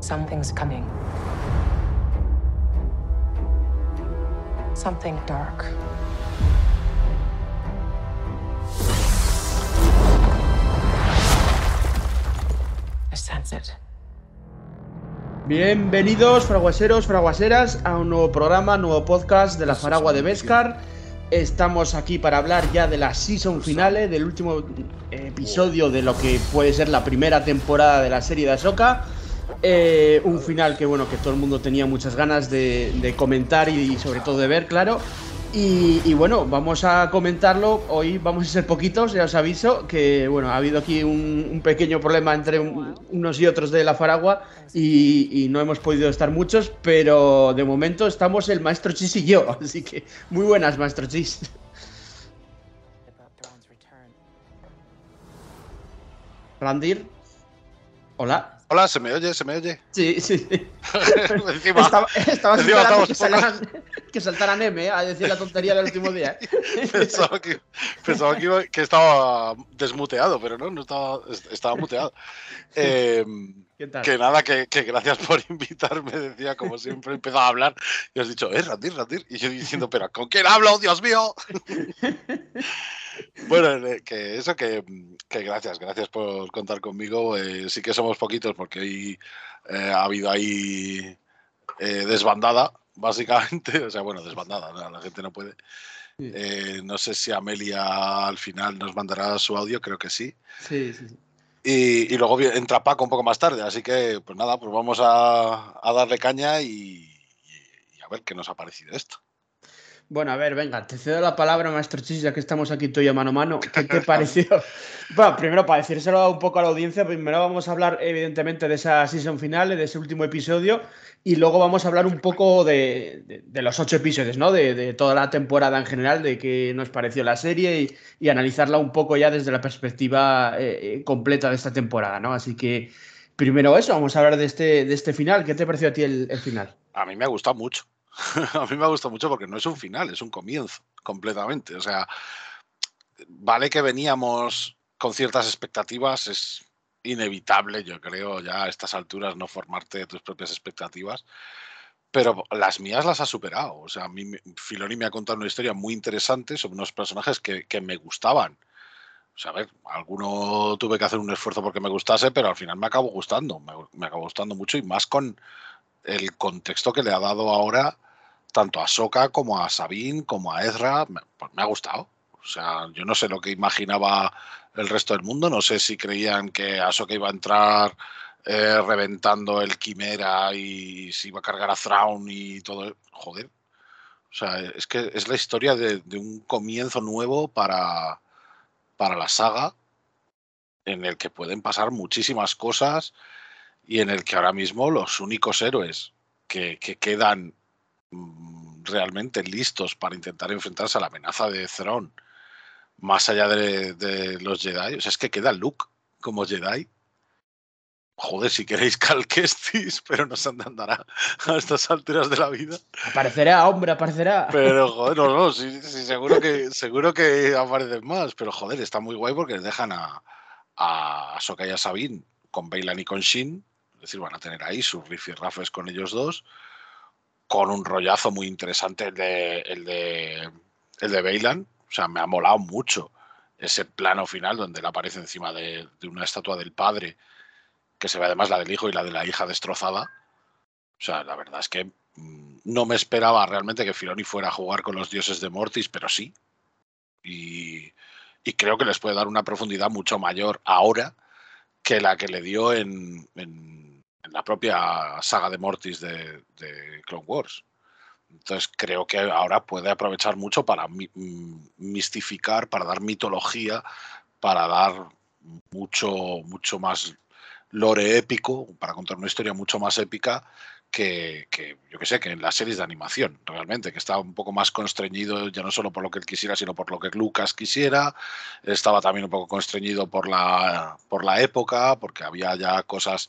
Something's coming. Something dark. I sense it. Bienvenidos, fraguaseros, fraguaseras, a un nuevo programa, nuevo podcast de la Faragua de Vescar. Estamos aquí para hablar ya de la season finale, del último episodio de lo que puede ser la primera temporada de la serie de Ahsoka. Eh, un final que bueno, que todo el mundo tenía muchas ganas de, comentar y, sobre todo de ver, claro. Y, bueno, vamos a comentarlo. Hoy vamos a ser poquitos, ya os aviso, que bueno, ha habido aquí un, pequeño problema entre un, unos y otros de la Faragua y, y, no hemos podido estar muchos, pero de momento estamos el maestro Chis y yo. Así que muy buenas, maestro Chis. Randir, hola. Hola, ¿se me oye? ¿Se me oye? Sí, sí. encima, estaba, estaba encima esperando que, que saltaran M ¿eh? a decir la tontería del último día. ¿eh? pensaba que, pensaba que, iba- que estaba desmuteado, pero no, no estaba, estaba muteado. Eh, ¿Qué tal? que nada, que, que gracias por invitarme, decía, como siempre, empezaba a hablar y has dicho, eh, Randir, Randir. Y yo diciendo, pero ¿con quién hablo, Dios mío? Bueno, eh, que eso, que, que gracias, gracias por contar conmigo. Eh, sí que somos poquitos porque hoy eh, ha habido ahí eh, desbandada, básicamente. O sea, bueno, desbandada, ¿no? la gente no puede. No sé si Amelia al final nos mandará su audio, creo que sí. Sí, sí, sí. Y, y luego entra Paco un poco más tarde, así que pues nada, pues vamos a, a darle caña y a ver qué nos ha parecido esto. Bueno, a ver, venga, te cedo la palabra, maestro Chis, ya que estamos aquí tú y yo mano a mano. ¿Qué te pareció? bueno, primero, para decírselo un poco a la audiencia, primero vamos a hablar, evidentemente, de esa season final, de ese último episodio, y luego vamos a hablar un poco de, de- de los ocho episodios, ¿no? De, de toda la temporada en general, de qué nos pareció la serie y, y analizarla un poco ya desde la perspectiva eh, eh, completa de esta temporada, ¿no? Así que, primero eso, vamos a hablar de este, de este final. ¿Qué te pareció a ti el, el final? A mí me ha gustado mucho. A mí me ha gustado mucho porque no es un final, es un comienzo, completamente. O sea, vale que veníamos con ciertas expectativas, es inevitable, yo creo, ya a estas alturas no formarte tus propias expectativas, pero las mías las ha superado. O sea, a mí Filoni me ha contado una historia muy interesante sobre unos personajes que, que me gustaban. O sea, a ver, alguno tuve que hacer un esfuerzo porque me gustase, pero al final me acabó gustando, me, me acabó gustando mucho y más con el contexto que le ha dado ahora tanto a Soka como a Sabine como a Ezra, me, pues me ha gustado. O sea, yo no sé lo que imaginaba el resto del mundo, no sé si creían que Ahsoka iba a entrar eh, reventando el Quimera y se iba a cargar a Thrawn y todo. Joder. O sea, es que es la historia de, un comienzo nuevo para, para la saga en el que pueden pasar muchísimas cosas y en el que ahora mismo los únicos héroes que, que quedan realmente listos para intentar enfrentarse a la amenaza de Thrawn, más allá de, de los Jedi, o sea, es que queda Luke como Jedi. Joder, si queréis Cal Kestis, pero no se andará a estas alturas de la vida. Aparecerá, hombre, aparecerá. Pero joder, no, no, sí, sí, seguro que seguro que aparecen más, pero joder, está muy guay porque les dejan a, a y a Sabine con Bailan y con Shin, es decir, van a tener ahí sus rifirrafes con ellos dos, con un rollazo muy interesante el de el de el de o sea, me ha molado mucho ese plano final donde él aparece encima de, de una estatua del padre, que se ve además la del hijo y la de la hija destrozada. O sea, la verdad es que mm, no me esperaba realmente que Filoni fuera a jugar con los dioses de Mortis, pero sí. Y, y creo que les puede dar una profundidad mucho mayor ahora que la que le dio en- en la propia saga de Mortis de, Clone Wars. Entonces creo que ahora puede aprovechar mucho para mi- mistificar, para dar mitología, para dar mucho, mucho más lore épico, para contar una historia mucho más épica que, que, yo que sé, que en las series de animación, realmente, que estaba un poco más constreñido ya no solo por lo que él quisiera, sino por lo que Lucas quisiera. Estaba también un poco constreñido por la, por la época, porque había ya cosas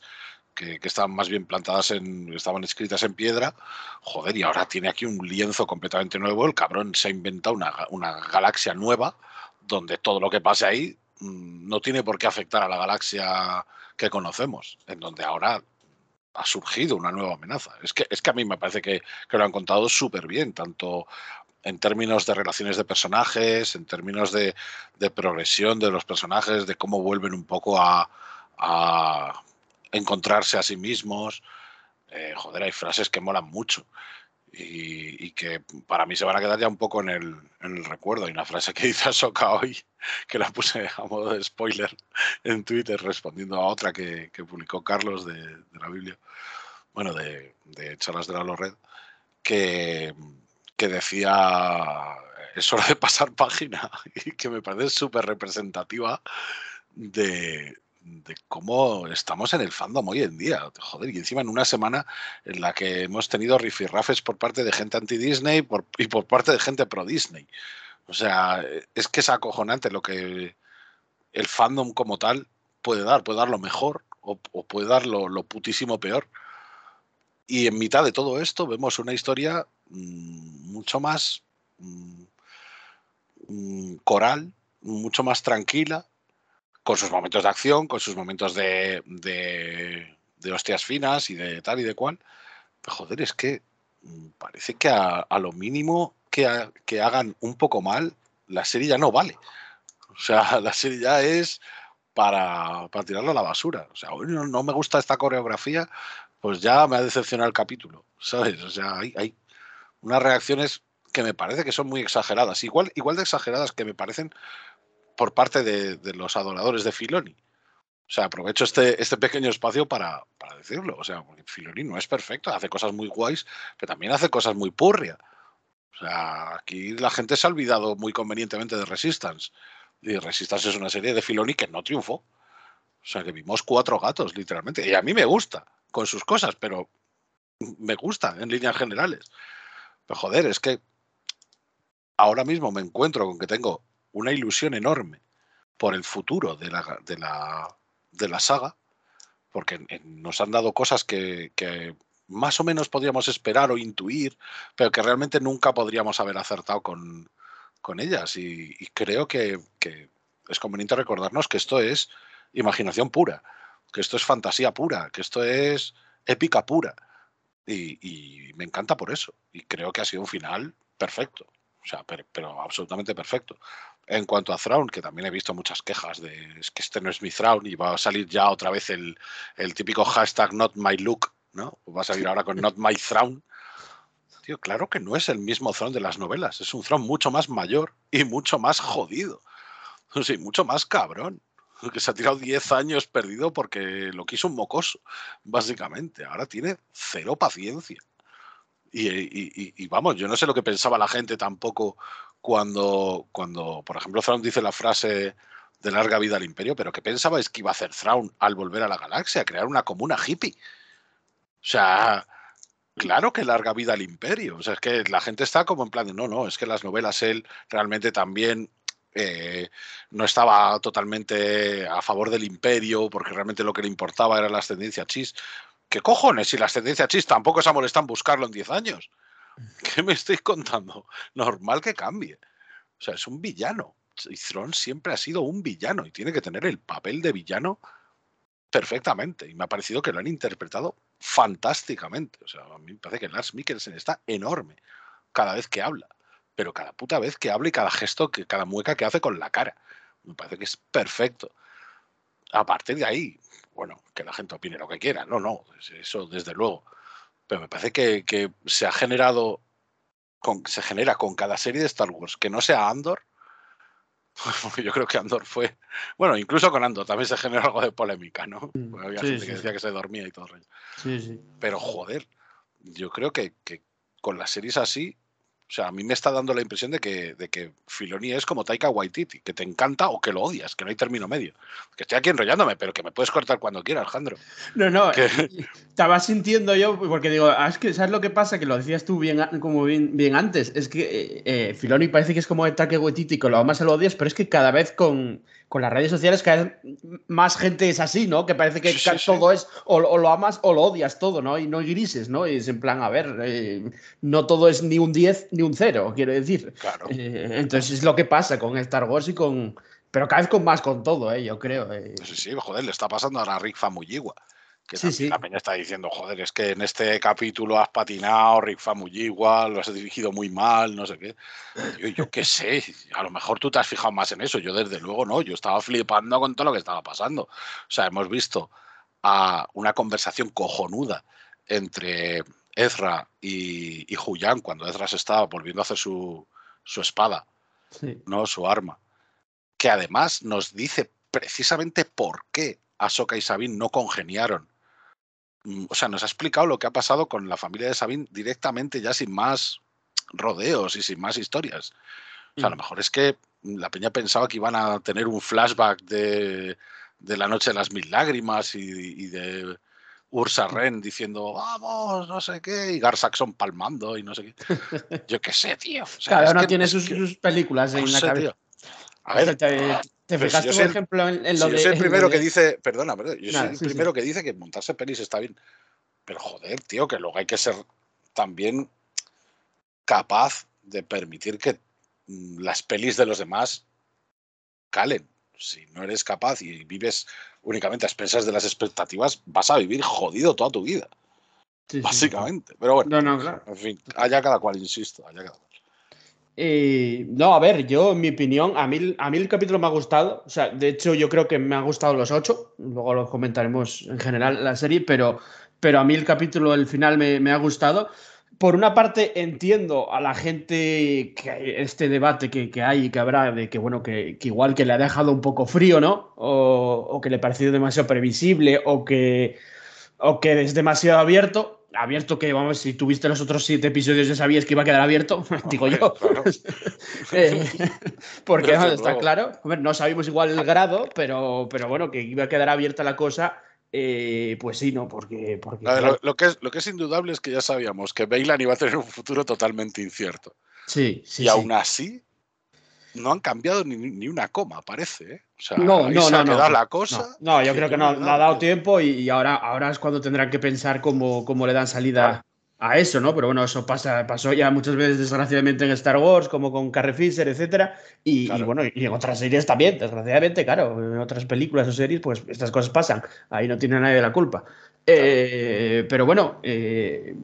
que, estaban más bien plantadas en, estaban escritas en piedra. Joder, y ahora tiene aquí un lienzo completamente nuevo. El cabrón se ha inventado una, una galaxia nueva, donde todo lo que pase ahí mm, no tiene por qué afectar a la galaxia que conocemos, en donde ahora ha surgido una nueva amenaza. Es que, es que a mí me parece que, que lo han contado súper bien, tanto en términos de relaciones de personajes, en términos de, de, progresión de los personajes, de cómo vuelven un poco a encontrarse a sí mismos. Eh, joder, hay frases que molan mucho y, que para mí se van a quedar ya un poco en el, recuerdo. Hay una frase que dice Ahsoka hoy, que la puse a modo de spoiler en Twitter respondiendo a otra que, publicó Carlos de, la Biblia, bueno, de, de Charlas de la Lorred, que, que decía es hora de pasar página y que me parece súper representativa de, de cómo estamos en el fandom hoy en día. Joder, y encima en una semana en la que hemos tenido rifirrafes por parte de gente anti-Disney y por parte de gente pro-Disney. O sea, es que es acojonante lo que el fandom como tal puede dar. Puede dar lo mejor o, o puede dar lo, lo, putísimo peor. Y en mitad de todo esto vemos una historia mmm, mucho más mmm, coral, mucho más tranquila, con sus momentos de acción, con sus momentos de, de, de hostias finas y de tal y de cual. Pero joder, es que mm, parece que a, a lo mínimo que, a, que, hagan un poco mal, la serie ya no vale. O sea, la serie ya es para, para tirarlo a la basura. O sea, no, no, me gusta esta coreografía, pues ya me ha decepcionado el capítulo, ¿sabes? O sea, hay, hay unas reacciones que me parece que son muy exageradas. Igual, igual de exageradas que me parecen por parte de, los adoradores de Filoni. O sea, aprovecho este, este pequeño espacio para, para, decirlo. O sea, Filoni no es perfecto, hace cosas muy guays, pero también hace cosas muy purria. O sea, aquí la gente se ha olvidado muy convenientemente de Resistance. Y Resistance es una serie de Filoni que no triunfó. O sea, que vimos cuatro gatos, literalmente. Y a mí me gusta, con sus cosas, pero me gusta en líneas generales. Pero joder, es que ahora mismo me encuentro con que tengo una ilusión enorme por el futuro de la, de la, de la saga, porque nos han dado cosas que, más o menos podríamos esperar o intuir, pero que realmente nunca podríamos haber acertado con, con ellas. Y, creo que, es conveniente recordarnos que esto es imaginación pura, que esto es fantasía pura, que esto es épica pura. Y me encanta por eso. Y creo que ha sido un final perfecto. O sea, pero, pero, absolutamente perfecto. En cuanto a Thrawn, que también he visto muchas quejas de es que este no es mi Thrawn y va a salir ya otra vez el, el típico hashtag not my look, ¿no? Va a salir ahora con not my Thrawn. Tío, claro que no es el mismo Thrawn de las novelas, es un Thrawn mucho más mayor y mucho más jodido. Sí, mucho más cabrón. Que se ha tirado 10 años perdido porque lo quiso un mocoso, básicamente. Ahora tiene cero paciencia. Y, vamos, yo no sé lo que pensaba la gente tampoco cuando, cuando por ejemplo, Thrawn dice la frase de larga vida al imperio, pero ¿qué pensabais que iba a hacer Thrawn al volver a la galaxia? Crear una comuna hippie. O sea, claro que larga vida al imperio. O sea, es que la gente está como en plan de, no, no, es que las novelas él realmente también eh, no estaba totalmente a favor del imperio, porque realmente lo que le importaba era la ascendencia chis. ¿Qué cojones? Si la ascendencia chis tampoco se ha molestado en buscarlo en 10 años. ¿Qué me estáis contando? Normal que cambie. O sea, es un villano. Y Thrawn siempre ha sido un villano y tiene que tener el papel de villano perfectamente. Y me ha parecido que lo han interpretado fantásticamente. O sea, a mí me parece que Lars Mikkelsen está enorme cada vez que habla. Pero cada puta vez que habla y cada gesto, que cada mueca que hace con la cara. Me parece que es perfecto. A partir de ahí, bueno, que la gente opine lo que quiera. No, no, eso desde luego. Pero me parece que, que se ha generado, con, se genera con cada serie de Star Wars que no sea Andor. Porque yo creo que Andor fue. Bueno, incluso con Andor también se generó algo de polémica, ¿no? Porque había sí, gente sí, que decía que se dormía y todo. Sí, sí. Pero joder, yo creo que, que con las series así o sea, a mí me está dando la impresión de que, de que Filoni es como Taika Waititi, que te encanta o que lo odias, que no hay término medio. Que estoy aquí enrollándome, pero que me puedes cortar cuando quieras, Alejandro. No, no, que... estaba sintiendo yo, porque digo, ah, es que ¿sabes lo que pasa? Que lo decías tú bien, como bien, bien antes, es que eh, eh Filoni parece que es como Taika Waititi, que lo amas o lo odias, pero es que cada vez con, con las redes sociales cada vez más gente es así, ¿no? Que parece que sí, todo sí. es o, o, lo amas o lo odias todo, ¿no? Y no hay grises, ¿no? Y es en plan, a ver, eh, no todo es ni un 10 ni un 0, quiero decir. Claro. Eh, entonces es lo que pasa con Star Wars y con... Pero cada vez con más con todo, ¿eh? Yo creo. Eh. Sí, sí, joder, le está pasando ahora a Rick Famuyiwa Que Sí, la peña está diciendo, joder, es que en este capítulo has patinado, Rick Famuyiwa, lo has dirigido muy mal, no sé qué. Yo qué sé, a lo mejor tú te has fijado más en eso, yo desde luego no, yo estaba flipando con todo lo que estaba pasando. O sea, hemos visto a una conversación cojonuda entre Ezra y, y cuando Ezra se estaba volviendo a hacer su, su espada, Sí. ¿no? Su arma. Que además nos dice precisamente por qué Ahsoka y Sabine no congeniaron. Mm, O sea, nos ha explicado lo que ha pasado con la familia de Sabine directamente, ya sin más rodeos y sin más historias. O sea, a lo Mm. mejor es que la peña pensaba que iban a tener un flashback de, de la noche de las mil lágrimas y, y de Ursa Ren diciendo, vamos, no sé qué, y Gar Saxon palmando y no sé qué. Yo qué sé, tío. O sea, Cada uno tiene sus, que- sus películas no en la sé, cabeza. tío. A ver, ¿Te, te pero si fijaste, yo por soy el- ejemplo, en, en si lo yo de. soy el en lo primero de- que dice, perdona, perdona, yo Nada, soy el sí, sí. primero que dice que montarse pelis está bien. Pero joder, tío, que luego hay que ser también capaz de permitir que mm, las pelis de los demás calen. Si no eres capaz y vives únicamente a expensas de las expectativas, vas a vivir jodido toda tu vida, sí. básicamente. Pero bueno, No, no, claro. en fin, allá cada cual, insisto, allá cada cual. No, a ver, yo, en mi opinión, a mí, a mí el capítulo me ha gustado. O sea, de hecho, yo creo que me han gustado los ocho. Luego los comentaremos en general la serie, pero, pero a mí el capítulo, el final, me, ha gustado. Por una parte, entiendo a la gente que este debate que, que hay y que habrá de que, bueno, que, que igual que le ha dejado un poco frío, ¿no? O, o que le ha parecido demasiado previsible o que, o que es demasiado abierto. Abierto que, vamos, si tuviste los otros siete episodios ya sabías que iba a quedar abierto, digo yo. claro. Eh, porque vamos, está luego. claro. No sabemos igual el grado, pero, pero bueno, que iba a quedar abierta la cosa, eh, pues sí, ¿no? Porque. porque A ver, claro, lo, lo que es, lo que es indudable es que ya sabíamos que Bailan iba a tener un futuro totalmente incierto. sí, sí. y sí. aún así, no han cambiado ni, ni una coma, parece. ¿eh? O sea, No, ahí no, se no, ha no, la cosa. No, yo creo que no, ha dado tiempo y, ahora, ahora es cuando tendrán que pensar cómo, cómo le dan salida Claro. a eso, ¿no? Pero bueno, eso pasa, pasó ya muchas veces, desgraciadamente, en Star Wars, como con Carrie Fisher, etcétera. Y, y Claro. bueno, y en otras series también, desgraciadamente, claro, en otras películas o series, pues estas cosas pasan. Ahí no tiene nadie la culpa. Eh, pero bueno, eh,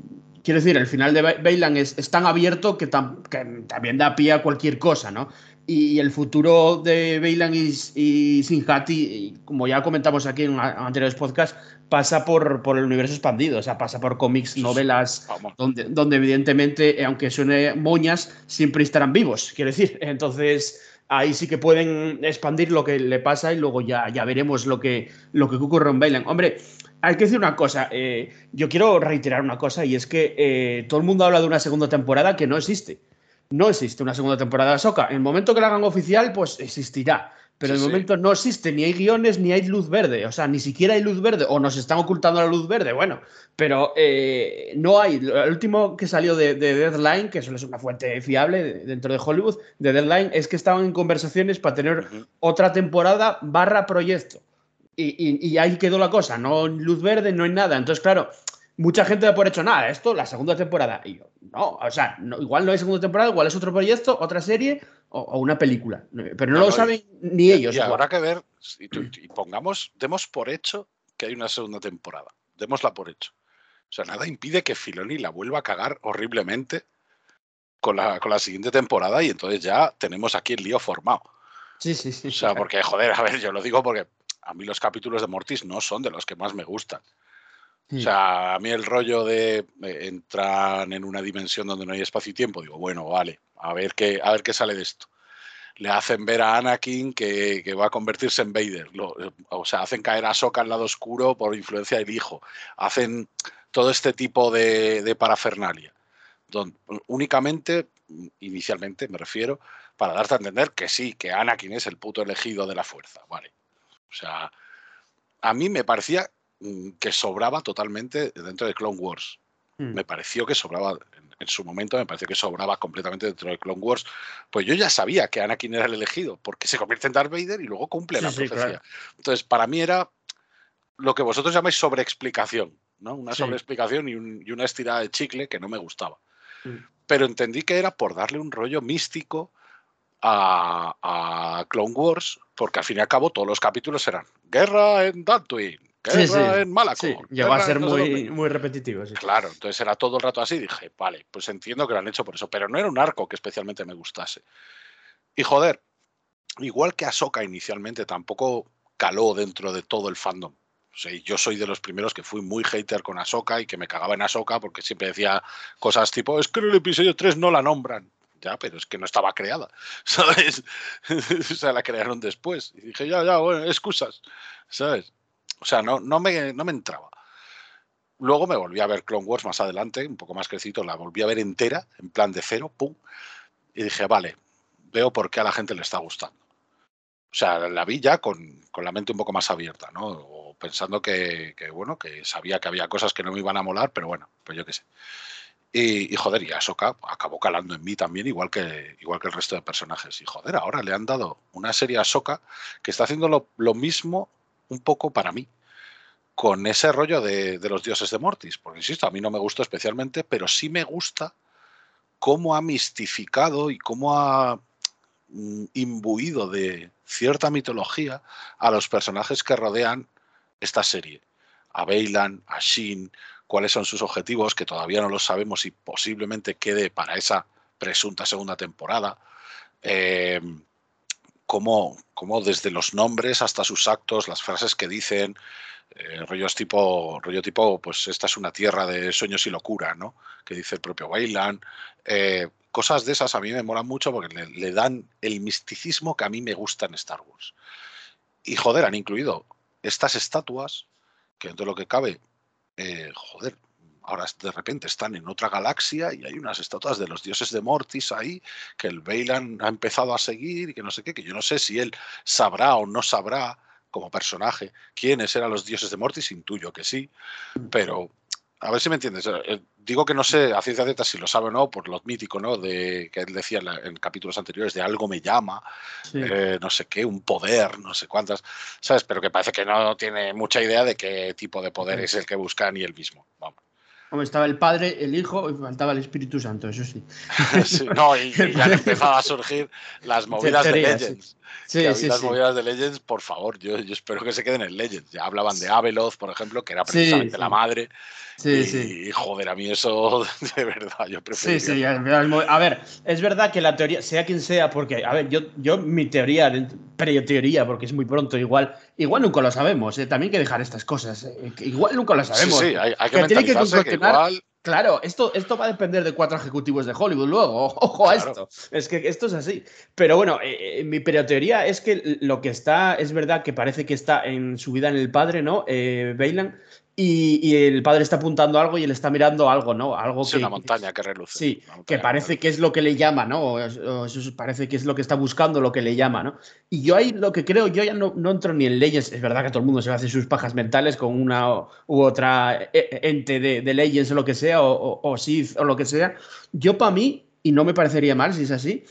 quiero decir, el final de Ba- Bailan es, es tan abierto que, tam- que también da pie a cualquier cosa, ¿no? Y el futuro de Bailan y, y Sinjati, como ya comentamos aquí en anteriores podcasts, pasa por, por el universo expandido, o sea, pasa por cómics, novelas, Vamos. donde, donde evidentemente, eh, aunque suene moñas, siempre estarán vivos, quiero decir. Entonces, ahí sí que pueden expandir lo que le pasa y luego ya, ya veremos lo que, lo que ocurre en Bailan. Hombre, hay que decir una cosa, eh, yo quiero reiterar una cosa y es que eh, todo el mundo habla de una segunda temporada que no existe. No existe una segunda temporada de Ahsoka. En el momento que la hagan oficial, pues existirá. Pero Sí, de sí. momento no existe, ni hay guiones, ni hay luz verde. O sea, ni siquiera hay luz verde. O nos están ocultando la luz verde. Bueno, pero eh, no hay. El último que salió de, de Deadline, que solo es una fuente fiable de- dentro de Hollywood, de Deadline, es que estaban en conversaciones para tener otra temporada barra proyecto. Y, y- y ahí quedó la cosa. No luz verde, no hay nada. Entonces, claro, mucha gente da por hecho nada. Esto, la segunda temporada. Y yo, no, o sea, no- igual no hay segunda temporada, igual es otro proyecto, otra serie o, o una película. Pero no, No, lo y- saben ni ellos. Y igual. habrá que ver, y pongamos, demos por hecho que hay una segunda temporada. Démosla por hecho. O sea, nada impide que Filoni la vuelva a cagar horriblemente con la, con la siguiente temporada y entonces ya tenemos aquí el lío formado. Sí, sí, sí. O sea, porque, joder, a ver, yo lo digo porque a mí los capítulos de Mortis no son de los que más me gustan. O sea, a mí el rollo de eh, entrar en una dimensión donde no hay espacio y tiempo, digo, bueno, vale, a ver qué, a ver qué sale de esto. Le hacen ver a Anakin que, que va a convertirse en Vader. Lo- o sea, hacen caer a Sokka al lado oscuro por influencia del hijo. Hacen todo este tipo de, de parafernalia. Don- únicamente, inicialmente me refiero, para darte a entender que sí, que Anakin es el puto elegido de la fuerza. Vale. O sea, a mí me parecía mm, que sobraba totalmente dentro de Clone Wars. Mm. Me pareció que sobraba, en, su momento me pareció que sobraba completamente dentro de Clone Wars. Pues yo ya sabía que Anakin era el elegido, porque se convierte en Darth Vader y luego cumple Sí, la sí, profecía. claro. Entonces, para mí era lo que vosotros llamáis sobreexplicación, ¿no? Una Sí. sobreexplicación y, un- y una estirada de chicle que no me gustaba. Mm. Pero entendí que era por darle un rollo místico a, a Clone Wars, porque al fin y al cabo todos los capítulos eran guerra en Tatooine, Sí, sí. en Malaco. Sí, llegó a ser muy, dónde". muy repetitivo. Claro, entonces era todo el rato así. Dije, vale, pues entiendo que lo han hecho por eso, pero no era un arco que especialmente me gustase. Y joder, igual que Ahsoka inicialmente tampoco caló dentro de todo el fandom. O sea, yo soy de los primeros que fui muy hater con Ahsoka y que me cagaba en Ahsoka porque siempre decía cosas tipo, es que en el episodio 3 no la nombran. Ya, pero es que no estaba creada, ¿sabes? o sea, la crearon después. Y dije, ya, ya, bueno, excusas, ¿sabes? O sea, no, no, me, no me entraba. Luego me volví a ver Clone Wars más adelante, un poco más crecido, la volví a ver entera, en plan de cero, pum. Y dije, vale, veo por qué a la gente le está gustando. O sea, la vi ya con, con la mente un poco más abierta, ¿no? O pensando que, que, bueno, que sabía que había cosas que no me iban a molar, pero bueno, pues yo qué sé. Y, joder, y Ahsoka acabó calando en mí también, igual que, igual que el resto de personajes. Y joder, ahora le han dado una serie a Ahsoka que está haciendo lo mismo un poco para mí con ese rollo de, los dioses de Mortis. Porque, insisto, a mí no me gustó especialmente, pero sí me gusta cómo ha mistificado y cómo ha mm, imbuido de cierta mitología a los personajes que rodean esta serie. A Bailan, a Shin, cuáles son sus objetivos, que todavía no lo sabemos y posiblemente quede para esa presunta segunda temporada. Eh, cómo, cómo desde los nombres hasta sus actos, las frases que dicen, eh, rollos tipo, rollo tipo, pues esta es una tierra de sueños y locura, ¿no? Que dice el propio Wayland. Eh, cosas de esas a mí me molan mucho porque le, le, dan el misticismo que a mí me gusta en Star Wars. Y joder, han incluido estas estatuas que dentro de lo que cabe, eh, joder, ahora de repente están en otra galaxia y hay unas estatuas de los dioses de Mortis ahí que el Bailan ha empezado a seguir y que no sé qué, que yo no sé si él sabrá o no sabrá como personaje quiénes eran los dioses de Mortis, intuyo que sí, pero a ver si me entiendes. Eh, Digo que no sé a ciencia cierta si lo sabe o no, por lo mítico, ¿no? De que él decía en, en capítulos anteriores de algo me llama, sí. eh, no sé qué, un poder, no sé cuántas, ¿sabes? Pero que parece que no tiene mucha idea de qué tipo de poder sí. es el que busca ni él mismo. Vamos. Como estaba el Padre, el Hijo y faltaba el Espíritu Santo, eso sí. sí no, y, y, ya han empezado a surgir las movidas de Legends. Sí, que sí, las sí. movidas de Legends, por favor, yo, yo, espero que se queden en Legends. Ya hablaban de Abeloth, por ejemplo, que era precisamente sí, la madre. Sí, y, sí. Joder, a mí eso de verdad, yo prefiero. Sí, sí, a ver, es verdad que la teoría, sea quien sea, porque, a ver, yo, yo mi teoría, pero teoría, porque es muy pronto, igual, igual nunca lo sabemos, ¿eh? también hay que dejar estas cosas, ¿eh? igual nunca lo sabemos. Sí, sí, hay, hay que, que mentalizarse que, que igual Claro, esto, esto va a depender de cuatro ejecutivos de Hollywood luego. Ojo a esto. Es que esto es así. Pero bueno, eh, mi teoría es que lo que está, es verdad que parece que está en su vida en el padre, ¿no? Eh, Bailan. Y, y, el padre está apuntando algo y él está mirando algo, ¿no? Algo sí, que, una montaña que reluce. Sí, que parece que es lo que le llama, ¿no? O eso parece que es lo que está buscando, lo que le llama, ¿no? Y yo ahí lo que creo, yo ya no, no entro ni en leyes. Es verdad que todo el mundo se hace sus pajas mentales con una u otra ente de, de leyes o lo que sea, o, o, o Sith o lo que sea. Yo, para mí, y no me parecería mal si es así,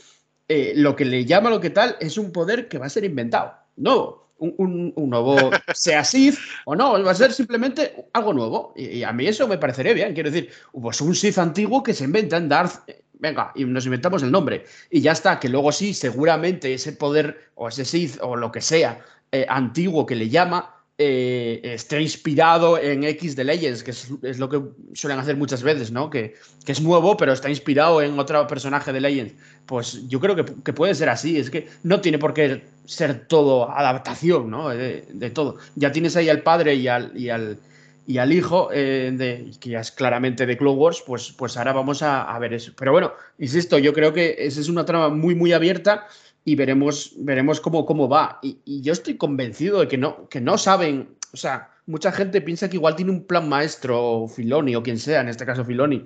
eh, lo que le llama lo que tal es un poder que va a ser inventado. No, un, un, un, nuevo, sea Sith o no, va a ser simplemente algo nuevo. Y, y, a mí eso me parecería bien. Quiero decir, pues un Sith antiguo que se inventa en Darth. Venga, y nos inventamos el nombre. Y ya está, que luego sí, seguramente ese poder o ese Sith o lo que sea eh, antiguo que le llama. Eh, esté inspirado en X de Legends, que es, lo que suelen hacer muchas veces, ¿no? Que, que, es nuevo, pero está inspirado en otro personaje de Legends. Pues yo creo que, que puede ser así. Es que no tiene por qué ser todo adaptación, ¿no? De, de todo. Ya tienes ahí al padre y al, y al, y al hijo, eh, de, que ya es claramente de Clone Wars, pues, pues ahora vamos a, a, ver eso. Pero bueno, insisto, yo creo que esa es una trama muy, muy abierta y veremos, veremos cómo, cómo va. Y, yo estoy convencido de que no, que no saben, o sea, mucha gente piensa que igual tiene un plan maestro, Filoni o quien sea, en este caso Filoni,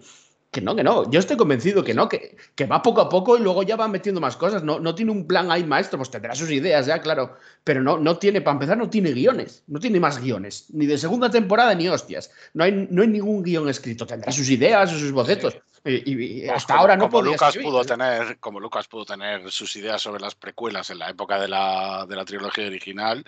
que no, que no. Yo estoy convencido que no, que, que va poco a poco y luego ya va metiendo más cosas. No, no tiene un plan ahí maestro, pues tendrá sus ideas ya, claro. Pero no, no tiene, para empezar, no tiene guiones. No tiene más guiones. Ni de segunda temporada ni hostias. No hay, no hay ningún guion escrito. Tendrá sus ideas o sus bocetos. Sí. Y, y, hasta como, ahora no como Lucas escribir. pudo tener como Lucas pudo tener sus ideas sobre las precuelas en la época de la, de la trilogía original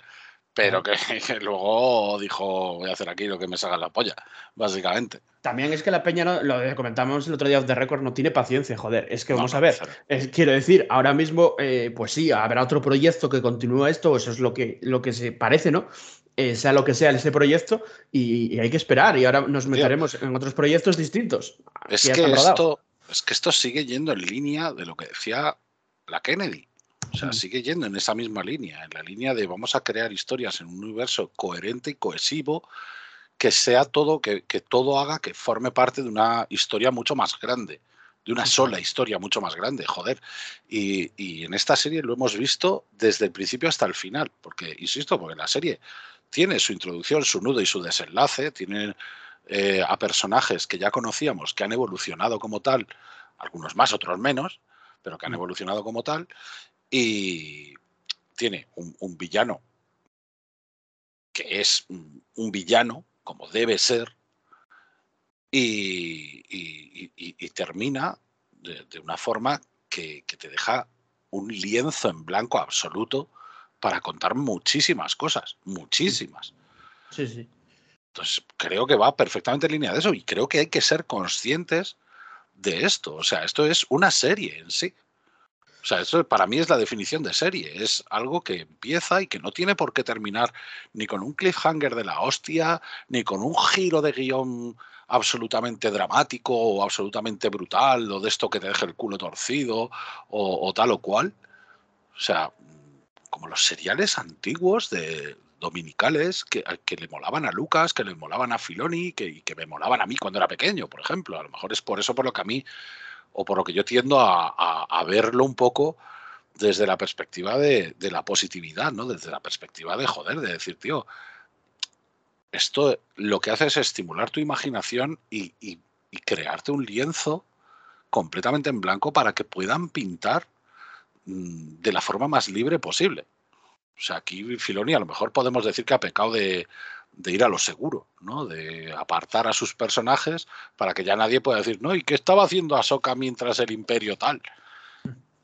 pero que, que, luego dijo voy a hacer aquí lo que me salga la polla, básicamente. También es que la peña, no, lo comentamos el otro día de récord, no tiene paciencia, joder. Es que vamos no, a ver, es, quiero decir, ahora mismo, eh, pues sí, habrá otro proyecto que continúa esto, eso es lo que, lo que se parece, ¿no? eh, sea lo que sea ese proyecto, y, hay que esperar. Y ahora nos meteremos en otros proyectos distintos. Es que, esto, es que esto sigue yendo en línea de lo que decía la Kennedy. O sea, sigue yendo en esa misma línea, en la línea de vamos a crear historias en un universo coherente y cohesivo, que sea todo, que, todo haga que forme parte de una historia mucho más grande, de una sola historia mucho más grande, joder. Y, y, en esta serie lo hemos visto desde el principio hasta el final, porque, insisto, porque la serie tiene su introducción, su nudo y su desenlace, tiene eh, a personajes que ya conocíamos, que han evolucionado como tal, algunos más, otros menos, pero que han evolucionado como tal, y tiene un, villano que es un, villano, como debe ser, y, termina de, una forma que, que te deja un lienzo en blanco absoluto para contar muchísimas cosas, muchísimas. Sí, sí. Entonces, creo que va perfectamente en línea de eso y creo que hay que ser conscientes de esto. O sea, esto es una serie en sí. O sea, esto para mí es la definición de serie. Es algo que empieza y que no tiene por qué terminar ni con un cliffhanger de la hostia, ni con un giro de guion absolutamente dramático o absolutamente brutal, o de esto que te deje el culo torcido, o, o tal o cual. O sea, como los seriales antiguos de dominicales que, que, le molaban a Lucas, que le molaban a Filoni, que, que me molaban a mí cuando era pequeño, por ejemplo. A lo mejor es por eso por lo que a mí, o por lo que yo tiendo a, verlo un poco desde la perspectiva de, la positividad, ¿no? Desde la perspectiva de joder, de decir, tío, esto lo que hace es estimular tu imaginación y, crearte un lienzo completamente en blanco para que puedan pintar Mm, de la forma más libre posible. O sea, aquí Filoni a lo mejor podemos decir que ha pecado de, ir a lo seguro, ¿no? De apartar a sus personajes para que ya nadie pueda decir, no, ¿y qué estaba haciendo Ahsoka mientras el imperio tal?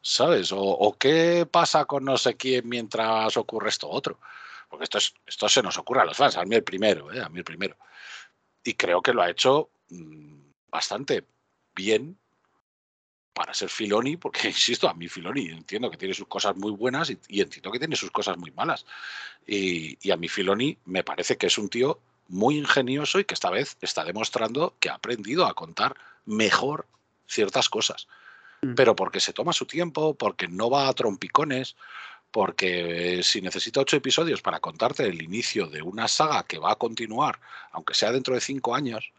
¿Sabes? O, qué pasa con no sé quién mientras ocurre esto otro. Porque esto, es, esto se nos ocurre a los fans, a mí el primero, ¿eh? a mí el primero. Y creo que lo ha hecho mm, bastante bien para ser Filoni, porque insisto, a mí Filoni entiendo que tiene sus cosas muy buenas y, entiendo que tiene sus cosas muy malas. Y, a mí Filoni me parece que es un tío muy ingenioso y que esta vez está demostrando que ha aprendido a contar mejor ciertas cosas. Mm. Pero porque se toma su tiempo, porque no va a trompicones, porque si necesita ocho episodios para contarte el inicio de una saga que va a continuar, aunque sea dentro de cinco años,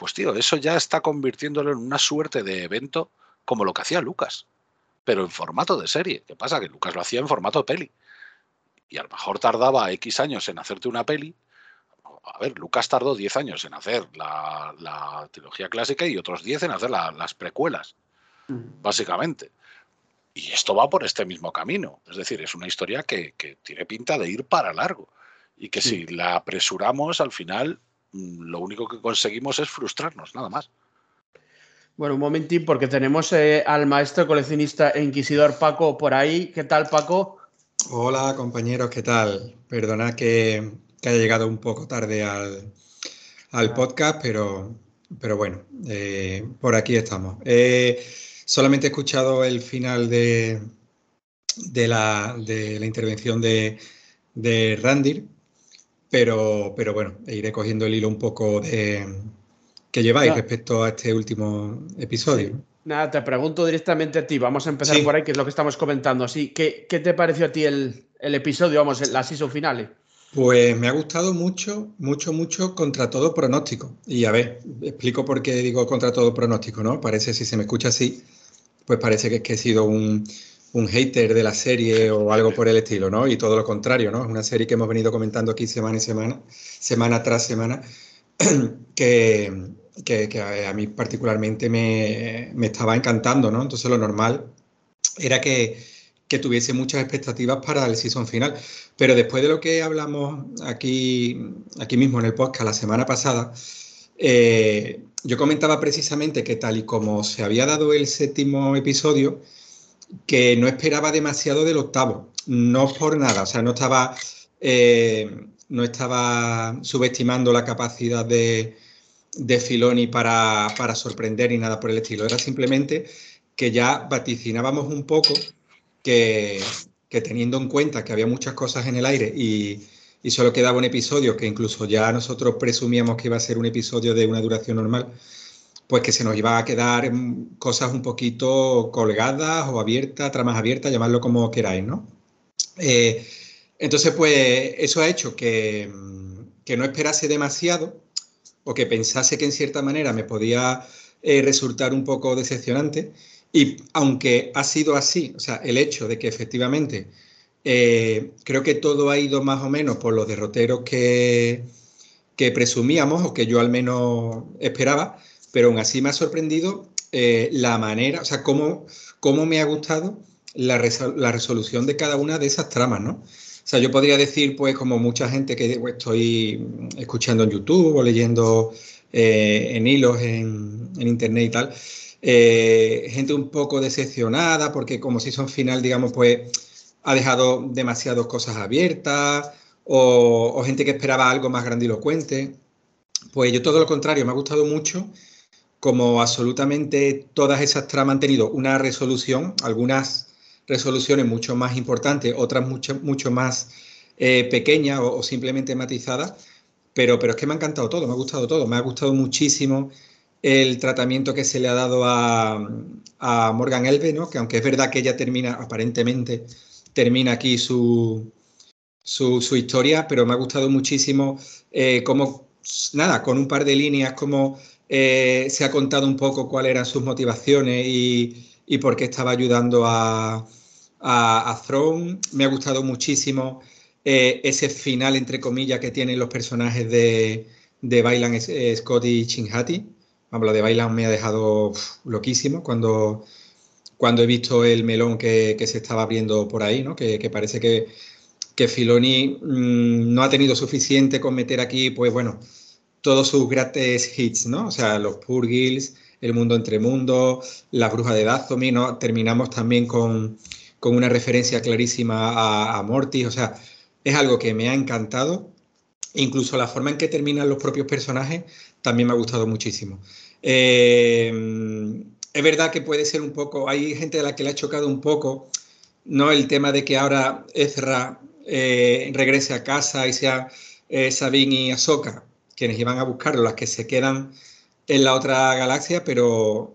pues tío, eso ya está convirtiéndolo en una suerte de evento como lo que hacía Lucas, pero en formato de serie. ¿Qué pasa? Que Lucas lo hacía en formato peli. Y a lo mejor tardaba X años en hacerte una peli. A ver, Lucas tardó 10 años en hacer la, trilogía clásica y otros 10 en hacer las precuelas, básicamente. Y esto va por este mismo camino. Es decir, es una historia que, tiene pinta de ir para largo. Y que si la apresuramos, al final lo único que conseguimos es frustrarnos, nada más. Bueno, un momentín, porque tenemos eh, al maestro coleccionista e inquisidor Paco por ahí. ¿Qué tal, Paco? Hola, compañeros, ¿qué tal? Perdona que, haya llegado un poco tarde al, podcast, pero, pero bueno, eh, por aquí estamos. solamente he escuchado el final de, de, la, intervención de, de Randir, pero, pero bueno, iré cogiendo el hilo un poco de, que lleváis respecto a este último episodio. Nada, te pregunto directamente a ti. Vamos a empezar por ahí, que es lo que estamos comentando. Así, ¿qué, qué te pareció a ti el, episodio, vamos, la season final? Pues me ha gustado mucho, mucho, mucho contra todo pronóstico. Y a ver, explico por qué digo contra todo pronóstico, ¿no? Parece, si se me escucha así, pues parece que, es que he sido un, un hater de la serie o algo por el estilo, ¿no? Y todo lo contrario, ¿no? Es una serie que hemos venido comentando aquí semana y semana, semana tras semana, que, que, a mí particularmente me, me, estaba encantando, ¿no? Entonces lo normal era que, que, tuviese muchas expectativas para el season final. Pero después de lo que hablamos aquí, aquí mismo en el podcast la semana pasada, eh, yo comentaba precisamente que tal y como se había dado el séptimo episodio, que no esperaba demasiado del octavo, no por nada, o sea, no estaba, eh, no estaba subestimando la capacidad de, de Filoni para, sorprender ni nada por el estilo, era simplemente que ya vaticinábamos un poco que, teniendo en cuenta que había muchas cosas en el aire y, y solo quedaba un episodio que incluso ya nosotros presumíamos que iba a ser un episodio de una duración normal, pues que se nos iba a quedar cosas un poquito colgadas o abiertas, tramas abiertas, llamadlo como queráis, ¿no? Eh, entonces, pues eso ha hecho que, que, no esperase demasiado o que pensase que en cierta manera me podía eh, resultar un poco decepcionante. Y aunque ha sido así, o sea, el hecho de que efectivamente eh, creo que todo ha ido más o menos por los derroteros que, que presumíamos o que yo al menos esperaba, pero aún así me ha sorprendido eh, la manera, o sea, cómo, cómo me ha gustado la, resolución de cada una de esas tramas, ¿no? O sea, yo podría decir, pues, como mucha gente que pues, estoy escuchando en YouTube o leyendo eh, en hilos en, en, internet y tal, gente un poco decepcionada porque como si son final, digamos, pues ha dejado demasiadas cosas abiertas o, gente que esperaba algo más grandilocuente. Pues yo todo lo contrario, me ha gustado mucho como absolutamente todas esas tramas han tenido una resolución, algunas resoluciones mucho más importantes, otras mucho, mucho más eh, pequeñas o, simplemente matizadas, pero, pero es que me ha encantado todo, me ha gustado todo, me ha gustado muchísimo el tratamiento que se le ha dado a, a Morgan Elve, ¿no? que aunque es verdad que ella termina aparentemente termina aquí su, su, historia, pero me ha gustado muchísimo eh, cómo, nada, con un par de líneas, cómo eh, se ha contado un poco cuáles eran sus motivaciones y, por qué estaba ayudando a, Throne. Me ha gustado muchísimo eh, ese final, entre comillas, que tienen los personajes de, de Bailan, Scott y Chinhati. Vamos, de Bailan me ha dejado loquísimo cuando cuando he visto el melón que, se estaba abriendo por ahí, ¿no? que, parece que, que Filoni mm, no ha tenido suficiente con meter aquí, pues bueno, todos sus grandes hits, ¿no? O sea, los Purgils, El Mundo Entre Mundos, La Bruja de Dazomi, ¿no? Terminamos también con, una referencia clarísima a, a, Mortis, o sea, es algo que me ha encantado. Incluso la forma en que terminan los propios personajes también me ha gustado muchísimo. Eh, es verdad que puede ser un poco, hay gente a la que le ha chocado un poco, ¿no? El tema de que ahora Ezra eh, regrese a casa y sea eh, Sabine y Ahsoka quienes iban a buscarlo, las que se quedan en la otra galaxia, pero,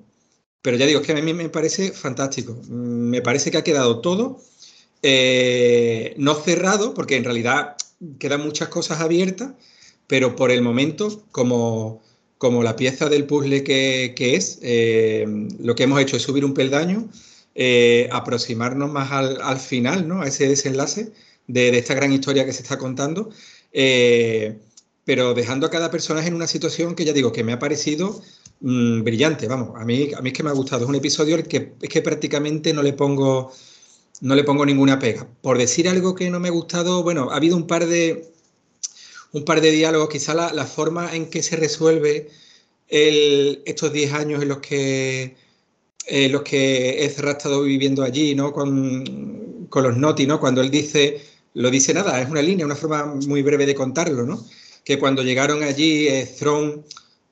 pero ya digo, es que a mí me parece fantástico. Me parece que ha quedado todo eh, no cerrado, porque en realidad quedan muchas cosas abiertas, pero por el momento, como como la pieza del puzzle que, es, eh, lo que hemos hecho es subir un peldaño, eh, aproximarnos más al, final, ¿no? a ese desenlace de, esta gran historia que se está contando, pero dejando a cada personaje en una situación que ya digo que me ha parecido mm, brillante, vamos, a mí, a mí es que me ha gustado, es un episodio que es que prácticamente no le pongo no le pongo ninguna pega. Por decir algo que no me ha gustado, bueno, ha habido un par de, un par de diálogos, quizá la, forma en que se resuelve estos 10 años en los que eh, los que Ezra ha estado viviendo allí, ¿no? Con, los Noti, ¿no? Cuando él dice, lo dice nada, es una línea, una forma muy breve de contarlo, ¿no? Que cuando llegaron allí, eh,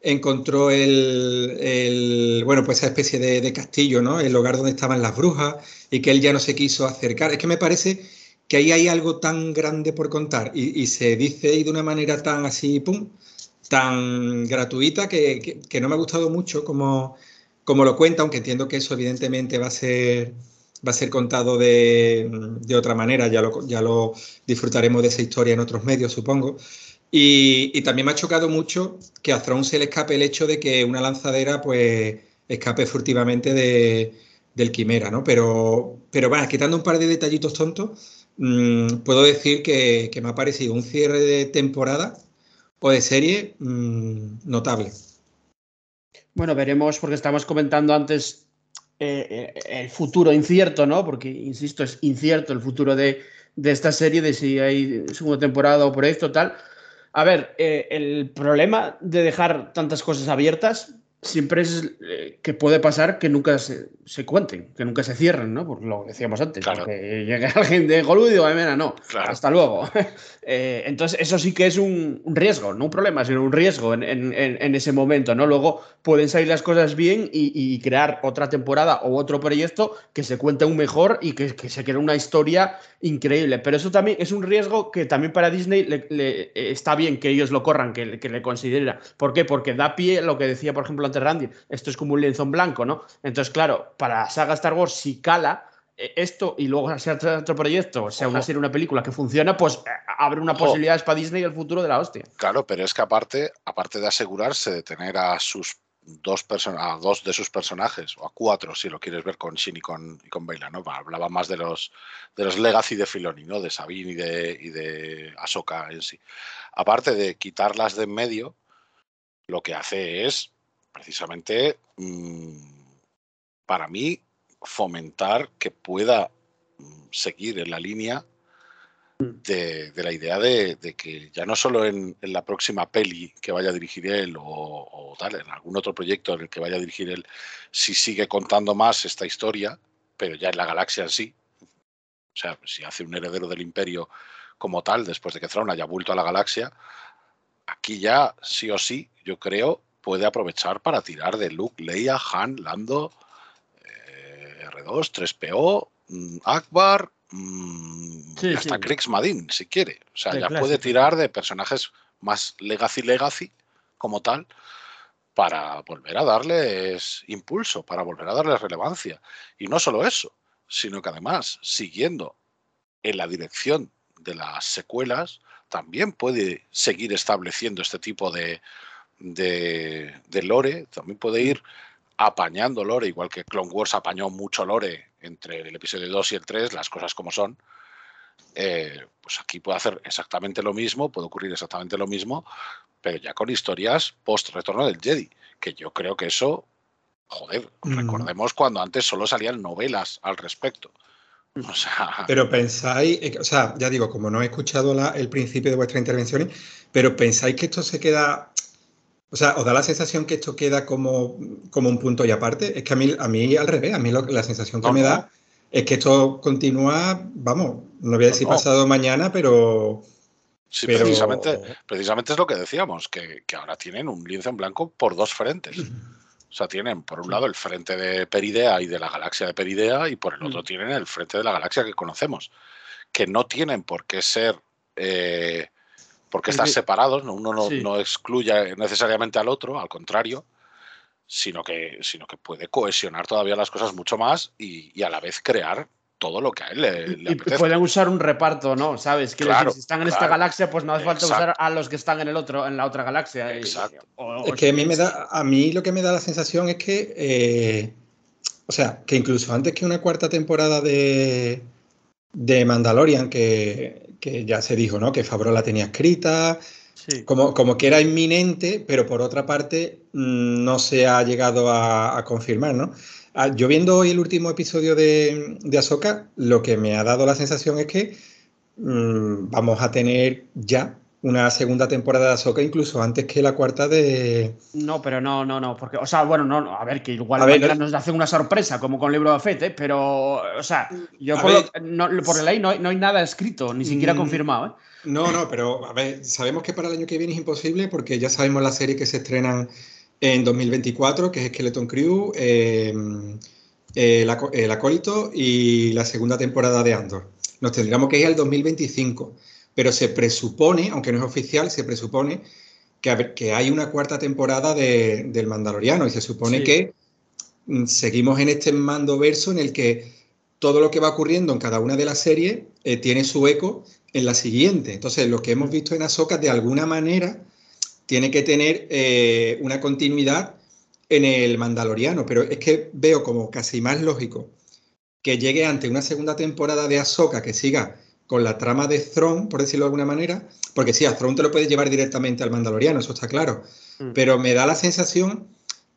encontró el, bueno, pues esa especie de, de, castillo, ¿no? El lugar donde estaban las brujas y que él ya no se quiso acercar. Es que me parece que ahí hay algo tan grande por contar y, se dice ahí de una manera tan así, pum, tan gratuita que, no me ha gustado mucho como, como lo cuenta, aunque entiendo que eso evidentemente va a ser, va a ser contado de, otra manera, ya lo, ya lo disfrutaremos de esa historia en otros medios, supongo. Y, también me ha chocado mucho que a Throne se le escape el hecho de que una lanzadera pues escape furtivamente de, del quimera, ¿no? Pero, pero bueno, quitando un par de detallitos tontos, Mm, puedo decir que, me ha parecido un cierre de temporada o de serie mm, notable. Bueno, veremos porque estamos comentando antes eh, eh, el futuro incierto, ¿no? Porque, insisto, es incierto el futuro de, esta serie, de si hay segunda temporada o proyecto tal. A ver, eh, el problema de dejar tantas cosas abiertas siempre es eh, que puede pasar que nunca se, se, cuenten, que nunca se cierren, ¿no? Por lo que decíamos antes. Claro. Que llegue alguien de Hollywood y digo, "Ay, mira, no, Claro. hasta luego. Eh, entonces, eso sí que es un, un riesgo, no un problema, sino un riesgo en, en- en- ese momento, ¿no? Luego pueden salir las cosas bien y, y crear otra temporada o otro proyecto que se cuente aún mejor y que, que se cree una historia increíble. Pero eso también es un riesgo que también para Disney le- le- eh, está bien que ellos lo corran, que, que le considera. ¿Por qué? Porque da pie lo que decía, por ejemplo, antes Randy, esto es como un lienzo en blanco, ¿no? Entonces, claro, para la saga Star Wars, si cala eh, esto y luego sea otro, otro proyecto, sea una serie, una película que funciona, pues eh, abre una Ojo. posibilidad para Disney el futuro de la hostia. Claro, pero es que aparte, aparte de asegurarse de tener a sus dos a dos de sus personajes, o a cuatro, si lo quieres ver con Shin y con, y con Baila, ¿no? Hablaba más de los de los Legacy de Filoni, ¿no? De Sabine y de, y de Ahsoka en sí. Aparte de quitarlas de en medio, lo que hace es precisamente mm, para mí fomentar que pueda mm, seguir en la línea de, de la idea de, de que ya no solo en, en la próxima peli que vaya a dirigir él o, o tal, en algún otro proyecto en el que vaya a dirigir él, si sigue contando más esta historia, pero ya en la galaxia en sí. O sea, si hace un heredero del imperio como tal, después de que Thrawn haya vuelto a la galaxia, aquí ya sí o sí, yo creo, puede aprovechar para tirar de Luke, Leia, Han, Lando, eh, R2, 3PO, mm, Akbar, mm, Sí, hasta sí. Krix Madin, si quiere. O sea, De ya clásico. puede tirar de personajes más legacy legacy como tal para volver a darles impulso, para volver a darles relevancia. Y no solo eso, sino que además, siguiendo en la dirección de las secuelas, también puede seguir estableciendo este tipo de, de, de lore, también puede ir apañando lore, igual que Clone Wars apañó mucho lore entre el episodio 2 y el 3, las cosas como son. eh, pues aquí puede hacer exactamente lo mismo, puede ocurrir exactamente lo mismo, pero ya con historias post retorno del Jedi, que yo creo que eso, joder, Mm. recordemos cuando antes solo salían novelas al respecto. O sea, Pero pensáis, eh, o sea, ya digo, como no he escuchado la- el principio de vuestras intervenciones, pero pensáis que esto se queda, o sea, os da la sensación que esto queda como, como un punto y aparte. Es que a mí, a mí al revés, a mí lo- la sensación que No, me no. da es que esto continúa, vamos, no voy a decir no. pasado mañana, pero, sí, pero precisamente, precisamente es lo que decíamos, que, que ahora tienen un lienzo en blanco por dos frentes. O sea, tienen por un lado el frente de Peridea y de la galaxia de Peridea y por el otro Mm. tienen el frente de la galaxia que conocemos, que no tienen por qué ser, eh, por qué Es estar que- separados, ¿no? uno no, Sí. no excluye necesariamente al otro, al contrario, sino que, sino que puede cohesionar todavía las cosas mucho más y, y a la vez crear todo lo que a él le, le Y pueden usar un reparto, ¿no? ¿Sabes? Quiero Claro, si están en esta galaxia, pues no hace falta Exacto. usar a los que están en el otro, en la otra galaxia. Y- Exacto. o- Es que a mí me da, a mí lo que me da la sensación es que, eh, o sea, que incluso antes que una cuarta temporada de, de Mandalorian, que, que ya se dijo, ¿no? Que Favreau la tenía escrita, Sí. como, como que era inminente, pero por otra parte mm, no se ha llegado a, a confirmar, ¿no? Ah, Yo viendo hoy el último episodio de, de Ahsoka, lo que me ha dado la sensación es que mm, vamos a tener ya una segunda temporada de Ahsoka, incluso antes que la cuarta de, No, pero no, no, no. Porque, o sea, bueno, no, no, a ver, que igual A ver, no- nos hacen una sorpresa, como con el libro de Fete, pero, o sea, yo por, ver, no, por la ley no, hay- no hay nada escrito, ni siquiera Mm, confirmado, ¿eh? No, no, pero a ver, sabemos que para el año que viene es imposible porque ya sabemos las series que se estrenan en 2024, que es Skeleton Crew, eh, el, Aco- el Acólito y la segunda temporada de Andor. Nos tendríamos que ir al 2025, pero se presupone, aunque no es oficial, se presupone que, hay una cuarta temporada de- del Mandaloriano y se supone Sí. que mm, seguimos en este mando verso en el que todo lo que va ocurriendo en cada una de las series eh, tiene su eco en la siguiente. Entonces, lo que hemos visto en Ahsoka, de alguna manera, tiene que tener eh, una continuidad en el Mandaloriano, pero es que veo como casi más lógico que llegue ante una segunda temporada de Ahsoka que siga con la trama de Thrawn, por decirlo de alguna manera, porque sí, a Thrawn te lo puedes llevar directamente al Mandaloriano, eso está claro, Mm. pero me da la sensación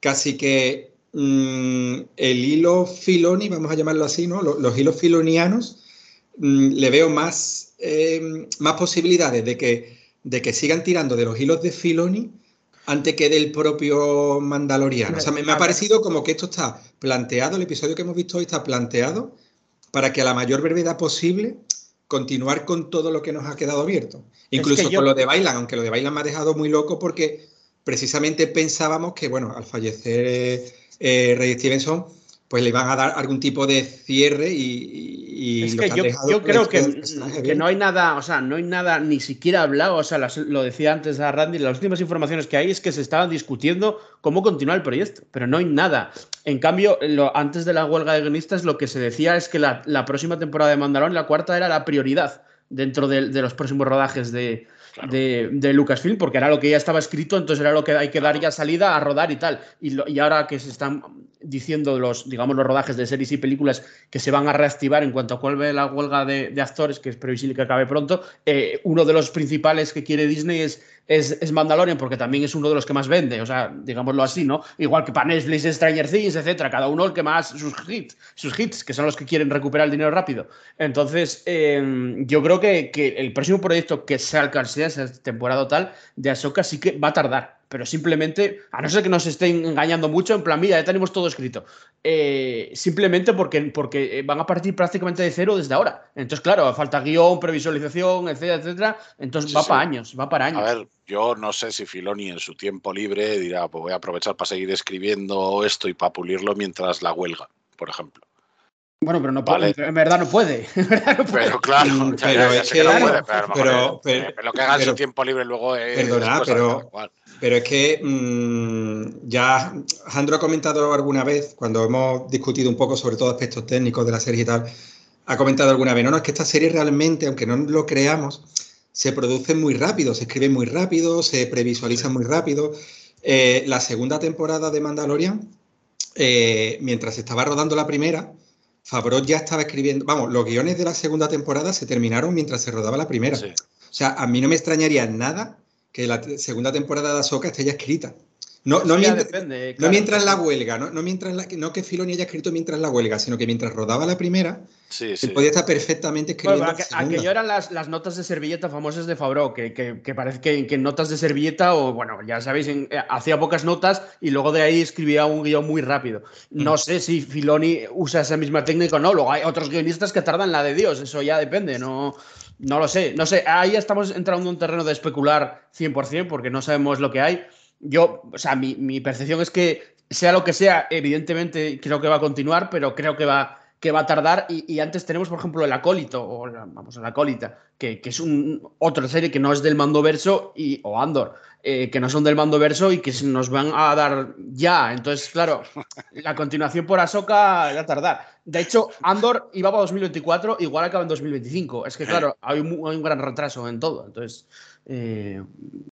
casi que mm, el hilo Filoni, vamos a llamarlo así, ¿no? Los, los hilos filonianos, mm, le veo más, eh, más posibilidades de que, de que sigan tirando de los hilos de Filoni antes que del propio Mandaloriano. O sea, me, me ha parecido como que esto está planteado, el episodio que hemos visto hoy está planteado para que a la mayor brevedad posible continuar con todo lo que nos ha quedado abierto. Incluso yo- con lo de Bailan, aunque lo de Bailan me ha dejado muy loco porque precisamente pensábamos que, bueno, al fallecer eh, eh, Ray Stevenson, pues le iban a dar algún tipo de cierre y, y Es que yo, dejado yo con creo que, que no hay nada, o sea, no hay nada ni siquiera hablado, o sea, las- lo decía antes a Randy, las últimas informaciones que hay es que se estaban discutiendo cómo continuar el proyecto, pero no hay nada. En cambio, lo- antes de la huelga de guionistas, lo que se decía es que la, la próxima temporada de Mandalorian, la cuarta, era la prioridad dentro de, de los próximos rodajes de, Claro. de, de Lucasfilm, porque era lo que ya estaba escrito, entonces era lo que hay que dar ya salida a rodar y tal. Y, lo- y ahora que se están diciendo los, digamos, los rodajes de series y películas que se van a reactivar en cuanto vuelve la huelga de, de actores, que es previsible que acabe pronto, eh, uno de los principales que quiere Disney es, es, es Mandalorian, porque también es uno de los que más vende, o sea, digámoslo así, ¿no? Igual que para Netflix, Stranger Things, etcétera, cada uno el que más sus hits, sus hits, que son los que quieren recuperar el dinero rápido. Entonces, eh, yo creo que, que el próximo proyecto que salga sea esa temporada tal de Ahsoka sí que va a tardar, pero simplemente, a no ser que nos estén engañando mucho, en plan, mira, ya tenemos todo escrito, eh, simplemente porque, porque van a partir prácticamente de cero desde ahora. Entonces, claro, falta guion, previsualización, etcétera, etcétera. Entonces Sí, va sí. para años, va para años. A ver, yo no sé si Filoni en su tiempo libre dirá, pues voy a aprovechar para seguir escribiendo esto y para pulirlo mientras la huelga, por ejemplo. Bueno, pero no Vale. puede, en verdad no puede. en verdad no puede. Pero claro, Mm, pero ya- ya es sé que no que- puede, pero pero- es- pero- lo que haga en pero- su tiempo libre luego es Perdona, pero-. Pero es que mm, ya Jandro ha comentado alguna vez, cuando hemos discutido un poco sobre todo aspectos técnicos de la serie y tal, ha comentado alguna vez, no, no, es que esta serie realmente, aunque no lo creamos, se produce muy rápido, se escribe muy rápido, se previsualiza muy rápido. Eh, la segunda temporada de Mandalorian, eh, mientras se estaba rodando la primera, Favreau ya estaba escribiendo, vamos, los guiones de la segunda temporada se terminaron mientras se rodaba la primera. Sí. O sea, a mí no me extrañaría nada que la segunda temporada de Ahsoka esté ya escrita. No, no, mientras, depende, no claro. mientras la huelga, no, no mientras la, no que Filoni haya escrito mientras la huelga, sino que mientras rodaba la primera, Sí, se sí. podía estar perfectamente escribiendo Bueno, aqu- aquello eran las, las notas de servilleta famosas de Fabro, que, que- que parece que, que en notas de servilleta, o bueno, ya sabéis, en- eh, hacía pocas notas y luego de ahí escribía un guion muy rápido. No Mm. sé si Filoni usa esa misma técnica o no. Luego hay otros guionistas que tardan la de Dios, eso ya depende, no, no lo sé. No sé, ahí estamos entrando en un terreno de especular 100% porque no sabemos lo que hay. Yo, o sea, mi, mi percepción es que sea lo que sea, evidentemente creo que va a continuar, pero creo que va, que va a tardar. Y, y antes tenemos, por ejemplo, el acólito, o la- vamos, el acólita, que, que es un, otra serie que no es del mando verso, y, o Andor, eh, que no son del mando verso y que nos van a dar ya. Entonces, claro, la continuación por Ahsoka va a tardar. De hecho, Andor iba para 2024, igual acaba en 2025. Es que, claro, hay un, hay un gran retraso en todo. Entonces, eh,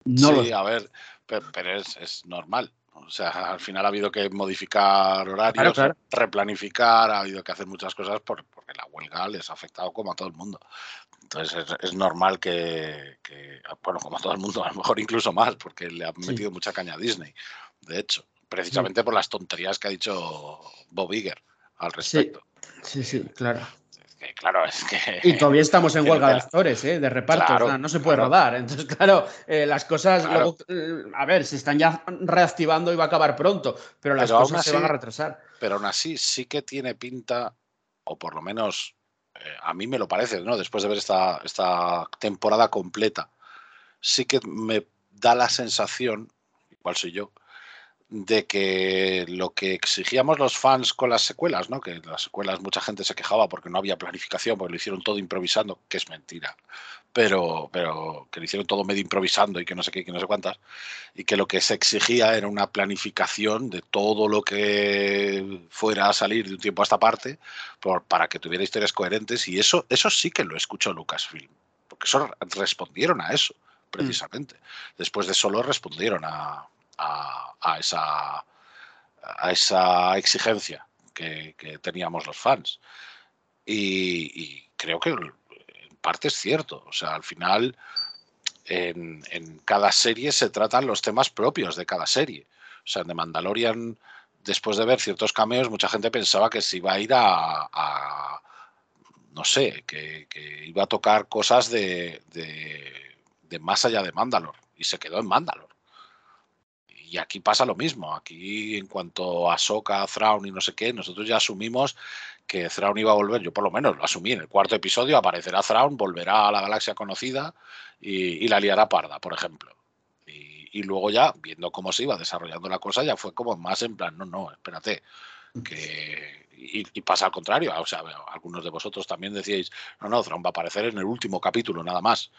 no lo sí, sé. a ver, pero, pero es, es normal. O sea, al final ha habido que modificar horarios, Claro, claro. replanificar, ha habido que hacer muchas cosas por- porque la huelga les ha afectado como a todo el mundo. Entonces es, es normal que, que, bueno, como a todo el mundo, a lo mejor incluso más, porque le han Sí. metido mucha caña a Disney, de hecho, precisamente por las tonterías que ha dicho Bob Iger al respecto. Sí, sí, claro. Que, claro, es que... Y todavía estamos en huelga de actores, ¿eh? de reparto. Claro, o sea, no se puede claro. rodar. Entonces, claro, eh, las cosas, Claro. luego, eh, a ver, se están ya reactivando y va a acabar pronto, pero las Pero cosas se van a retrasar. pero aún así sí que tiene pinta, o por lo menos eh, a mí me lo parece, ¿no? Después de ver esta, esta temporada completa, sí que me da la sensación, igual soy yo, de que lo que exigíamos los fans con las secuelas, ¿no? Que las secuelas mucha gente se quejaba porque no había planificación, porque lo hicieron todo improvisando, que es mentira. Pero, pero que lo hicieron todo medio improvisando y que no sé qué, que no sé cuántas y que lo que se exigía era una planificación de todo lo que fuera a salir de un tiempo a esta parte por, para que tuviera historias coherentes y eso, eso sí que lo escuchó Lucasfilm, porque eso respondieron a eso, precisamente. Después de solo respondieron a, a, esa, a esa exigencia que, teníamos los fans. Y, creo que en parte es cierto, o sea, al final en, en, cada serie se tratan los temas propios de cada serie. O sea, de Mandalorian, después de ver ciertos cameos, mucha gente pensaba que se iba a ir a, no sé, que, que, iba a tocar cosas de, de, de, más allá de Mandalor. Y se quedó en Mandalor. Y aquí pasa lo mismo. Aquí, en cuanto a Soka, Thrawn y no sé qué, nosotros ya asumimos que Thrawn iba a volver. Yo, por lo menos, lo asumí. En el cuarto episodio aparecerá Thrawn, volverá a la galaxia conocida y, la liará parda, por ejemplo. Y, luego, ya, viendo cómo se iba desarrollando la cosa, ya fue como más en plan: no, no, espérate. Que, y, pasa al contrario. O sea, algunos de vosotros también decíais: no, no, Thrawn va a aparecer en el último capítulo, nada más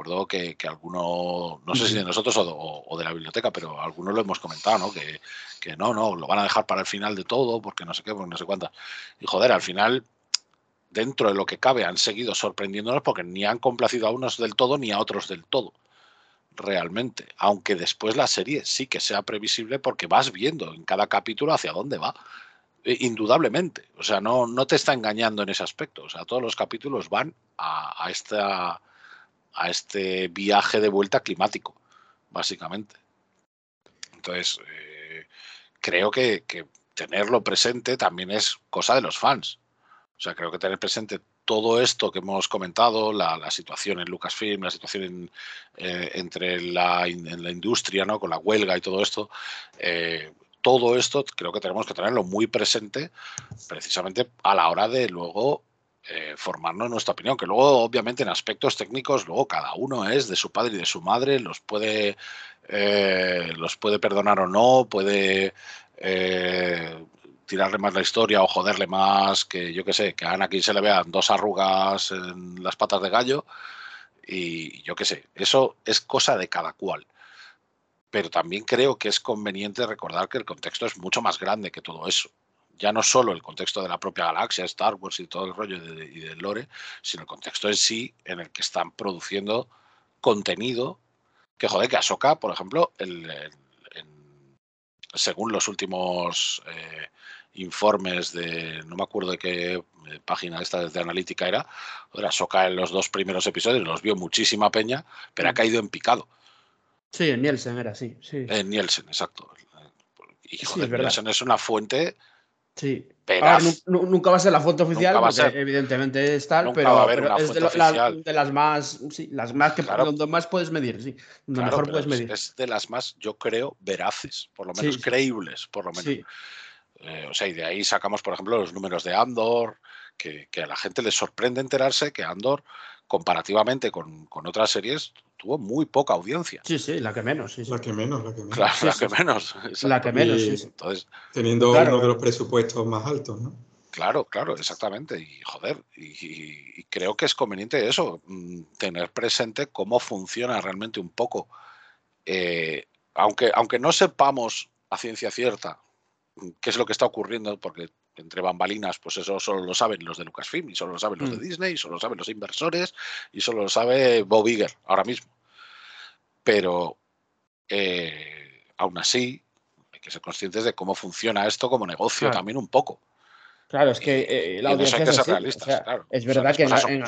recuerdo que, que alguno, no sé si de nosotros o, de la biblioteca, pero algunos lo hemos comentado, ¿no? Que, que, no, no, lo van a dejar para el final de todo, porque no sé qué, porque no sé cuántas. Y joder, al final, dentro de lo que cabe, han seguido sorprendiéndonos porque ni han complacido a unos del todo ni a otros del todo. Realmente. Aunque después la serie sí que sea previsible porque vas viendo en cada capítulo hacia dónde va eh, indudablemente. O sea, no, no te está engañando en ese aspecto. O sea, todos los capítulos van a, a esta a este viaje de vuelta climático, básicamente. Entonces, eh, creo que, tenerlo presente también es cosa de los fans. O sea, creo que tener presente todo esto que hemos comentado, la, situación en Lucasfilm, la situación eh, entre la, en la industria, ¿no? con la huelga y todo esto, eh, todo esto creo que tenemos que tenerlo muy presente precisamente a la hora de luego eh, formarnos nuestra opinión, que luego obviamente en aspectos técnicos, luego cada uno es de su padre y de su madre, los puede, eh, los puede perdonar o no, puede eh, tirarle más la historia o joderle más, que yo que sé, que a Anakin se le vean dos arrugas en las patas de gallo y yo qué sé, eso es cosa de cada cual. Pero también creo que es conveniente recordar que el contexto es mucho más grande que todo eso ya no solo el contexto de la propia galaxia, Star Wars y todo el rollo de, y del lore, sino el contexto en sí en el que están produciendo contenido que, joder, que Ahsoka, por ejemplo, según los últimos eh, informes de, no me acuerdo de qué eh, página esta de analítica era, Ahsoka en los dos primeros episodios los vio muchísima peña, pero ha mm. caído en picado. Sí, en Nielsen era así. Sí. En Nielsen, exacto. Y joder, Nielsen es una fuente Sí. nunca va a ser la fuente oficial, porque evidentemente es tal, pero, es de, las más, sí, las más que donde más puedes medir, sí, donde mejor puedes medir. Es de las más, yo creo, veraces, por lo menos creíbles, por lo menos. Eh, o sea, y de ahí sacamos, por ejemplo, los números de Andor, que, a la gente le sorprende enterarse que Andor, comparativamente con, con otras series, tuvo muy poca audiencia. Sí, sí, la que menos. Sí, La que menos, la que menos. Claro, la que menos. La que menos, sí. Entonces, teniendo uno de los presupuestos más altos, ¿no? Claro, claro, exactamente. Y joder, y, creo que es conveniente eso, mm, tener presente cómo funciona realmente un poco. Eh, aunque, aunque no sepamos a ciencia cierta mm, qué es lo que está ocurriendo, porque entre bambalinas, pues eso solo lo saben los de Lucasfilm y solo lo saben los de mm. Disney, y solo lo saben los inversores y solo lo sabe Bob Iger ahora mismo. Pero eh, aún así hay que ser conscientes de cómo funciona esto como negocio también un poco. Claro, es que eh, la audiencia es, verdad que en,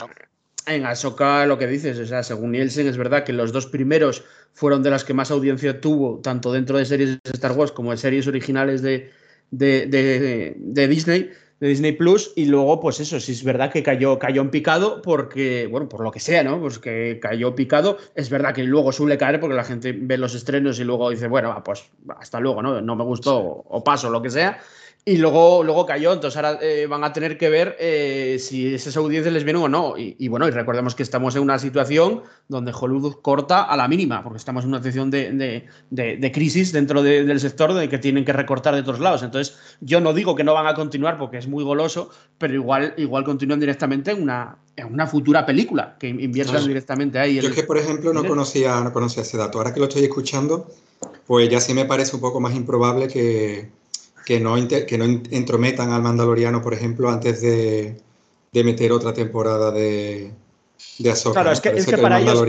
en, Ahsoka lo que dices, o sea, según Nielsen, es verdad que los dos primeros fueron de las que más audiencia tuvo, tanto dentro de series de Star Wars como de series originales de, de, Disney, de Disney Plus, y luego, pues eso, sí es verdad que cayó, cayó en picado porque, bueno, por lo que sea, ¿no? Pues que cayó picado. Es verdad que luego suele caer porque la gente ve los estrenos y luego dice, bueno, pues hasta luego, ¿no? No me gustó o paso, lo que sea. Y luego, luego cayó, entonces ahora eh, van a tener que ver eh, si esas audiencias les vienen o no. Y, bueno, y recordemos que estamos en una situación donde Hollywood corta a la mínima, porque estamos en una situación de, de, crisis dentro del sector de que tienen que recortar de todos lados. Entonces, yo no digo que no van a continuar porque es muy goloso, pero igual, igual continúan directamente en una, en una futura película, que inviertan directamente ahí. Yo es que, por ejemplo, no conocía, no conocía ese dato. Ahora que lo estoy escuchando, pues ya sí me parece un poco más improbable que que no, que no entrometan al Mandaloriano, por ejemplo, antes de, meter otra temporada de, de Ahsoka. Claro, es que, es que, para ellos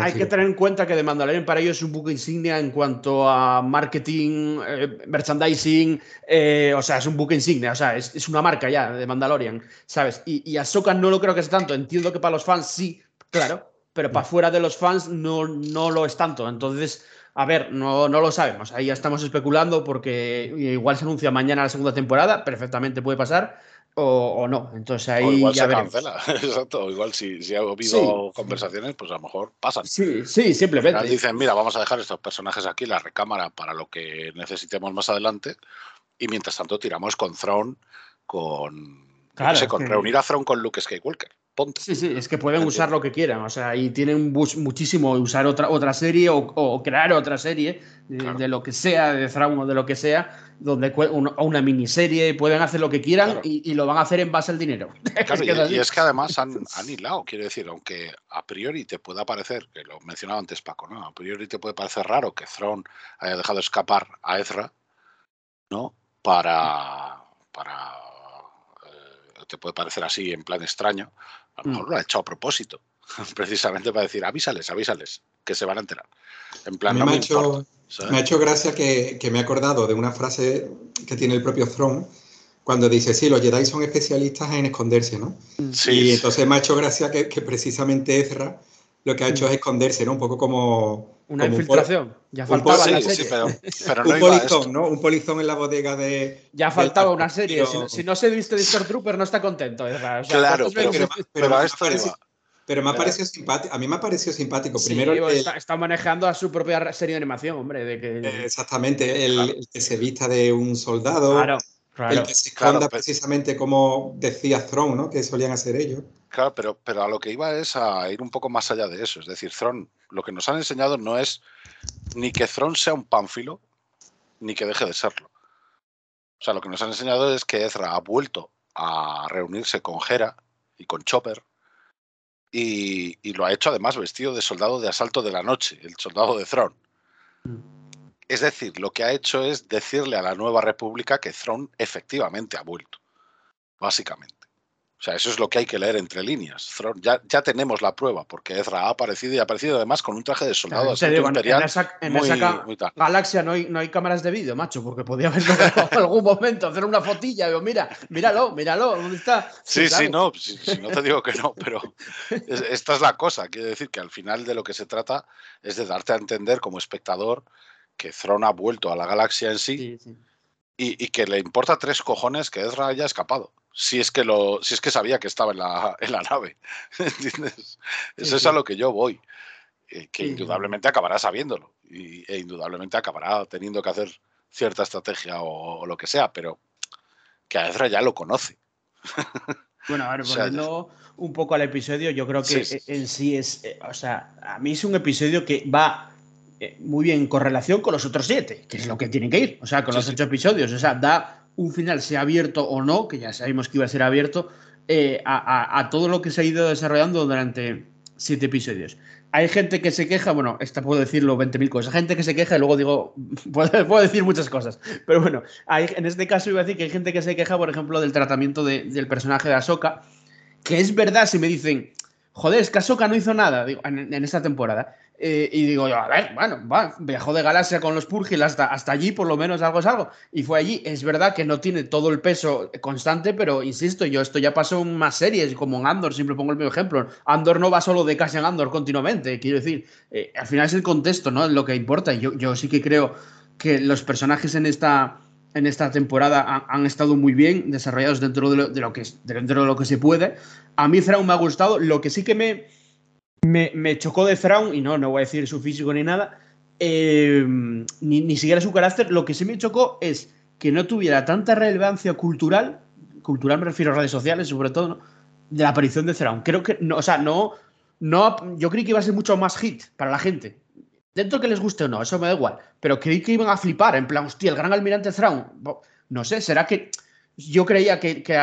hay que tener en cuenta que The Mandalorian para ellos es un buque insignia en cuanto a marketing, eh, merchandising, eh, o sea, es un buque insignia, o sea, es, una marca ya de Mandalorian, ¿sabes? Y, y Ahsoka no lo creo que es tanto, entiendo que para los fans sí, claro, pero para fuera de los fans no, no lo es tanto, entonces a ver, no, no lo sabemos. Ahí ya estamos especulando porque igual se anuncia mañana la segunda temporada, perfectamente puede pasar. o, o no. Entonces ahí o igual ya se veremos. cancela. Exacto. Igual si, si ha habido Sí. conversaciones, pues a lo mejor pasan. Sí, sí, simplemente. dicen, mira, vamos a dejar estos personajes aquí, la recámara, para lo que necesitemos más adelante. Y mientras tanto tiramos con Thrawn, con, Claro, sé, con reunir a Thrawn con Luke Skywalker. Ponte. Sí, sí, es que pueden Entiendo. usar lo que quieran, o sea, y tienen muchísimo usar otra, otra serie o, o crear otra serie de, Claro. de lo que sea, de Thrawn o de lo que sea, donde cue- un- o una miniserie, pueden hacer lo que quieran Claro. y, y lo van a hacer en base al dinero. Claro, y es que además han, han hilado, quiero decir, aunque a priori te pueda parecer, que lo mencionaba antes Paco, ¿no? A priori te puede parecer raro que Thrawn haya dejado escapar a Ezra, ¿no? Para. para eh, te puede parecer así en plan extraño. A lo mejor Mm. lo ha hecho a propósito, precisamente para decir avísales, avísales, que se van a enterar. En A plan, mí no me, me ha hecho, me ha hecho gracia que, que me he acordado de una frase que tiene el propio Throne cuando dice, sí, los Jedi son especialistas en esconderse, ¿no? Sí, y entonces me ha hecho gracia que, que precisamente Ezra lo que ha hecho es esconderse, ¿no? Un poco como... Una como un infiltración. Ya un faltaba la Sí, serie. sí, pero, pero poli- no un iba polizón, esto. ¿no? Un polizón en la bodega de... Ya faltaba una serie. pero- Si, no- si no se viste de Stormtrooper, no está contento. O sea, Claro, ¿cuántas pero- pero, pero me a ha esto iba. pero me ha parecido simpático. A mí me ha parecido simpático. Sí, Primero, el- está, está manejando a su propia serie de animación, hombre. De que, exactamente, el, Claro. el que se vista de un soldado, claro, el claro. que se Claro, esconda pero- precisamente como decía Throne, ¿no? Que solían hacer ellos. Claro, pero, pero a lo que iba es a ir un poco más allá de eso. Es decir, Thron, lo que nos han enseñado no es ni que Thron sea un pánfilo, ni que deje de serlo. O sea, lo que nos han enseñado es que Ezra ha vuelto a reunirse con Hera y con Chopper. Y, y lo ha hecho además vestido de soldado de asalto de la noche, el soldado de Thron. Es decir, lo que ha hecho es decirle a la nueva república que Thron efectivamente ha vuelto. Básicamente. O sea, eso es lo que hay que leer entre líneas. Thrawn- ya, ya tenemos la prueba, porque Ezra ha aparecido y ha aparecido además con un traje de soldado digo, imperial. en esa, en muy- esa ca- muy tal. galaxia no hay, no hay cámaras de vídeo, macho, porque podía haberlo en algún momento, hacer una fotilla. Digo, mira, míralo, míralo, ¿dónde está? Sí, sí, claro. no, si, si no te digo que no, pero es- esta es la cosa. Quiero decir que al final de lo que se trata es de darte a entender como espectador que Thrawn ha vuelto a la galaxia en sí, Sí, sí. Y, y que le importa tres cojones que Ezra haya escapado. Si es que lo, si es que sabía que estaba en la, en la nave. ¿Entiendes? Eso es a lo que yo voy. eh, que indudablemente acabará sabiéndolo. Y, e indudablemente acabará teniendo que hacer cierta estrategia o, o lo que sea, pero que a Ezra ya lo conoce. Bueno, a ver, O sea, volviendo un poco al episodio, yo creo que Sí, sí. en sí es, eh, o sea, a mí es un episodio que va eh, muy bien en correlación con los otros siete, que es lo que tienen que ir, o sea, con Sí, los sí. ocho episodios, o sea, da un final, sea abierto o no, que ya sabemos que iba a ser abierto, eh, a, a- a todo lo que se ha ido desarrollando durante siete episodios. Hay gente que se queja, bueno, esta puedo decirlo 20.000 cosas, hay gente que se queja y luego digo, puedo, puedo decir muchas cosas, pero bueno, hay, en este caso iba a decir que hay gente que se queja, por ejemplo, del tratamiento de- del personaje de Ahsoka, que es verdad si me dicen, joder, es que Ahsoka no hizo nada digo, en, en esta temporada. Eh, y digo yo, a ver, bueno, va, viajó de galaxia con los Purgil hasta, hasta allí, por lo menos algo es algo. Y fue allí. Es verdad que no tiene todo el peso constante, pero insisto, yo esto ya pasó en más series, como en Andor, siempre pongo el mismo ejemplo. Andor no va solo de casa en Andor continuamente, quiero decir, eh, al final es el contexto, ¿no? Lo que importa. Yo, yo sí que creo que los personajes en esta, en esta temporada han, han estado muy bien desarrollados dentro de lo, de lo que, dentro de lo que se puede. A mí Thrawn me ha gustado. Lo que sí que me, me, chocó de Thrawn, y no, no voy a decir su físico ni nada, eh, ni, ni siquiera su carácter, lo que sí me chocó es que no tuviera tanta relevancia cultural, cultural me refiero a redes sociales sobre todo, ¿no? de la aparición de Thrawn. Creo que, no, o sea, no, no, yo creí que iba a ser mucho más hit para la gente. Dentro que les guste o no, eso me da igual. Pero creí que iban a flipar, en plan, hostia, el gran almirante Thrawn. No sé, será que yo creía que, que,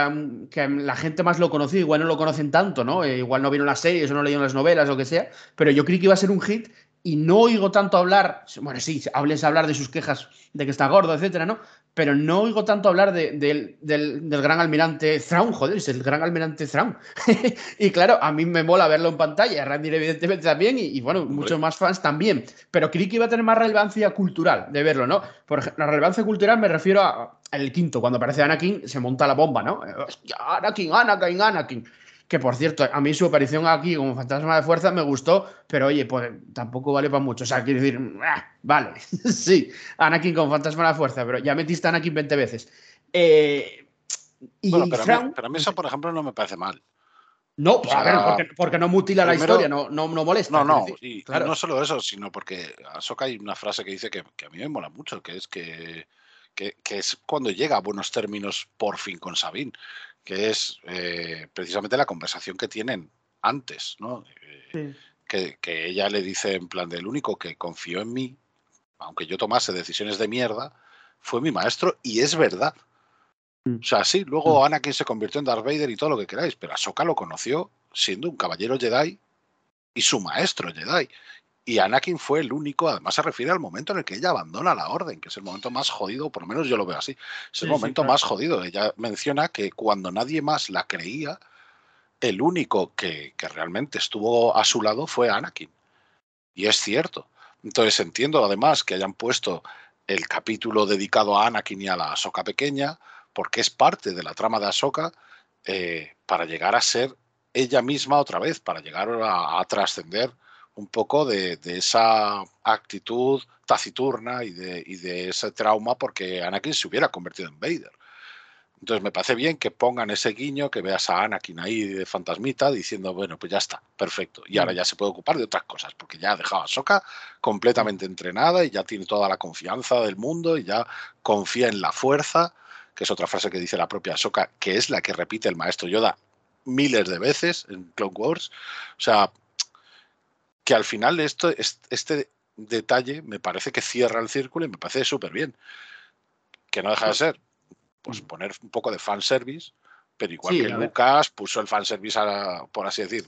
que, la gente más lo conocía, igual no lo conocen tanto, ¿no? Eh, igual no vieron las series o no leyeron las novelas o lo que sea, pero yo creí que iba a ser un hit y no oigo tanto hablar, bueno, sí, hables hablar de sus quejas de que está gordo, etcétera, ¿no? Pero no oigo tanto hablar de- del, del- del gran almirante Thrawn, joder, es el gran almirante Thrawn. y claro, a mí me mola verlo en pantalla, Randy evidentemente también, y, y bueno, muchos más fans también, pero creí que iba a tener más relevancia cultural de verlo, ¿no? Por ejemplo, la relevancia cultural me refiero a- al quinto, cuando aparece Anakin, se monta la bomba, ¿no? Hostia, Anakin, Anakin, Anakin. Que por cierto, a mí su aparición aquí como fantasma de fuerza me gustó, pero oye, pues tampoco vale para mucho. O sea, quiero decir, ah, vale, sí, Anakin con fantasma de fuerza, pero ya metiste a Anakin 20 veces. Eh, Y, Bueno, pero, a mí, pero a mí eso, por ejemplo, no me parece mal. No, o sea, a ver, porque, porque no mutila la historia, no, no, no molesta. No, no, y, y claro. no solo eso, sino porque a Soka hay una frase que dice que, que a mí me mola mucho, que es que, que, que es cuando llega a buenos términos por fin con Sabine, que es eh, precisamente la conversación que tienen antes, ¿no? Eh, Sí. que, que ella le dice en plan del único que confió en mí, aunque yo tomase decisiones de mierda, fue mi maestro y es verdad. Mm. O sea, sí, luego Anakin se convirtió en Darth Vader y todo lo que queráis, pero Ahsoka lo conoció siendo un caballero Jedi y su maestro Jedi. Y Anakin fue el único, además se refiere al momento en el que ella abandona la orden, que es el momento más jodido, por lo menos yo lo veo así, es Sí, el sí, momento claro. más jodido. Ella menciona que cuando nadie más la creía, el único que, que realmente estuvo a su lado fue Anakin. Y es cierto. Entonces entiendo además que hayan puesto el capítulo dedicado a Anakin y a la Ahsoka pequeña, porque es parte de la trama de Ahsoka eh, para llegar a ser ella misma otra vez, para llegar a, a trascender un poco de, de esa actitud taciturna y de, y de ese trauma porque Anakin se hubiera convertido en Vader. Entonces me parece bien que pongan ese guiño, que veas a Anakin ahí de fantasmita diciendo, bueno, pues ya está, perfecto. Y ahora ya se puede ocupar de otras cosas, porque ya ha dejado a Soka completamente entrenada y ya tiene toda la confianza del mundo y ya confía en la fuerza, que es otra frase que dice la propia Soka, que es la que repite el maestro Yoda miles de veces en Clone Wars. O sea, que al final esto, es- este detalle me parece que cierra el círculo y me parece súper bien. Que no deja de ser, pues poner un poco de fanservice, pero igual Sí, que. Lucas puso el fanservice, a- por así decir,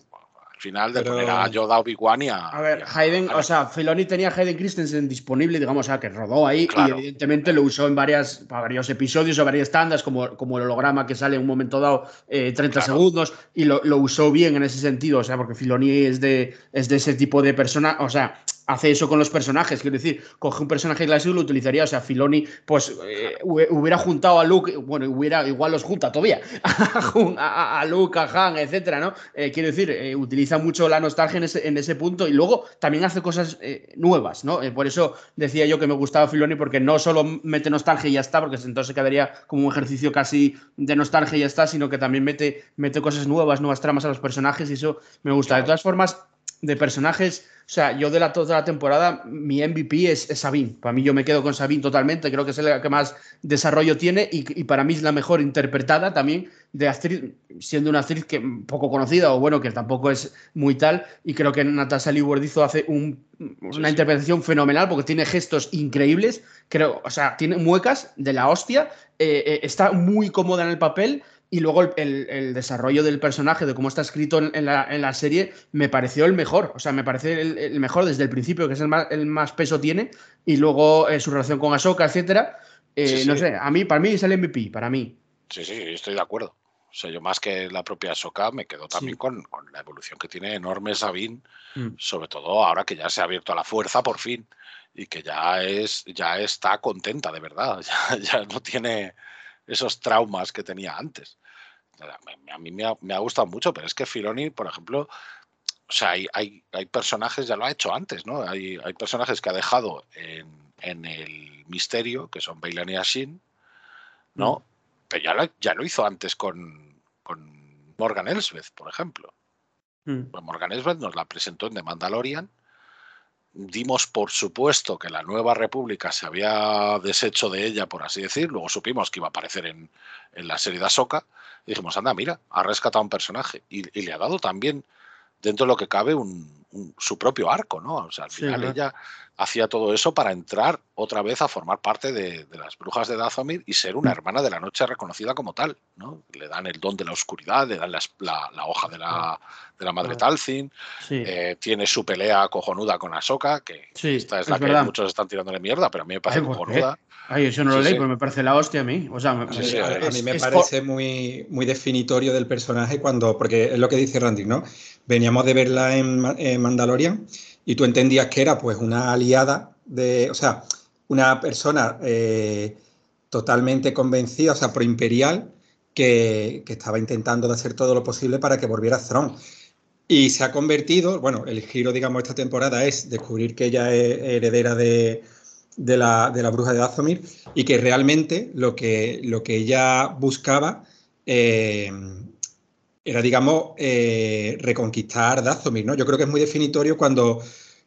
al final de Pero- poner a Yoda, Obi-Wan y a... A ver, a- Hayden, a- o sea, Filoni tenía a Hayden Christensen disponible, digamos, o sea, que rodó ahí Claro. y evidentemente lo usó en varias, para varios episodios o varias tandas, como, como el holograma que sale en un momento dado, eh, 30 Claro. segundos, y lo, lo usó bien en ese sentido, o sea, porque Filoni es de, es de ese tipo de persona, o sea, hace eso con los personajes, quiero decir, coge un personaje clásico y lo utilizaría, o sea, Filoni, pues eh, hubiera juntado a Luke, bueno, hubiera, igual los junta todavía, a, Luke, a Han, etcétera, ¿no? Eh, quiero decir, eh, utiliza mucho la nostalgia en ese, en ese punto y luego también hace cosas eh, nuevas, ¿no? Por eso decía yo que me gustaba Filoni, porque no solo mete nostalgia y ya está, porque entonces quedaría como un ejercicio casi de nostalgia y ya está, sino que también mete, mete cosas nuevas, nuevas tramas a los personajes y eso me gusta. De todas formas, de personajes, o sea, yo de la toda la temporada, mi MVP es, es Sabine. Para mí yo me quedo con Sabine totalmente, creo que es el que más desarrollo tiene y, y para mí es la mejor interpretada también de actriz, siendo una actriz que poco conocida o bueno, que tampoco es muy tal. Y creo que Natasha hizo hace un, una interpretación fenomenal porque tiene gestos increíbles, creo, o sea, tiene muecas de la hostia, eh, eh, está muy cómoda en el papel y luego el, el- el desarrollo del personaje, de cómo está escrito en, en la, en la serie, me pareció el mejor. O sea, me parece el, el mejor desde el principio, que es el más, el más peso tiene. Y luego eh, su relación con Ahsoka, etcétera. Eh, Sí, sí. No sé, a mí, para mí es el MVP, para mí. Sí, sí, estoy de acuerdo. O sea, yo más que la propia Soka me quedo también Sí. con, con la evolución que tiene enorme Sabine, Mm. sobre todo ahora que ya se ha abierto a la fuerza por fin y que ya es ya está contenta de verdad, ya, ya no tiene esos traumas que tenía antes. A mí- me ha, me ha gustado mucho, pero es que Filoni, por ejemplo, o sea, hay, hay, hay personajes, ya lo ha hecho antes, ¿no? Hay, hay personajes que ha dejado en, en el misterio, que son Bailan y Ashin, ¿no? Pero ya lo, ya lo hizo antes con, con Morgan Elsbeth, por ejemplo. Mm. Pues Morgan Elsbeth nos la presentó en The Mandalorian. Dimos por supuesto que la Nueva República se había deshecho de ella, por así decir. Luego supimos que iba a aparecer en, en la serie de Ahsoka. Y dijimos, anda, mira, ha rescatado un personaje. Y, y le ha dado también, dentro de lo que cabe, un, un- su propio arco, ¿no? O sea, al Sí, final claro. ella hacía todo eso para entrar otra vez a formar parte de, de las brujas de Dathomir y ser una hermana de la noche reconocida como tal, ¿no? Le dan el don de la oscuridad, le dan la, la- la hoja de la, de la madre. Talzin, Sí. eh, tiene su pelea cojonuda con Ahsoka, que Sí, esta es es la que verdad. muchos están tirándole mierda, pero a mí me parece Ay, cojonuda. Ay, eso no lo Sí, leí, sí. pero me parece la hostia a mí. O sea, me- Sí, sí, a, a es- mí me es por- parece muy, muy definitorio del personaje cuando, porque es lo que dice Randy, ¿no? Veníamos de verla en, Ma- en Mandalorian y tú entendías que era pues una aliada de, o sea, una persona eh, totalmente convencida, o sea, proimperial, que, que estaba intentando de hacer todo lo posible para que volviera Thrawn. Y se ha convertido, bueno, el giro, digamos, esta temporada es descubrir que ella es heredera de, de la, de la bruja de Dathomir y que realmente lo que, lo que ella buscaba eh, era, digamos, eh, reconquistar Dazomir, ¿no? Yo creo que es muy definitorio cuando,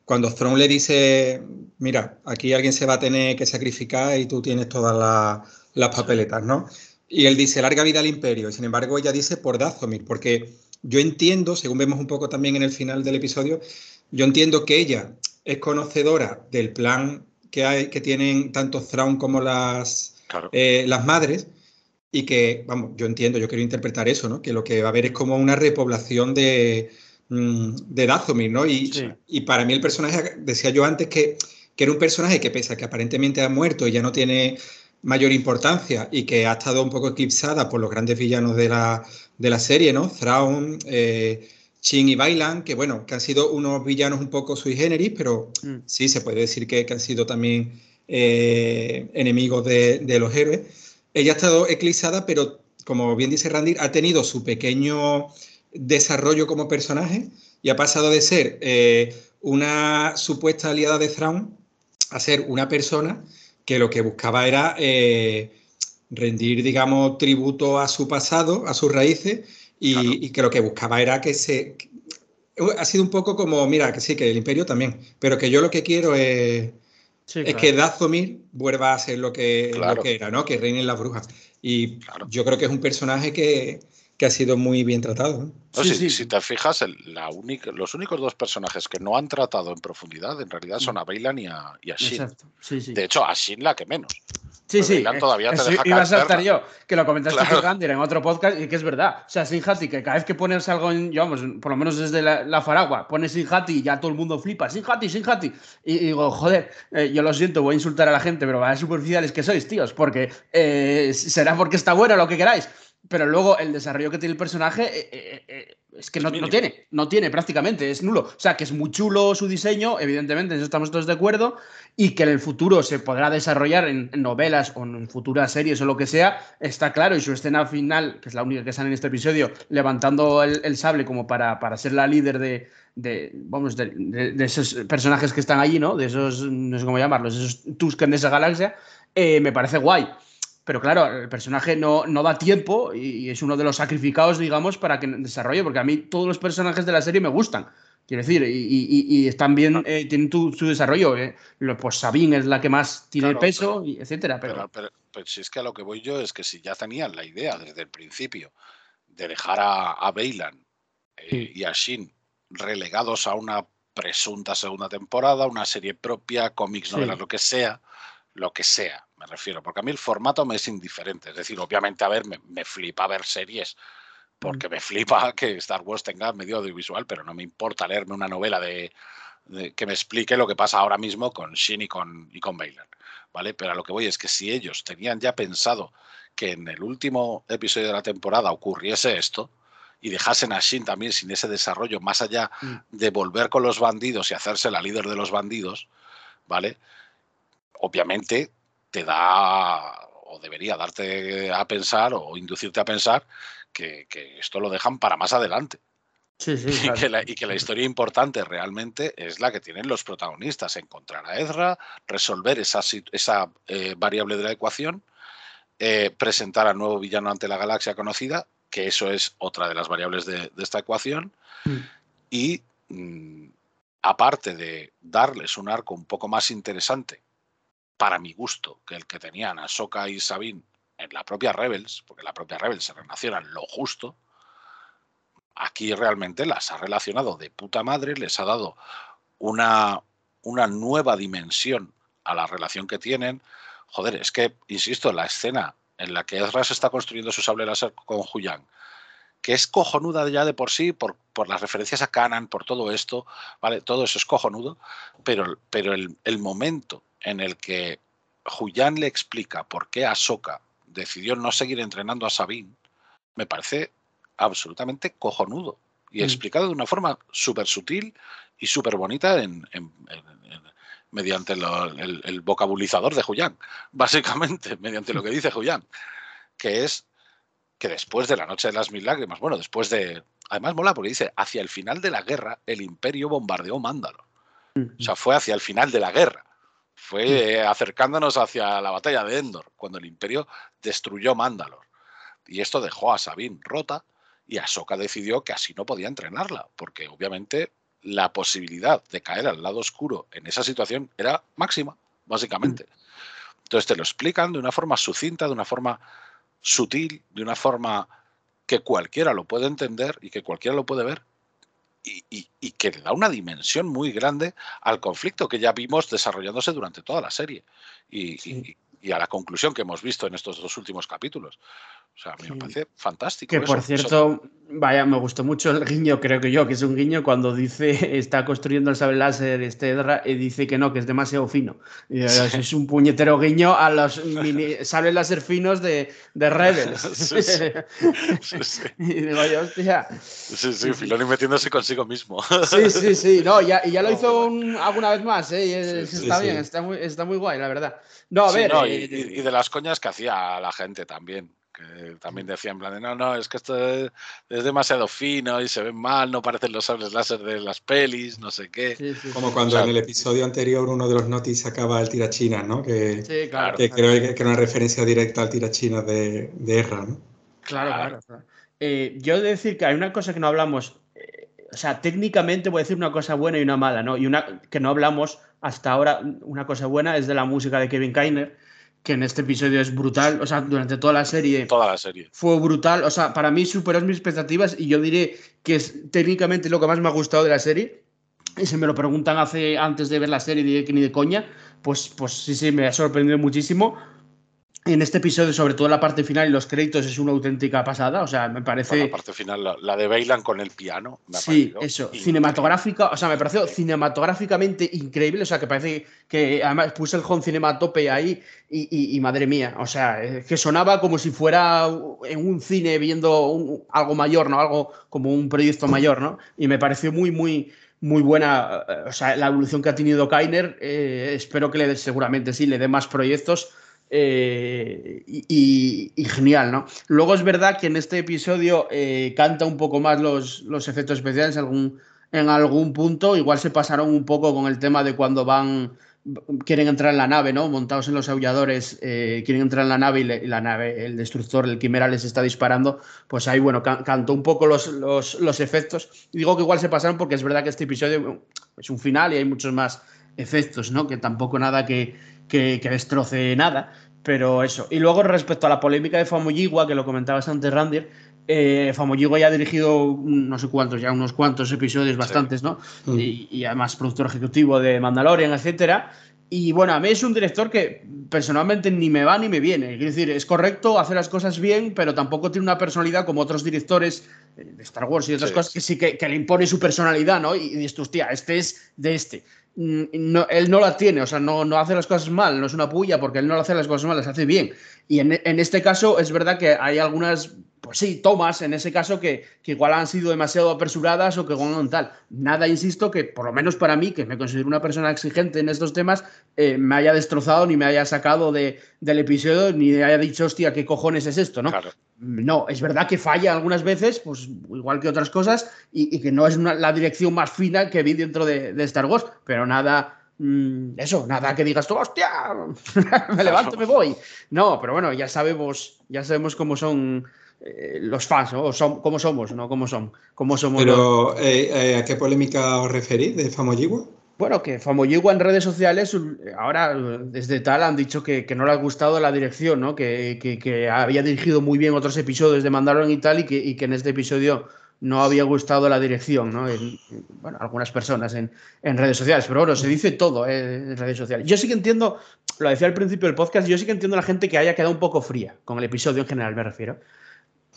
cuando Thrawn le dice, mira, aquí alguien se va a tener que sacrificar y tú tienes todas las papeletas, ¿no? Y él dice, larga vida al imperio. Y sin embargo, ella dice por Dazomir, porque yo entiendo, según vemos un poco también en el final del episodio, yo entiendo que ella es conocedora del plan que, hay, que tienen tanto Thrawn como las, eh, las madres y que, vamos, yo entiendo, yo quiero interpretar eso, ¿no? Que lo que va a haber es como una repoblación de, mm, de Dazomir, ¿no? Y, y para mí el personaje, decía yo antes que, que era un personaje que pese a que aparentemente ha muerto y ya no tiene mayor importancia y que ha estado un poco eclipsada por los grandes villanos de la, de la serie, ¿no? Thrawn, eh, Chin y Bailan, que bueno, que han sido unos villanos un poco sui generis, pero mm. sí se puede decir que, han sido también eh, enemigos de, los héroes. Ella ha estado eclipsada, pero como bien dice Randy, ha tenido su pequeño desarrollo como personaje y ha pasado de ser eh, una supuesta aliada de Thrawn a ser una persona que lo que buscaba era eh, rendir, digamos, tributo a su pasado, a sus raíces, y, que lo que buscaba era que se... ha sido un poco como, mira, que sí, que el imperio también, pero que yo lo que quiero es, es que Dazomir vuelva a ser lo que, que era, ¿no? Que reinen las brujas. Y yo creo que es un personaje que, ha sido muy bien tratado. si, te fijas, la única, los únicos dos personajes que no han tratado en profundidad en realidad son a Bailan y a, y Shin. De hecho, a Shin la que menos. Sí, sí. Eh, todavía te deja iba a saltar yo, que lo comentaste con Gander en otro podcast y que es verdad. O sea, Sin Hati, que cada vez que pones algo en, yo, vamos, por lo menos desde la, Faragua, pones Sin y ya todo el mundo flipa, Sin Hati, Sin Hati. Y, digo, joder, eh, yo lo siento, voy a insultar a la gente, pero vaya superficiales que sois, tíos, porque eh, será porque está bueno lo que queráis pero luego el desarrollo que tiene el personaje es que no, no, tiene, no tiene prácticamente, es nulo. O sea, que es muy chulo su diseño, evidentemente, en eso estamos todos de acuerdo, y que en el futuro se podrá desarrollar en, novelas o en futuras series o lo que sea, está claro. Y su escena final, que es la única que sale en este episodio, levantando el, sable como para, para, ser la líder de, de vamos, de, esos personajes que están allí, ¿no? De esos, no sé cómo llamarlos, esos Tusken de esa galaxia, eh, me parece guay. Pero claro, el personaje no, no da tiempo y, es uno de los sacrificados, digamos, para que desarrolle, porque a mí todos los personajes de la serie me gustan. Quiero decir, y, están bien, eh, tienen su desarrollo. Eh. Pues Sabine es la que más tiene peso, y etcétera. Pero... Pero, si es que a lo que voy yo es que si ya tenían la idea desde el principio de dejar a, a Bailan eh, y a Shin relegados a una presunta segunda temporada, una serie propia, cómics, novelas, lo que sea, lo que sea, refiero, porque a mí el formato me es indiferente. Es decir, obviamente, a ver, me, flipa ver series, porque mm. me flipa que Star Wars tenga medio audiovisual, pero no me importa leerme una novela de, que me explique lo que pasa ahora mismo con Shin y con, y con Baylor, ¿vale? Pero a lo que voy es que si ellos tenían ya pensado que en el último episodio de la temporada ocurriese esto, y dejasen a Shin también sin ese desarrollo, más allá mm. de volver con los bandidos y hacerse la líder de los bandidos, ¿vale? obviamente te da o debería darte a pensar o inducirte a pensar que, esto lo dejan para más adelante. Sí, sí, y, que la, y, que la, historia importante realmente es la que tienen los protagonistas, encontrar a Ezra, resolver esa, esa eh, variable de la ecuación, eh, presentar al nuevo villano ante la galaxia conocida, que eso es otra de las variables de, esta ecuación, mm. y mm, aparte de darles un arco un poco más interesante para mi gusto, que el que tenían Ahsoka y Sabine en la propia Rebels, porque la propia Rebels se relacionan lo justo, aquí realmente las ha relacionado de puta madre, les ha dado una, una nueva dimensión a la relación que tienen. Joder, es que, insisto, la escena en la que Ezra se está construyendo su sable láser con Huyang, que es cojonuda ya de por sí, por, por, las referencias a Canan, por todo esto, ¿vale? Todo eso es cojonudo, pero, pero el, el momento en el que Julián le explica por qué Ahsoka decidió no seguir entrenando a Sabine, me parece absolutamente cojonudo y mm. explicado de una forma súper sutil y súper bonita en, mediante el, vocabulizador de Julián, básicamente, mediante lo que dice Julián, que es que después de la Noche de las Mil Lágrimas, bueno, después de... Además mola porque dice, hacia el final de la guerra el imperio bombardeó Mándalo. O sea, fue hacia el final de la guerra fue acercándonos hacia la batalla de Endor, cuando el imperio destruyó Mandalor. Y esto dejó a Sabine rota y Ahsoka decidió que así no podía entrenarla, porque obviamente la posibilidad de caer al lado oscuro en esa situación era máxima, básicamente. Entonces te lo explican de una forma sucinta, de una forma sutil, de una forma que cualquiera lo puede entender y que cualquiera lo puede ver y, que le da una dimensión muy grande al conflicto que ya vimos desarrollándose durante toda la serie y, y a la conclusión que hemos visto en estos dos últimos capítulos. O sea, a mí me parece fantástico. Que por cierto, vaya, me gustó mucho el guiño, creo que yo, que es un guiño cuando dice, está construyendo el sable láser este y dice que no, que es demasiado fino. Y Es un puñetero guiño a los mini sables láser finos de, de Rebels. Sí, sí. y digo yo, hostia. Sí, sí, Filoni metiéndose consigo mismo. sí, sí, sí. No, ya, y ya lo hizo alguna vez más, ¿eh? Y está bien, está muy, está muy guay, la verdad. No, a ver. Eh, y, de las coñas que hacía la gente también que también decía en plan de no, no, es que esto es, demasiado fino y se ve mal, no parecen los sables láser de las pelis, no sé qué. Como cuando en el episodio anterior uno de los notis sacaba el tirachinas, ¿no? Que, claro, que creo que, era una referencia directa al tirachinas de, de Erra, ¿no? Claro, claro. Eh, yo he de decir que hay una cosa que no hablamos, eh, o sea, técnicamente voy a decir una cosa buena y una mala, ¿no? Y una que no hablamos hasta ahora, una cosa buena es de la música de Kevin Kainer que en este episodio es brutal, o sea, durante toda la serie. Toda la serie. Fue brutal, o sea, para mí superó mis expectativas y yo diré que es técnicamente lo que más me ha gustado de la serie. Y si me lo preguntan hace, antes de ver la serie, diré que ni de coña, pues, pues sí, sí, me ha sorprendido muchísimo en este episodio, sobre todo la parte final y los créditos, es una auténtica pasada. O sea, me parece. la parte final, la, de Bailan con el piano. sí, eso. Cinematográfica, o sea, me pareció cinematográficamente increíble. O sea, que parece que además puse el home cinematope ahí y, madre mía. O sea, que sonaba como si fuera en un cine viendo algo mayor, ¿no? Algo como un proyecto mayor, ¿no? Y me pareció muy, muy muy buena, o sea, la evolución que ha tenido Kainer, eh, espero que le seguramente sí, le dé más proyectos eh, y, genial, ¿no? Luego es verdad que en este episodio eh, canta un poco más los, los efectos especiales en algún, en algún punto. Igual se pasaron un poco con el tema de cuando van, quieren entrar en la nave, ¿no? Montados en los aulladores, eh, quieren entrar en la nave y, la nave, el destructor, el quimera les está disparando. Pues ahí, bueno, cantó un poco los, los, los efectos. digo que igual se pasaron porque es verdad que este episodio es un final y hay muchos más efectos, ¿no? Que tampoco nada que que, destroce nada, pero eso. Y luego respecto a la polémica de Famoyigua, que lo comentabas antes, Randir, eh, ya ha dirigido no sé cuántos, ya unos cuantos episodios, bastantes, ¿no? Mm. Y, además productor ejecutivo de Mandalorian, etcétera. Y bueno, a mí es un director que personalmente ni me va ni me viene. Es decir, es correcto hacer las cosas bien, pero tampoco tiene una personalidad como otros directores de Star Wars y otras cosas que sí que, le impone su personalidad, ¿no? Y, y dices, hostia, este es de este. No, él no la tiene, o sea, no, no hace las cosas mal, no es una puya porque él no hace las cosas mal, las hace bien. Y en, en este caso es verdad que hay algunas, pues sí, tomas en ese caso que, que igual han sido demasiado apresuradas o que con tal. Nada, insisto, que por lo menos para mí, que me considero una persona exigente en estos temas, eh, me haya destrozado ni me haya sacado de, del episodio ni haya dicho, hostia, ¿qué cojones es esto? ¿no? Claro. No, es verdad que falla algunas veces, pues igual que otras cosas, y, que no es la dirección más fina que vi dentro de, Star Wars, pero nada, eso, nada que digas tú, hostia, me levanto, me voy. No, pero bueno, ya sabemos, ya sabemos cómo son eh, los fans, ¿no? O son, cómo somos, ¿no? Cómo son, cómo somos. Pero, eh, eh, ¿a qué polémica os referís de Famoyiwa? Bueno, que Famoyigua en redes sociales, ahora desde tal han dicho que, no le ha gustado la dirección, ¿no? Que, había dirigido muy bien otros episodios de Mandalorian y tal, y que, en este episodio no había gustado la dirección, ¿no? bueno, algunas personas en, redes sociales, pero bueno, se dice todo ¿eh? en redes sociales. Yo sí que entiendo, lo decía al principio del podcast, yo sí que entiendo a la gente que haya quedado un poco fría con el episodio en general, me refiero.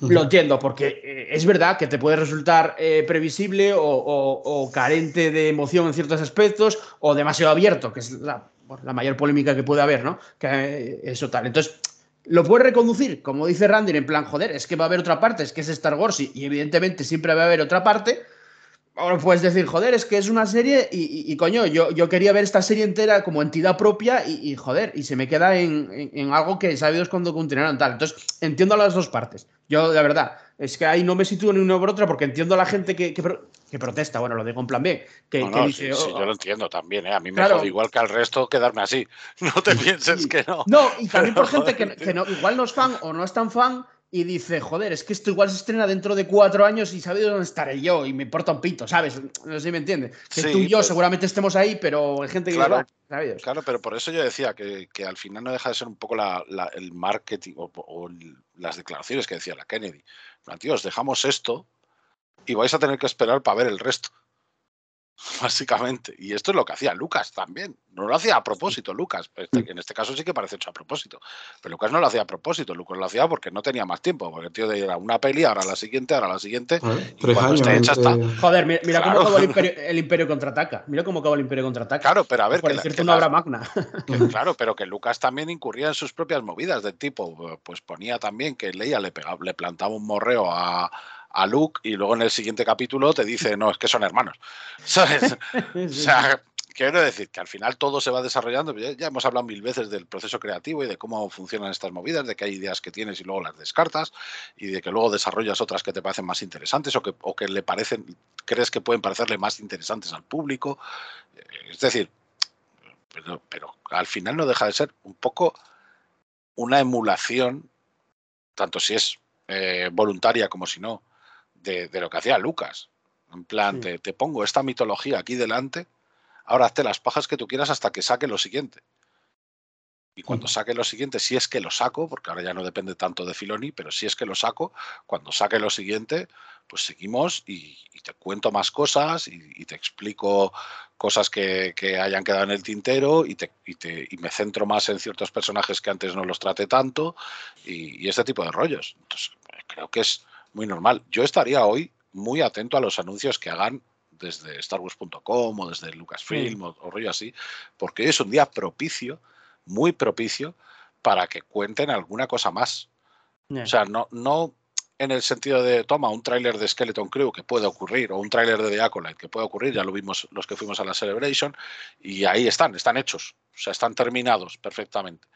Lo entiendo, porque eh, es verdad que te puede resultar eh, previsible o, carente de emoción en ciertos aspectos o demasiado abierto, que es la, mayor polémica que puede haber, ¿no? Que eso tal. Entonces, lo puedes reconducir, como dice Randy, en plan, joder, es que va a haber otra parte, es que es Star Wars y, y evidentemente siempre va a haber otra parte, Ahora puedes decir, joder, es que es una serie y, coño, yo, yo quería ver esta serie entera como entidad propia y, joder, y se me queda en, algo que sabidos cuando continuaron tal. Entonces, entiendo las dos partes. Yo, de verdad, es que ahí no me sitúo ni una por otra porque entiendo a la gente que, que, protesta, bueno, lo digo en plan B, que, dice... Sí, yo lo entiendo también, ¿eh? A mí me jode igual que al resto quedarme así. No te pienses que no. No, y también por gente que, no, igual no es fan o no es tan fan y dice, joder, es que esto igual se estrena dentro de cuatro años y sabe dónde estaré yo y me importa un pito, ¿sabes? No sé si me entiendes. Que Sí, tú y yo pues- seguramente estemos ahí, pero hay gente que Claro. Claro, pero por eso yo decía que, que al final no deja de ser un poco la- la- el marketing o, o el- las declaraciones que decía la Kennedy. Tío, os dejamos esto y vais a tener que esperar para ver el resto. Básicamente. Y esto es lo que hacía Lucas también. No lo hacía a propósito, Lucas. Este- en este caso sí que parece hecho a propósito. Pero Lucas no lo hacía a propósito. Lucas lo hacía porque no tenía más tiempo. Porque el tío era una peli, ahora la siguiente, ahora la siguiente. Y cuando años. esté hecha, está. Joder, mira, mira Claro. cómo acabó el imperio, el imperio contraataca. Mira cómo acabó el imperio contraataca. Claro, pero a ver, Por que la- decirte que una obra magna. Que, claro, pero que Lucas también incurría en sus propias movidas del tipo, pues ponía también que Leia le, pegaba, le plantaba un morreo a, a Luke y luego en el siguiente capítulo te dice, no, es que son hermanos. ¿Sabes? O sea, quiero decir que al final todo se va desarrollando. Ya, ya hemos hablado mil veces del proceso creativo y de cómo funcionan estas movidas, de que hay ideas que tienes y luego las descartas y de que luego desarrollas otras que te parecen más interesantes o que, o que le parecen, crees que pueden parecerle más interesantes al público. Es decir, pero, pero al final no deja de ser un poco una emulación, tanto si es eh, voluntaria como si no, de, de lo que hacía Lucas. En plan, Sí. te, te pongo esta mitología aquí delante, ahora hazte las pajas que tú quieras hasta que saque lo siguiente. Y cuando saque lo siguiente, si es que lo saco, porque ahora ya no depende tanto de Filoni, pero si es que lo saco, cuando saque lo siguiente, pues seguimos y, y te cuento más cosas y, y te explico cosas que, que hayan quedado en el tintero y, te, y, te- y me centro más en ciertos personajes que antes no los traté tanto y, este tipo de rollos. Entonces, creo que es muy normal. Yo estaría hoy muy atento a los anuncios que hagan desde StarWars.com o desde Lucasfilm o, o rollo así, porque hoy es un día propicio, muy propicio, para que cuenten alguna cosa más. O sea, no, no en el sentido de, toma, un tráiler de Skeleton Crew que puede ocurrir, o un tráiler de The Acolyte que puede ocurrir, ya lo vimos los que fuimos a la Celebration, y ahí están, están hechos, o sea, están terminados perfectamente.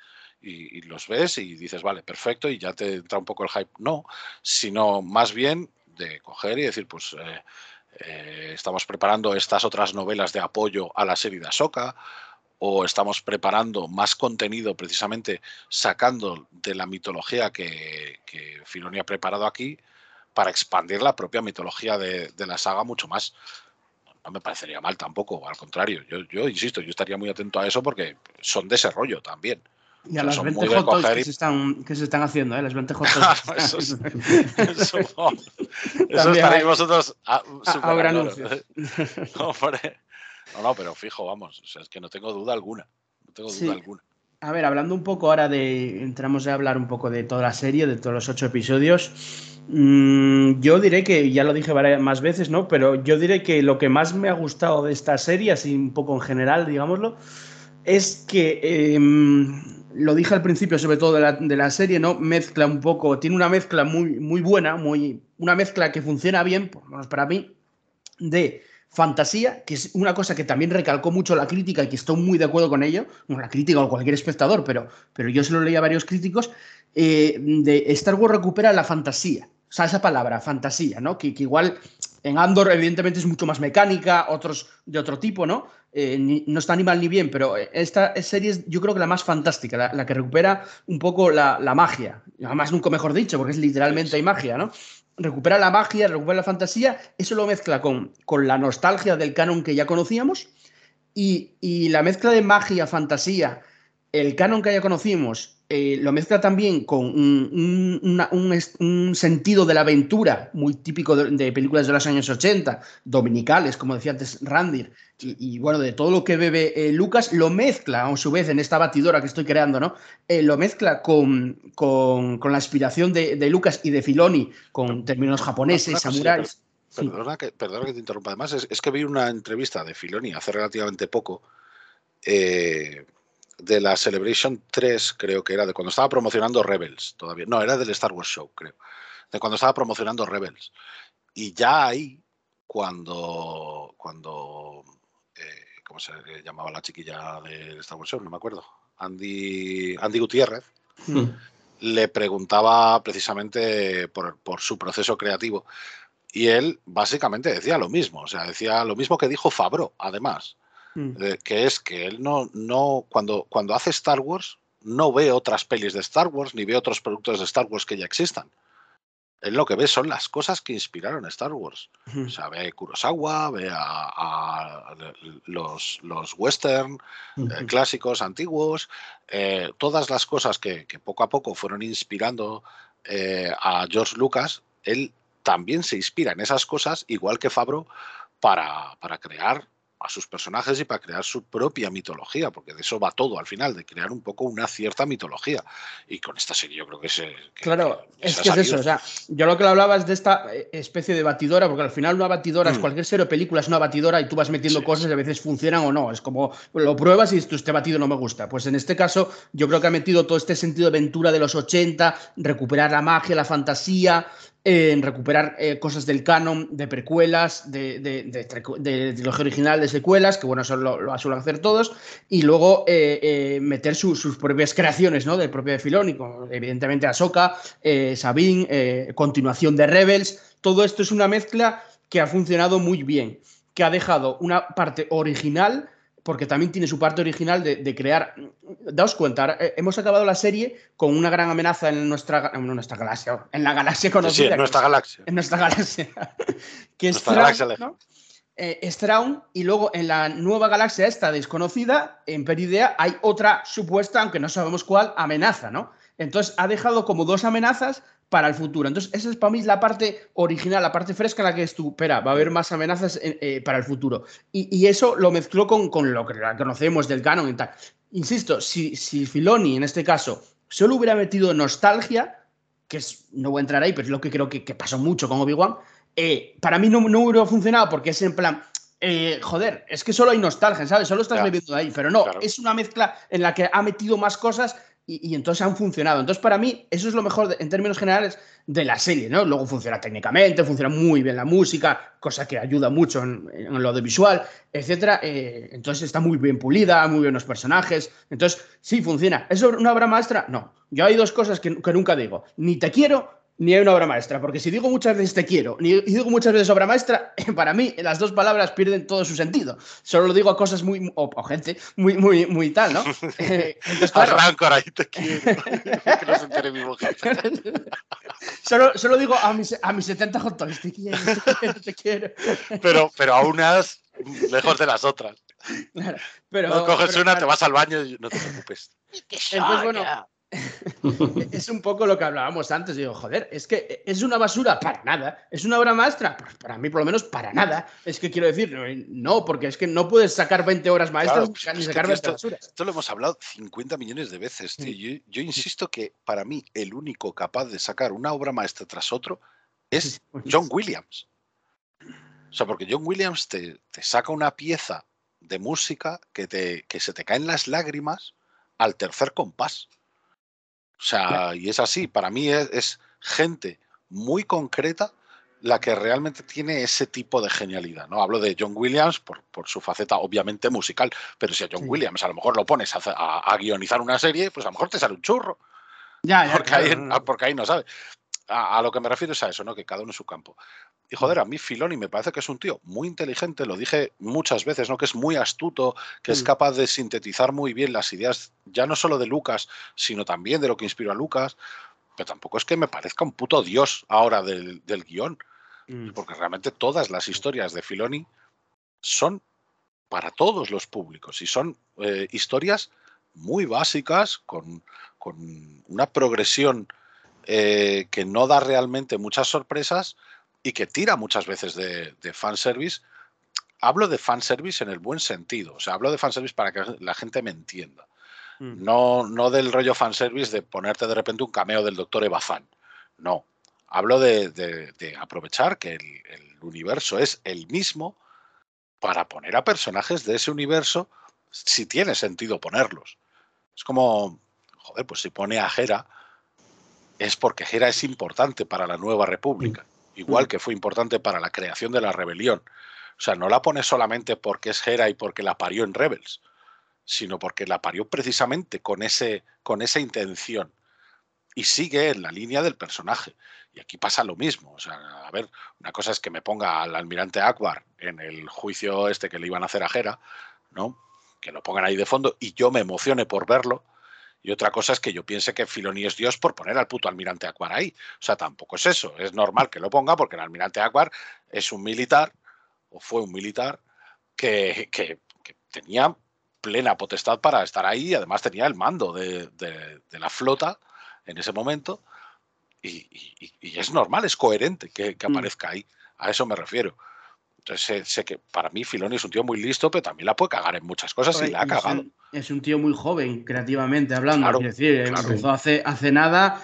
Y, y los ves y dices, vale, perfecto, y ya te entra un poco el hype. No, sino más bien de coger y decir, pues eh, eh, estamos preparando estas otras novelas de apoyo a la serie de Ahsoka, o estamos preparando más contenido precisamente sacando de la mitología que, que Filoni ha preparado aquí para expandir la propia mitología de, de la saga mucho más. No me parecería mal tampoco, al contrario. Yo, yo insisto, yo estaría muy atento a eso porque son de ese rollo también. Y a las son 20 muy de hot dogs coger que, y- se están, que se están haciendo, ¿eh? Las 20 hot Claro, dogs. eso es- Eso, eso También estaréis vosotros a, Ah, al loro. anuncios. No, no, pero fijo, vamos. O sea, es que no tengo duda alguna. No tengo duda Sí. alguna. A ver, hablando un poco ahora de. Entramos a hablar un poco de toda la serie, de todos los ocho episodios. Mm, yo diré que, ya lo dije varias más veces, ¿no? Pero yo diré que lo que más me ha gustado de esta serie, así un poco en general, digámoslo, es que. em, lo dije al principio, sobre todo de la, de la serie, ¿no? Mezcla un poco. Tiene una mezcla muy, muy buena, muy, una mezcla que funciona bien, por lo menos para mí, de fantasía, que es una cosa que también recalcó mucho la crítica y que estoy muy de acuerdo con ello, bueno, la crítica o cualquier espectador, pero, pero yo se lo leí a varios críticos, eh, de Star Wars recupera la fantasía, o sea, esa palabra, fantasía, ¿no? Que, que igual en Andor evidentemente es mucho más mecánica, otros de otro tipo, ¿no? Eh, ni- no está ni mal ni bien, pero esta serie es yo creo que la más fantástica, la, la que recupera un poco la, la magia, además nunca mejor dicho, porque es literalmente hay magia, ¿no? recupera la magia, recupera la fantasía, eso lo mezcla con, con la nostalgia del canon que ya conocíamos y, y la mezcla de magia, fantasía, el canon que ya conocimos, eh, lo mezcla también con un, un- una- un est- un sentido de la aventura muy típico de, de películas de los años 80, dominicales, como decía antes Randir, y, y, bueno, de todo lo que bebe eh, Lucas, lo mezcla a su vez en esta batidora que estoy creando, ¿no? Eh, lo mezcla con, con- con la inspiración de, de Lucas y de Filoni, con términos japoneses, samuráis. Sí. Perdona que, perdona que te interrumpa. Además, es, es que vi una entrevista de Filoni hace relativamente poco eh, de la Celebration 3, creo que era, de cuando estaba promocionando Rebels todavía. No, era del Star Wars Show, creo. De cuando estaba promocionando Rebels. Y ya ahí, cuando. cuando eh, ¿Cómo se llamaba la chiquilla del Star Wars Show? No me acuerdo. Andy, Andy Gutiérrez Mm. le preguntaba precisamente por, por su proceso creativo. Y él básicamente decía lo mismo, o sea, decía lo mismo que dijo Fabro, además, Mm. eh, que es que él no, no cuando, cuando hace Star Wars, no ve otras pelis de Star Wars ni ve otros productos de Star Wars que ya existan. Él lo que ve son las cosas que inspiraron a Star Wars. O sea, ve a Kurosawa, ve a, a los, los western eh, clásicos antiguos, eh, todas las cosas que, que, poco a poco fueron inspirando eh, a George Lucas, él también se inspira en esas cosas, igual que Fabro, para, para crear a sus personajes y para crear su propia mitología, porque de eso va todo al final, de crear un poco una cierta mitología. Y con esta serie yo creo que se... claro, es que es eso, o sea, yo lo que hablaba es de esta eh, especie de batidora, porque al final una batidora es mm. cualquier serie o película, es una batidora y tú vas metiendo cosas y a veces funcionan o no, es como lo pruebas y este batido no me gusta. Pues en este caso yo creo que ha metido todo este sentido de aventura de los 80, recuperar la magia, la fantasía, en recuperar eh, cosas del canon, de precuelas, de, de, trilogía original, de secuelas, que bueno, eso lo, suelen hacer todos, y luego eh, eh, meter sus propias creaciones, ¿no? Del propio Filoni, evidentemente Ahsoka, Sabine, continuación de Rebels, todo esto es una mezcla que ha funcionado muy bien, que ha dejado una parte original porque también tiene su parte original de, crear. Daos cuenta, eh, hemos acabado la serie con una gran amenaza en nuestra, en nuestra galaxia, en la galaxia conocida. Sí, en nuestra galaxia. En nuestra galaxia. que es Straun, ¿no? Eh, Straun, y luego en la nueva galaxia esta desconocida, en Peridea, hay otra supuesta, aunque no sabemos cuál, amenaza, ¿no? Entonces ha dejado como dos amenazas para el futuro. Entonces, esa es para mí la parte original, la parte fresca en la que es tú, espera, va a haber más amenazas eh, para el futuro. Y, eso lo mezcló con, con, lo que conocemos del canon y tal. Insisto, si, si Filoni, en este caso, solo hubiera metido nostalgia, que es, no voy a entrar ahí, pero es lo que creo que, pasó mucho con Obi-Wan, eh, para mí no, no hubiera funcionado porque es en plan, eh, joder, es que solo hay nostalgia, ¿sabes? Solo estás bebiendo de ahí, pero no, es una mezcla en la que ha metido más cosas y, entonces han funcionado. Entonces, para mí, eso es lo mejor en términos generales de la serie, ¿no? Luego funciona técnicamente, funciona muy bien la música, cosa que ayuda mucho en, lo de visual, etcétera. Eh, entonces está muy bien pulida, muy bien los personajes. Entonces, sí, funciona. ¿Es una obra maestra? No. Yo hay dos cosas que nunca digo. Ni te quiero ni hay una obra maestra, porque si digo muchas veces te quiero, ni digo muchas veces obra maestra, para mí las dos palabras pierden todo su sentido. Solo lo digo a cosas muy, o, gente, muy, muy, muy tal, ¿no? Eh, entonces, claro, ahí te quiero, que no se entere mi mujer. solo, solo digo a mis, a mis 70 hot dogs, te quiero, te quiero, Pero, pero a unas lejos de las otras. Claro, pero, no coges una, te vas al baño y no te preocupes. Entonces, bueno, es un poco lo que hablábamos antes. Digo, joder, es que es una basura para nada. ¿Es una obra maestra? Pues para mí, por lo menos, para nada. Es que quiero decir, no, porque es que no puedes sacar 20 horas maestras ni sacar 20 basuras. Esto lo hemos hablado 50 millones de veces, tío. Yo, insisto que para mí el único capaz de sacar una obra maestra tras otro es John Williams. O sea, porque John Williams te, te saca una pieza de música que, te, que se te caen las lágrimas al tercer compás. O sea, y es así, para mí es, gente muy concreta la que realmente tiene ese tipo de genialidad. ¿no? Hablo de John Williams por, su faceta obviamente musical, pero si a John Williams a lo mejor lo pones a, guionizar una serie, pues a lo mejor te sale un churro. Ya, porque, ahí, porque ahí no sabe. A, a, lo que me refiero es a eso, ¿no? Que cada uno en su campo. Y joder, a mí Filoni me parece que es un tío muy inteligente, lo dije muchas veces, ¿no? Que es muy astuto, que es mm. capaz de sintetizar muy bien las ideas, ya no solo de Lucas, sino también de lo que inspiró a Lucas. Pero tampoco es que me parezca un puto dios ahora del, guion. Mm. Porque realmente todas las historias de Filoni son para todos los públicos y son eh, historias muy básicas, con, con una progresión eh, que no da realmente muchas sorpresas y que tira muchas veces de, fanservice. Hablo de fanservice en el buen sentido, o sea, hablo de fanservice para que la gente me entienda. Mm. No, no del rollo fanservice de ponerte de repente un cameo del doctor Evazan. No. Hablo de, aprovechar que el, universo es el mismo para poner a personajes de ese universo si tiene sentido ponerlos. Es como, joder, pues si pone a Hera, es porque Hera es importante para la nueva república. Mm igual mm. que fue importante para la creación de la rebelión. O sea, no la pone solamente porque es Hera y porque la parió en Rebels, sino porque la parió precisamente con, ese, con esa intención. Y sigue en la línea del personaje. Y aquí pasa lo mismo. O sea, a ver, una cosa es que me ponga al almirante Akbar en el juicio este que le iban a hacer a Hera, ¿no? Que lo pongan ahí de fondo y yo me emocione por verlo. Y otra cosa es que yo piense que Filoni es Dios por poner al puto almirante Aquar ahí. O sea, tampoco es eso. Es normal que lo ponga porque el almirante Aquar es un militar, o fue un militar, que, que- que tenía plena potestad para estar ahí y además tenía el mando de, de- de la flota en ese momento. Y, y- y es normal, es coherente que, que Mm. aparezca ahí. A eso me refiero. Entonces sé, sé que para mí Filoni es un tío muy listo, pero también la puede cagar en muchas cosas y Joder, la ha y es cagado. un- Es un tío muy joven, creativamente hablando. Claro, quiero decir, claro. empezó hace, hace nada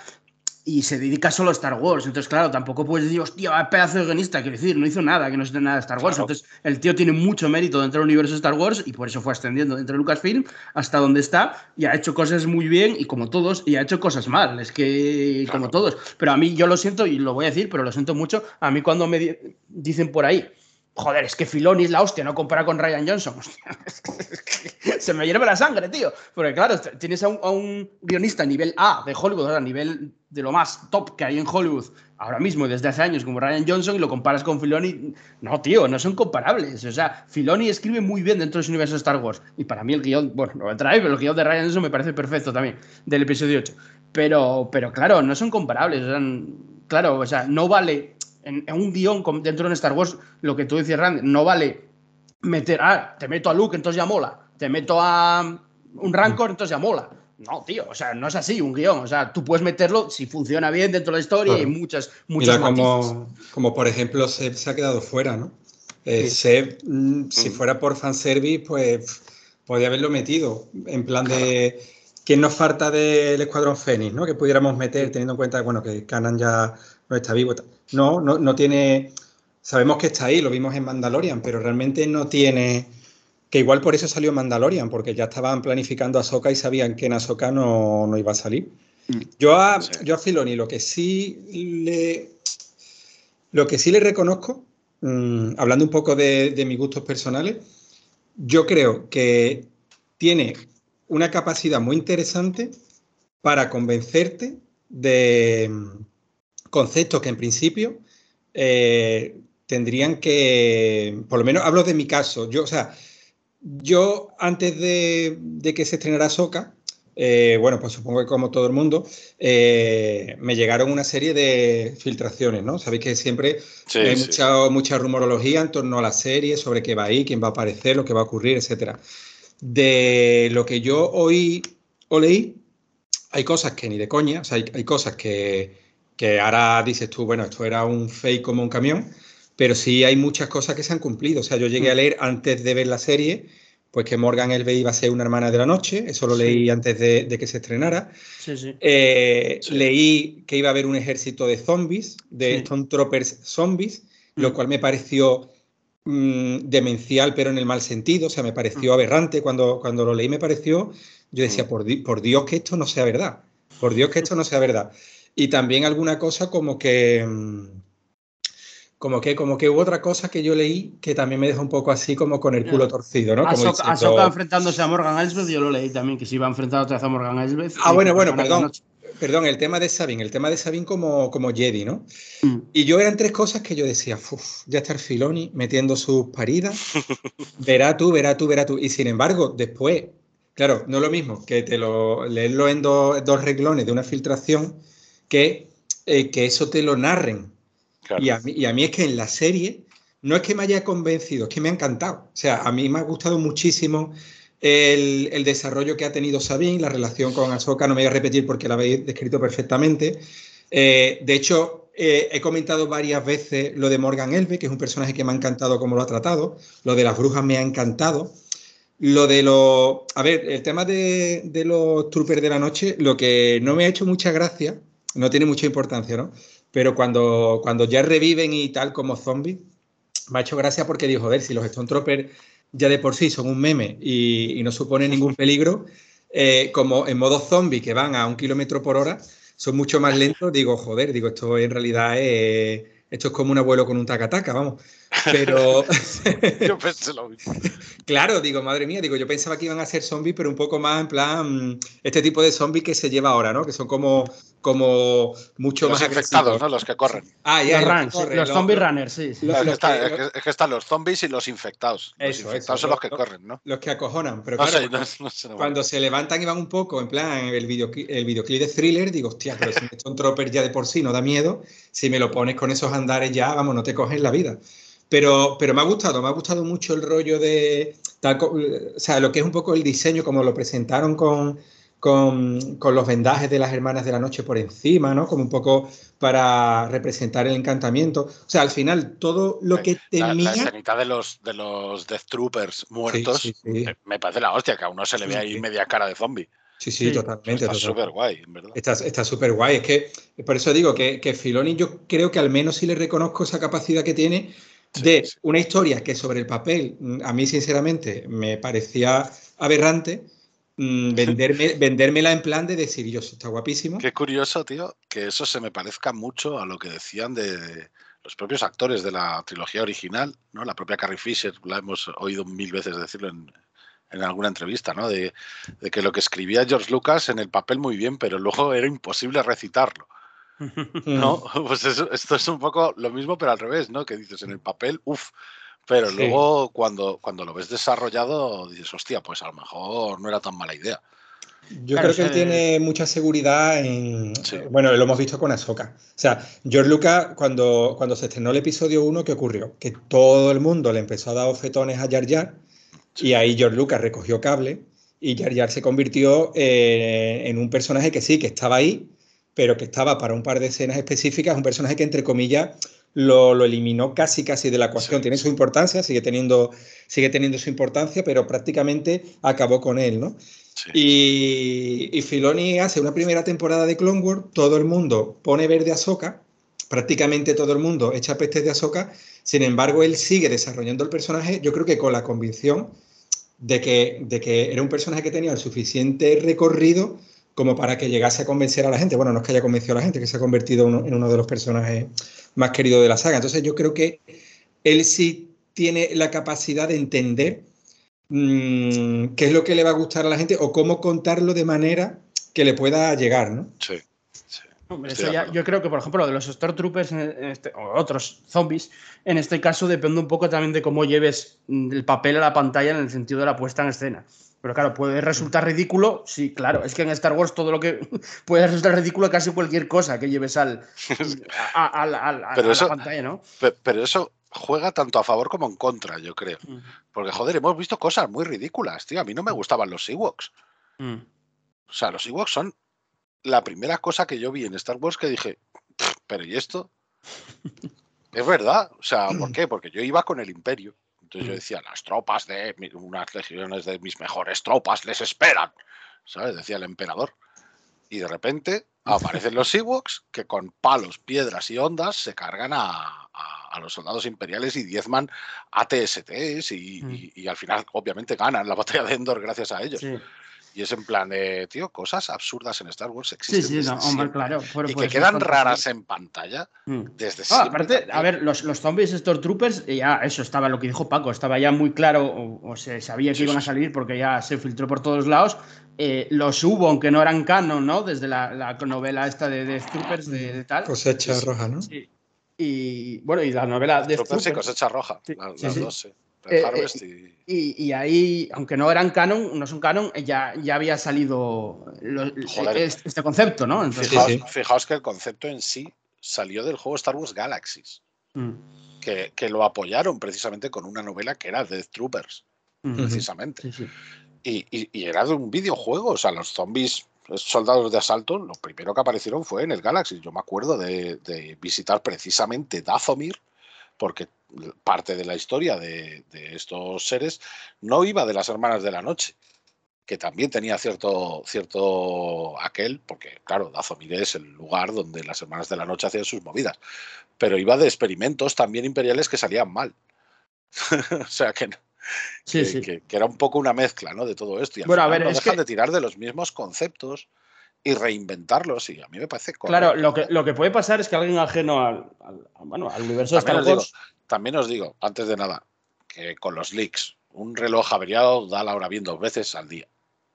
y se dedica solo a Star Wars. Entonces, claro, tampoco puedes decir, hostia, pedazo de guionista. Quiero decir, no hizo nada, que no hizo nada de Star Wars. Claro. Entonces, el tío tiene mucho mérito dentro del universo de Star Wars y por eso fue ascendiendo dentro de Lucasfilm hasta donde está y ha hecho cosas muy bien y como todos, y ha hecho cosas mal. Es que, como Claro. todos. Pero a mí, yo lo siento y lo voy a decir, pero lo siento mucho. A mí, cuando me di- dicen por ahí. Joder, es que Filoni es la hostia, no compara con Ryan Johnson. Se me hierve la sangre, tío. Porque claro, tienes a un, guionista a nivel A de Hollywood, a nivel de lo más top que hay en Hollywood ahora mismo desde hace años como Ryan Johnson y lo comparas con Filoni. No, tío, no son comparables. O sea, Filoni escribe muy bien dentro de su universo de Star Wars. Y para mí el guion, bueno, no entra ahí, pero el guion de Ryan Johnson me parece perfecto también, del episodio 8. Pero, pero claro, no son comparables. Claro, o sea, no vale en, en un guion dentro de Star Wars, lo que tú decías, Randy, no vale meter, ah, te meto a Luke, entonces ya mola. Te meto a un Rancor, entonces ya mola. No, tío, o sea, no es así un guion. O sea, tú puedes meterlo si funciona bien dentro de la historia y Claro. muchas, muchos Mira como, como por ejemplo Seb se ha quedado fuera, ¿no? Eh, Sí. Seb, mm, si Mm. fuera por fanservice, pues pf, podía haberlo metido. En plan de. ¿Quién nos falta del Escuadrón Fénix, ¿no? Que pudiéramos meter, teniendo en cuenta bueno, que Canan ya no está vivo. No, no, no tiene. Sabemos que está ahí, lo vimos en Mandalorian, pero realmente no tiene. Que igual por eso salió Mandalorian, porque ya estaban planificando a Ahsoka y sabían que en Ahsoka no, no iba a salir. Mm. Yo a, Sí. yo a Filoni lo que sí le, lo que sí le reconozco, mm, hablando un poco de, de mis gustos personales, yo creo que tiene una capacidad muy interesante para convencerte de conceptos que en principio eh, tendrían que, por lo menos hablo de mi caso, yo, o sea, yo antes de, de que se estrenara Soca, bueno, pues supongo que como todo el mundo, eh, me llegaron una serie de filtraciones, ¿no? Sabéis que siempre Sí, hay sí. mucha, mucha rumorología en torno a la serie, sobre qué va a ir, quién va a aparecer, lo que va a ocurrir, etcétera. De lo que yo oí o leí, hay cosas que ni de coña, o sea, hay, hay cosas que, que ahora dices tú, bueno, esto era un fake como un camión, pero sí hay muchas cosas que se han cumplido. O sea, yo llegué a leer antes de ver la serie, pues que Morgan Elbe iba a ser una hermana de la noche, eso lo Sí. leí antes de, de que se estrenara. Sí, sí. Eh. Leí que iba a haber un ejército de zombies, de Sí. Stone Troopers zombies, Mm. lo cual me pareció mm, demencial, pero en el mal sentido. O sea, me Mm. pareció aberrante. Cuando, cuando lo leí, me pareció. Yo decía, Mm. por, di- por Dios que esto no sea verdad. Por Dios que esto no sea verdad. Y también alguna cosa como que. mm, Como que, como que hubo otra cosa que yo leí que también me dejó un poco así como con el culo torcido, ¿no? Como Ahsoka, diciendo- Ahsoka enfrentándose a Morgan Elsbeth, yo lo leí también, que se iba a enfrentar otra vez a Morgan Elsbeth. Ah, bueno, bueno, perdón. Perdón, el tema de Sabine, el tema de Sabine como, como Jedi, ¿no? Mm. Y yo eran tres cosas que yo decía, "Uf, ya está el Filoni metiendo sus paridas, verá tú, verá tú, verá tú. Y sin embargo, después, claro, no es lo mismo que te lo leerlo en dos, dos reglones de una filtración que eh, que eso te lo narren. Claro. Y, a mí, y a mí es que en la serie no es que me haya convencido, es que me ha encantado. O sea, a mí me ha gustado muchísimo el, el desarrollo que ha tenido Sabine, la relación con Ahsoka, no me voy a repetir porque la habéis descrito perfectamente. Eh, de hecho, eh, he comentado varias veces lo de Morgan Elbe, que es un personaje que me ha encantado cómo lo ha tratado. Lo de las brujas me ha encantado. Lo de los. A ver, el tema de, de los troopers de la noche, lo que no me ha hecho mucha gracia, no tiene mucha importancia, ¿no? Pero cuando, cuando ya reviven y tal como zombies, me ha hecho gracia porque digo, joder, si los Stone Troopers ya de por sí son un meme y, no suponen ningún peligro, eh, como en modo zombie que van a un kilómetro por hora, son mucho más lentos, digo, joder, digo, esto en realidad es, esto es como un abuelo con un tacataca, vamos. Pero Yo pensé lo mismo. claro, digo, madre mía, digo, yo pensaba que iban a ser zombies, pero un poco más en plan, este tipo de zombies que se lleva ahora, ¿no? Que son como, como mucho los más infectados, agresivos. ¿no? Los que corren. Ah, ya, los runs, los lo- zombie runners, sí. Es que, los está- que- es que- es que están los zombies y los infectados. Los Eso, infectados eso, son los que corren, ¿no? los que acojonan. Pero No claro, sé, no, cuando, no sé, no. cuando se levantan y van un poco, en plan, el, videoclip, el videoclip de thriller, digo, hostia, pero si son tropper ya de por sí no da miedo, si me lo pones con esos andares ya, vamos, no te coges la vida. Pero, pero me ha gustado, me ha gustado mucho el rollo de, tal co- o sea, lo que es un poco el diseño, como lo presentaron con, con, con los vendajes de las hermanas de la noche por encima, ¿no? Como un poco para representar el encantamiento. O sea, al final, todo lo que La, temía... la escenita de los, de los Death Troopers muertos sí, sí. eh, me parece la hostia, que a uno se le ve Sí, ahí sí. media cara de zombie. Sí, sí, Sí. totalmente. Está súper guay, en verdad. Está está súper guay. Es que por eso digo que, que Filoni yo creo que al menos sí le reconozco esa capacidad que tiene de una historia que sobre el papel mm, a mí sinceramente me parecía aberrante, mm, venderme, vendérmela en plan de decir, yo, está guapísimo. Qué curioso, tío, que eso se me parezca mucho a lo que decían de los propios actores de la trilogía original, ¿no? La propia Carrie Fisher, la hemos oído mil veces decirlo en, en alguna entrevista, ¿no? De, de que lo que escribía George Lucas en el papel muy bien, pero luego era imposible recitarlo, ¿no? Pues eso- esto es un poco lo mismo, pero al revés, ¿no? Que dices en el papel, uff, pero Sí. luego cuando, cuando lo ves desarrollado dices, hostia, pues a lo mejor no era tan mala idea. Yo Claro, creo que él tiene mucha seguridad en. Sí. Bueno, lo hemos visto con Ahsoka. O sea, George Lucas, cuando, cuando se estrenó el episodio 1, ¿qué ocurrió? Que todo el mundo le empezó a dar ofetones a Jar Jar y ahí George Lucas recogió cable y Jar Jar se convirtió eh, en un personaje que sí, que estaba ahí, pero que estaba para un par de escenas específicas, un personaje que entre comillas lo, lo eliminó casi casi de la ecuación. Sí, Tiene su importancia, sigue teniendo, sigue teniendo su importancia, pero prácticamente acabó con él, ¿no? Sí. Y, y Filoni hace una primera temporada de Clone Wars, todo el mundo pone verde a Ahsoka, prácticamente todo el mundo echa pestes de Ahsoka, sin embargo él sigue desarrollando el personaje, yo creo que con la convicción de que, de que era un personaje que tenía el suficiente recorrido como para que llegase a convencer a la gente. Bueno, no es que haya convencido a la gente, que se ha convertido uno- en uno de los personajes más queridos de la saga. Entonces yo creo que él sí tiene la capacidad de entender mm, qué es lo que le va a gustar a la gente o cómo contarlo de manera que le pueda llegar, ¿no? Sí, sí. Hombre, Estoy eso ya- yo creo que, por ejemplo, lo de los Stormtroopers en este- o otros zombies, en este caso depende un poco también de cómo lleves mm, el papel a la pantalla en el sentido de la puesta en escena. Pero claro, puede resultar ridículo, sí, claro. Es que en Star Wars todo lo que puede resultar ridículo casi cualquier cosa que lleves al, a, a- a la- a pantalla, ¿no? Pe- Pero eso juega tanto a favor como en contra, yo creo. Porque, joder, hemos visto cosas muy ridículas, tío. A mí no me gustaban los Ewoks. Mm. O sea, los Ewoks son la primera cosa que yo vi en Star Wars que dije, "Pff, pero ¿y esto? es verdad. O sea, ¿por qué? Porque yo iba con el Imperio. Entonces yo Mm. decía, las tropas de unas legiones de mis mejores tropas les esperan. ¿Sabes? Decía el emperador. Y de repente aparecen los Ewoks que con palos, piedras y ondas se cargan a, a- a los soldados imperiales y diezman ATSTs y, Mm. y- y al final obviamente ganan la batalla de Endor gracias a ellos. Sí, Y es en plan de, tío, cosas absurdas en Star Wars sí, existen. sí, desde no, hombre, claro. pero Y pues que es quedan raras en pantalla Mm. desde No, siempre. aparte, a ver, los, los zombies Stormtroopers, eh, ya eso estaba lo que dijo Paco, estaba ya muy claro, o, o se sabía que Sí, iban a sí, sí. salir porque ya se filtró por todos lados. Eh, los hubo, aunque no eran canon, ¿no? Desde la, la novela esta de Death Troopers, de, de tal. Cosecha Sí, sí. roja, ¿no? Sí. Y bueno, y la novela Death Troopers y cosecha roja. Sí, la- sí, las sí. dos, sí. Eh, Harvest y. Y, y ahí, aunque no eran canon, no son canon, eh, ya, ya había salido lo- Joder. este, este concepto, ¿no? Entonces, Fijaos, sí. fijaos que el concepto en sí salió del juego Star Wars Galaxies, mm, que, que lo apoyaron precisamente con una novela que era Death Troopers, mm, precisamente. sí, sí. Y, y- y era de un videojuego, o sea, los zombies los soldados de asalto, lo primero que aparecieron fue en el Galaxy. Yo me acuerdo de, de visitar precisamente Dathomir, porque parte de la historia de, de estos seres no iba de las hermanas de la noche, que también tenía cierto, cierto aquel, porque claro, Dathomir es el lugar donde las hermanas de la noche hacían sus movidas, pero iba de experimentos también imperiales que salían mal. o sea que, Sí, que, sí. que- que era un poco una mezcla ¿no? de todo esto. Y al Bueno, a final ver, no es dejan que- de tirar de los mismos conceptos y reinventarlos, y a mí me parece Claro, correcto. lo que, lo que puede pasar es que alguien ajeno al, al- bueno, al universo de También Star os, digo, Wars. también os digo, antes de nada, que con los leaks, un reloj averiado da la hora bien dos veces al día.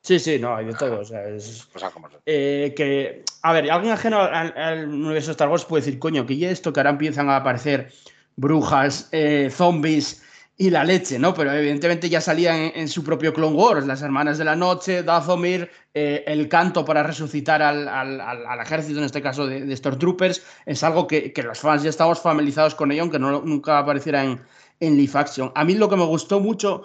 Sí, sí, no, hay de todo. O sea, es, como son. eh, que, a ver, alguien ajeno al, al universo de Star Wars puede decir, coño, que ya esto que ahora empiezan a aparecer brujas, eh, zombies y la leche, ¿no? Pero evidentemente ya salían en, su propio Clone Wars, las hermanas de la noche, Dathomir, eh, el canto para resucitar al, al- al- ejército, en este caso de, de Stormtroopers, es algo que, que los fans ya estamos familiarizados con ello, aunque no, nunca apareciera en, en Live Action. A mí lo que me gustó mucho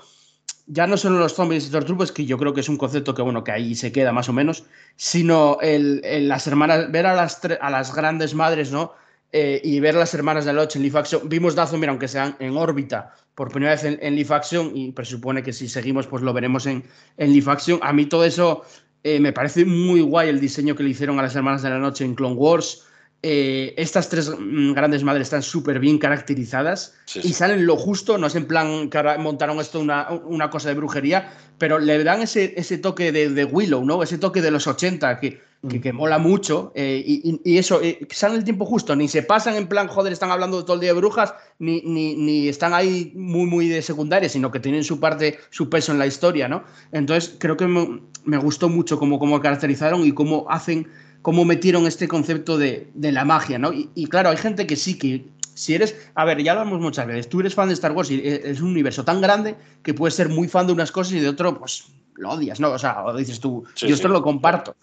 ya no solo los zombies y Stormtroopers, que yo creo que es un concepto que, bueno, que ahí se queda más o menos, sino el, las hermanas, ver a las, a las grandes madres, ¿no? Eh, y ver a las hermanas de la noche en Live Action. Vimos Dathomir, aunque sean en órbita, por primera vez en, en Live Action, y presupone que si seguimos, pues lo veremos en, en Live Action. A mí todo eso eh, me parece muy guay el diseño que le hicieron a las hermanas de la noche en Clone Wars. Eh, estas tres mm, grandes madres están súper bien caracterizadas Sí, y salen lo justo, no es en plan que ahora montaron esto una, una cosa de brujería, pero le dan ese, ese toque de, de Willow, ¿no? Ese toque de los 80 que, que, que mola mucho eh, y, y- eso, eh, que sale el tiempo justo, ni se pasan en plan, joder, están hablando todo el día de brujas, ni, ni, ni están ahí muy, muy de secundaria, sino que tienen su parte, su peso en la historia, ¿no? Entonces creo que me, me gustó mucho cómo, cómo caracterizaron y cómo hacen, cómo metieron este concepto de, de la magia, ¿no? Y, y claro, hay gente que sí que si eres, a ver, ya lo hablamos muchas veces, tú eres fan de Star Wars y e, es un universo tan grande que puedes ser muy fan de unas cosas y de otro, pues lo odias, ¿no? O sea, o dices tú, Sí, yo esto sí. lo comparto.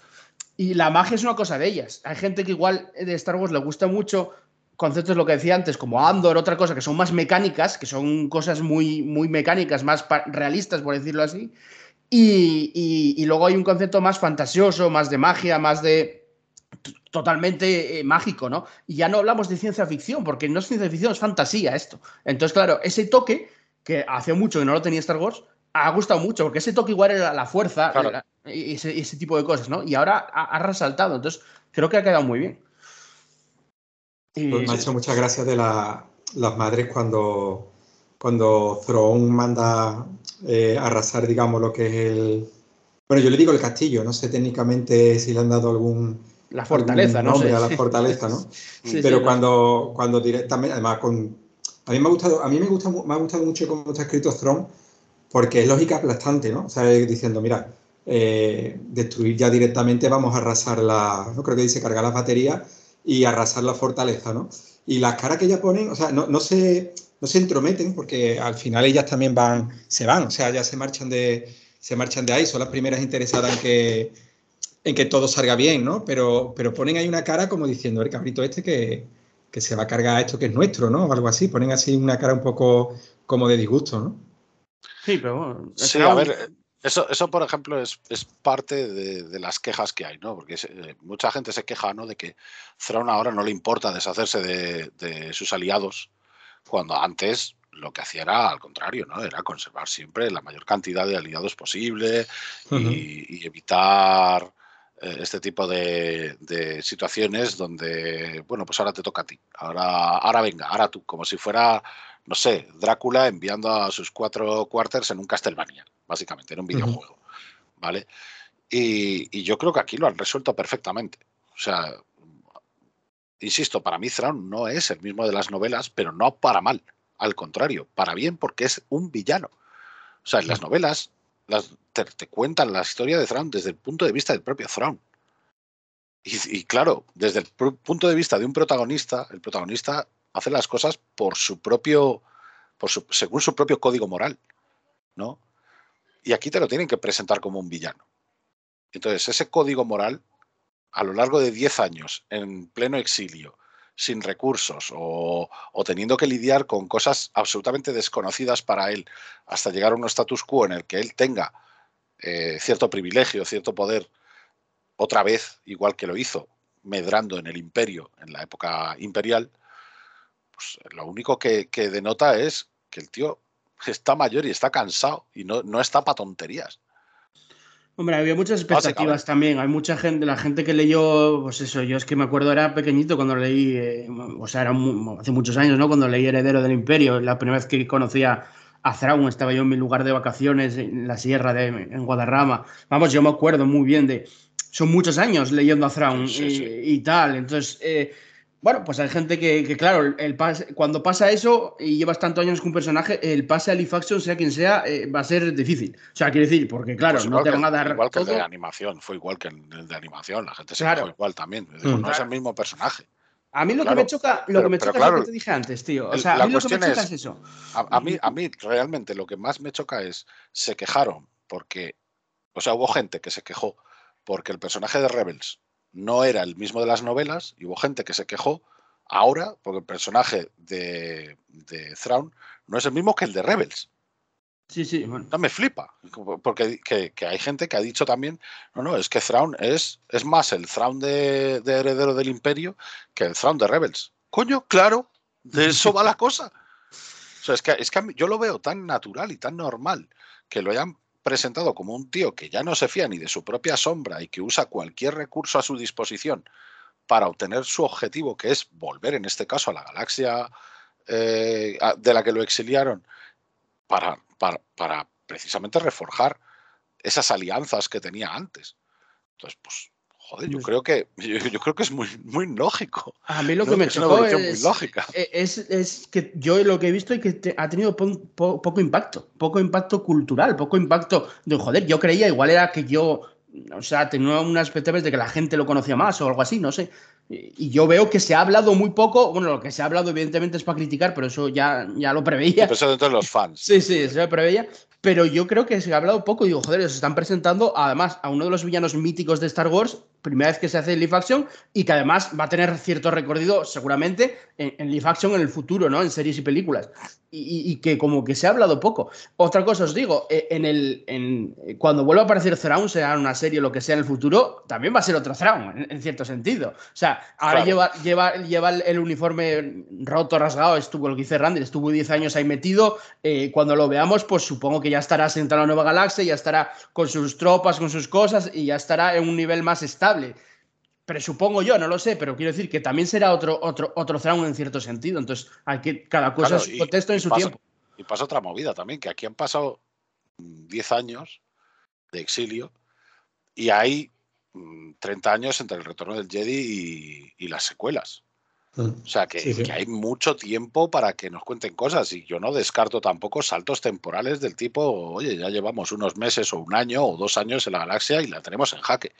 Y la magia es una cosa de ellas. Hay gente que igual de Star Wars le gusta mucho conceptos, lo que decía antes, como Andor, otra cosa, que son más mecánicas, que son cosas muy, muy mecánicas, más realistas, por decirlo así. Y, y- luego hay un concepto más fantasioso, más de magia, más de totalmente eh, mágico, ¿no? Y ya no hablamos de ciencia ficción, porque no es ciencia ficción, es fantasía esto. Entonces, claro, ese toque, que hace mucho que no lo tenía Star Wars, ha gustado mucho, porque ese toque igual era la fuerza Claro. la- y ese, ese tipo de cosas, ¿no? Y ahora ha, ha resaltado, entonces creo que ha quedado muy bien. Y- Pues me ha hecho muchas gracias de la- las madres cuando, cuando Thrawn manda eh, arrasar, digamos, lo que es el. Bueno, yo le digo el castillo, no sé técnicamente si le han dado algún, la fortaleza, algún ¿no? nombre sé. a la fortaleza, ¿no? Sí, Pero sí, cuando, cuando directamente, además con. A mí me ha gustado, a mí me gusta, me ha gustado mucho cómo está escrito Thrawn, porque es lógica aplastante, ¿no? O sea, diciendo, mira, eh, destruir ya directamente, vamos a arrasar la. No creo que dice cargar las baterías y arrasar la fortaleza, ¿no? Y las caras que ellas ponen, o sea, no, no se, no se entrometen, porque al final ellas también van, se van, o sea, ya se marchan de, se marchan de ahí, son las primeras interesadas en que, en que todo salga bien, ¿no? Pero, pero ponen ahí una cara como diciendo, el cabrito este que, que se va a cargar esto que es nuestro, ¿no? O algo así, ponen así una cara un poco como de disgusto, ¿no? Sí, pero bueno. Sí, a un- ver, eso, eso por ejemplo es, es parte de, de las quejas que hay, ¿no? Porque se- eh, mucha gente se queja, ¿no? De que Thrawn ahora no le importa deshacerse de, de sus aliados, cuando antes lo que hacía era al contrario, ¿no? Era conservar siempre la mayor cantidad de aliados posible y, Ujú. y evitar eh, este tipo de, de situaciones donde, bueno, pues ahora te toca a ti, ahora, ahora venga, ahora tú, como si fuera no sé, Drácula enviando a sus cuatro quarters en un Castlevania, básicamente, en un videojuego. ¿Vale? Y, y yo creo que aquí lo han resuelto perfectamente. O sea, insisto, para mí Thrawn no es el mismo de las novelas, pero no para mal. Al contrario, para bien porque es un villano. O sea, en las novelas las, te, te cuentan la historia de Thrawn desde el punto de vista del propio Thrawn. Y, y claro, desde el punto de vista de un protagonista, el protagonista hace las cosas por su propio, por su, según su propio código moral, ¿no? Y aquí te lo tienen que presentar como un villano. Entonces, ese código moral, a lo largo de 10 años, en pleno exilio, sin recursos o, teniendo que lidiar con cosas absolutamente desconocidas para él, hasta llegar a un status quo en el que él tenga eh, cierto privilegio, cierto poder, otra vez, igual que lo hizo, medrando en el imperio, en la época imperial, pues lo único que, que denota es que el tío está mayor y está cansado y no, no está para tonterías. Hombre, había muchas expectativas también. Hay mucha gente, la gente que leyó, pues eso, yo es que me acuerdo, era pequeñito cuando leí, eh, o sea, era hace muchos años, ¿no? Cuando leí Heredero del Imperio, la primera vez que conocía a Thrawn, estaba yo en mi lugar de vacaciones en la sierra de en Guadarrama. Vamos, yo me acuerdo muy bien de, son muchos años leyendo a Thrawn Sí, sí, y, sí. y tal. Entonces, eh, Bueno, pues hay gente que, que claro, el, el pase- cuando pasa eso y llevas tantos años con un personaje, el pase a live action, sea quien sea, eh, va a ser difícil. O sea, quiero decir, porque claro, Pues no te van a el- dar Igual que el de animación, fue igual que el de animación, la gente se Claro. quejó igual también. Digo, Mm. No es el mismo personaje. A mí lo Claro, que me choca, lo pero- que me choca es lo que te dije antes, tío. O el- sea, la a mí lo que me choca es- es eso. A, a mí, a mí realmente lo que más me choca es, se quejaron porque, o sea, hubo gente que se quejó porque el personaje de Rebels no era el mismo de las novelas y hubo gente que se quejó ahora porque el personaje de, de Thrawn no es el mismo que el de Rebels. Sí, sí, bueno. No me flipa, porque que, que hay gente que ha dicho también, no, no, es que Thrawn es, es más el Thrawn de, de Heredero del Imperio que el Thrawn de Rebels. Coño, claro, de eso va la cosa. O sea, es que, es que yo lo veo tan natural y tan normal que lo hayan presentado como un tío que ya no se fía ni de su propia sombra y que usa cualquier recurso a su disposición para obtener su objetivo, que es volver, en este caso, a la galaxia eh, de la que lo exiliaron, para, para, para precisamente reforjar esas alianzas que tenía antes. Entonces, pues, joder, yo Pues- creo que yo, yo creo que es muy, muy lógico. A mí lo ¿no? que me es chocó evolución es, muy lógica. e- es, es que yo lo que he visto es que te- ha tenido po- po- poco impacto, poco impacto cultural, poco impacto de, joder, yo creía, igual era que yo, o sea, tenía unas expectativas de que la gente lo conocía más o algo así, no sé. Y yo veo que se ha hablado muy poco, bueno, lo que se ha hablado evidentemente es para criticar, pero eso ya, ya lo preveía. Pero eso dentro de los fans. Sí, sí, se lo preveía. Pero yo creo que se ha hablado poco. Digo, joder, se están presentando además a uno de los villanos míticos de Star Wars, primera vez que se hace live action, y que además va a tener cierto recorrido seguramente en, en live action en el futuro, ¿no? En series y películas. Y, y- que como que se ha hablado poco. Otra cosa os digo, eh, en el, en, cuando vuelva a aparecer Thrawn, sea en una serie o lo que sea en el futuro, también va a ser otro Thrawn, en, en cierto sentido. O sea, ahora Claro. lleva, lleva, lleva el, el uniforme roto, rasgado, estuvo lo que dice Randy, estuvo 10 años ahí metido. eh, cuando lo veamos, pues supongo que ya estará sentado en la nueva galaxia, ya estará con sus tropas, con sus cosas y ya estará en un nivel más estable. Presupongo yo, no lo sé, pero quiero decir que también será otro, otro, otro Thrawn en cierto sentido. Entonces, hay que cada cosa Claro, en su contexto en y su pasa- tiempo. Y pasa otra movida también, que aquí han pasado mm, 10 años de exilio y hay mm, 30 años entre el retorno del Jedi y, y las secuelas. Mm. O sea que, Sí, sí. que hay mucho tiempo para que nos cuenten cosas y yo no descarto tampoco saltos temporales del tipo, oye, ya llevamos unos meses o un año o dos años en la galaxia y la tenemos en jaque.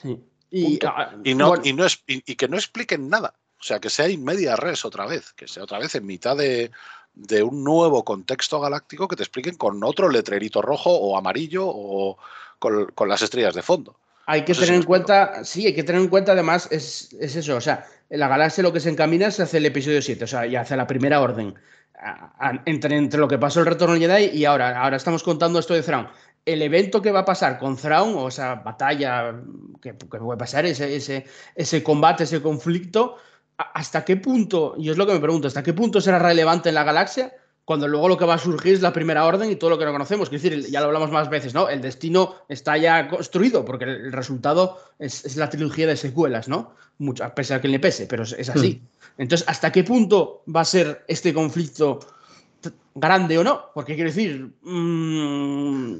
Sí. Y, Punto. ah, Y, no, bueno, y, no es, y, y que no expliquen nada. O sea, que sea in media res otra vez, que sea otra vez en mitad de, de un nuevo contexto galáctico que te expliquen con otro letrerito rojo o amarillo o con, con las estrellas de fondo. Hay que No sé si tener en cuenta, sí, hay que tener en cuenta además, es, es eso, o sea, en la galaxia lo que se encamina es hacia el episodio 7, o sea, y hacia la primera orden. A- a- Entre, entre lo que pasó el retorno Jedi y ahora, ahora estamos contando esto de Thrawn. El evento que va a pasar con Thrawn, o esa batalla que, que puede pasar, ese, ese, ese combate, ese conflicto, ¿hasta qué punto, y es lo que me pregunto, ¿hasta qué punto será relevante en la galaxia? Cuando luego lo que va a surgir es la primera orden y todo lo que no conocemos. Es decir, ya lo hablamos más veces, ¿no? El destino está ya construido, porque el resultado es, es la trilogía de secuelas, ¿no? Mucho, a pesar que le pese, pero es, es así. Entonces, ¿hasta qué punto va a ser este conflicto grande o no? Porque quiero decir, mm,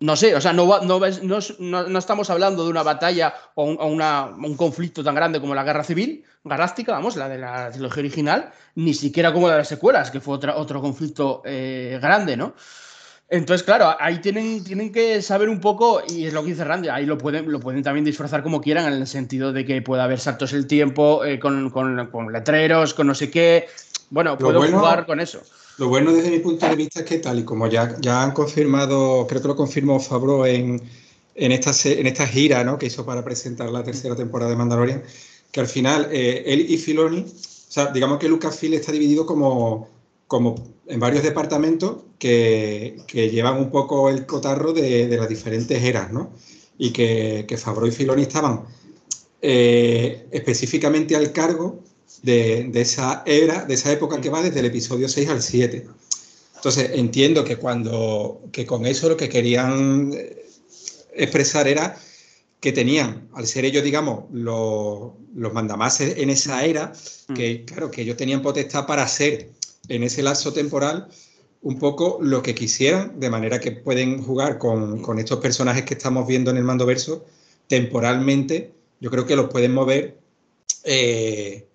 no sé, o sea, no, va- no, ves- no, es- no- no estamos hablando de una batalla o un, o una- un conflicto tan grande como la guerra civil galáctica, vamos, la de la trilogía original, ni siquiera como la de las secuelas, que fue otra, otro conflicto eh, grande, ¿no? Entonces, claro, ahí tienen, tienen que saber un poco, y es lo que dice Randy, ahí lo pueden, lo pueden también disfrazar como quieran, en el sentido de que puede haber saltos el tiempo, eh, con, con- con letreros, con no sé qué. Bueno, puedo bueno- jugar con eso. Lo bueno desde mi punto de vista es que tal y como ya, ya han confirmado, creo que lo confirmó Fabro en, en, esta, en esta gira ¿no? que hizo para presentar la tercera temporada de Mandalorian, que al final eh, él y Filoni, o sea, digamos que Lucasfilm está dividido como, como en varios departamentos que, que llevan un poco el cotarro de, de las diferentes eras, ¿no? Y que, que Favreau y Filoni estaban eh, específicamente al cargo de, de esa era, de esa época que va desde el episodio 6 al 7. Entonces, entiendo que cuando que con eso lo que querían eh, expresar era que tenían, al ser ellos, digamos, los, los mandamases en esa era, que claro, que ellos tenían potestad para hacer en ese lapso temporal un poco lo que quisieran, de manera que pueden jugar con, con estos personajes que estamos viendo en el Mandoverso temporalmente. Yo creo que los pueden mover eh,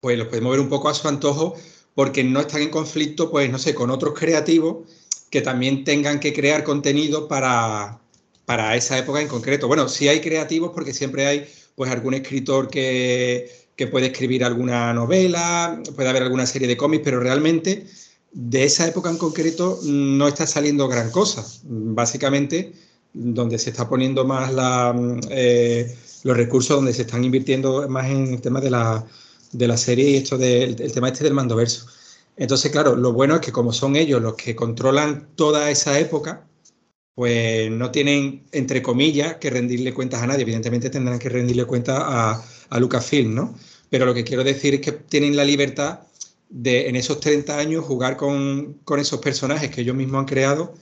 pues los puede mover un poco a su antojo porque no están en conflicto, pues no sé, con otros creativos que también tengan que crear contenido para, para esa época en concreto. Bueno, sí hay creativos porque siempre hay pues algún escritor que, que puede escribir alguna novela, puede haber alguna serie de cómics, pero realmente de esa época en concreto no está saliendo gran cosa. Básicamente, donde se está poniendo más la, eh, los recursos, donde se están invirtiendo más en el tema de la, de la serie y esto del tema este del mandoverso. Entonces, claro, lo bueno es que como son ellos los que controlan toda esa época, pues no tienen, entre comillas, que rendirle cuentas a nadie. Evidentemente tendrán que rendirle cuentas a, a Lucasfilm, ¿no? Pero lo que quiero decir es que tienen la libertad de, en esos 30 años, jugar con, con esos personajes que ellos mismos han creado,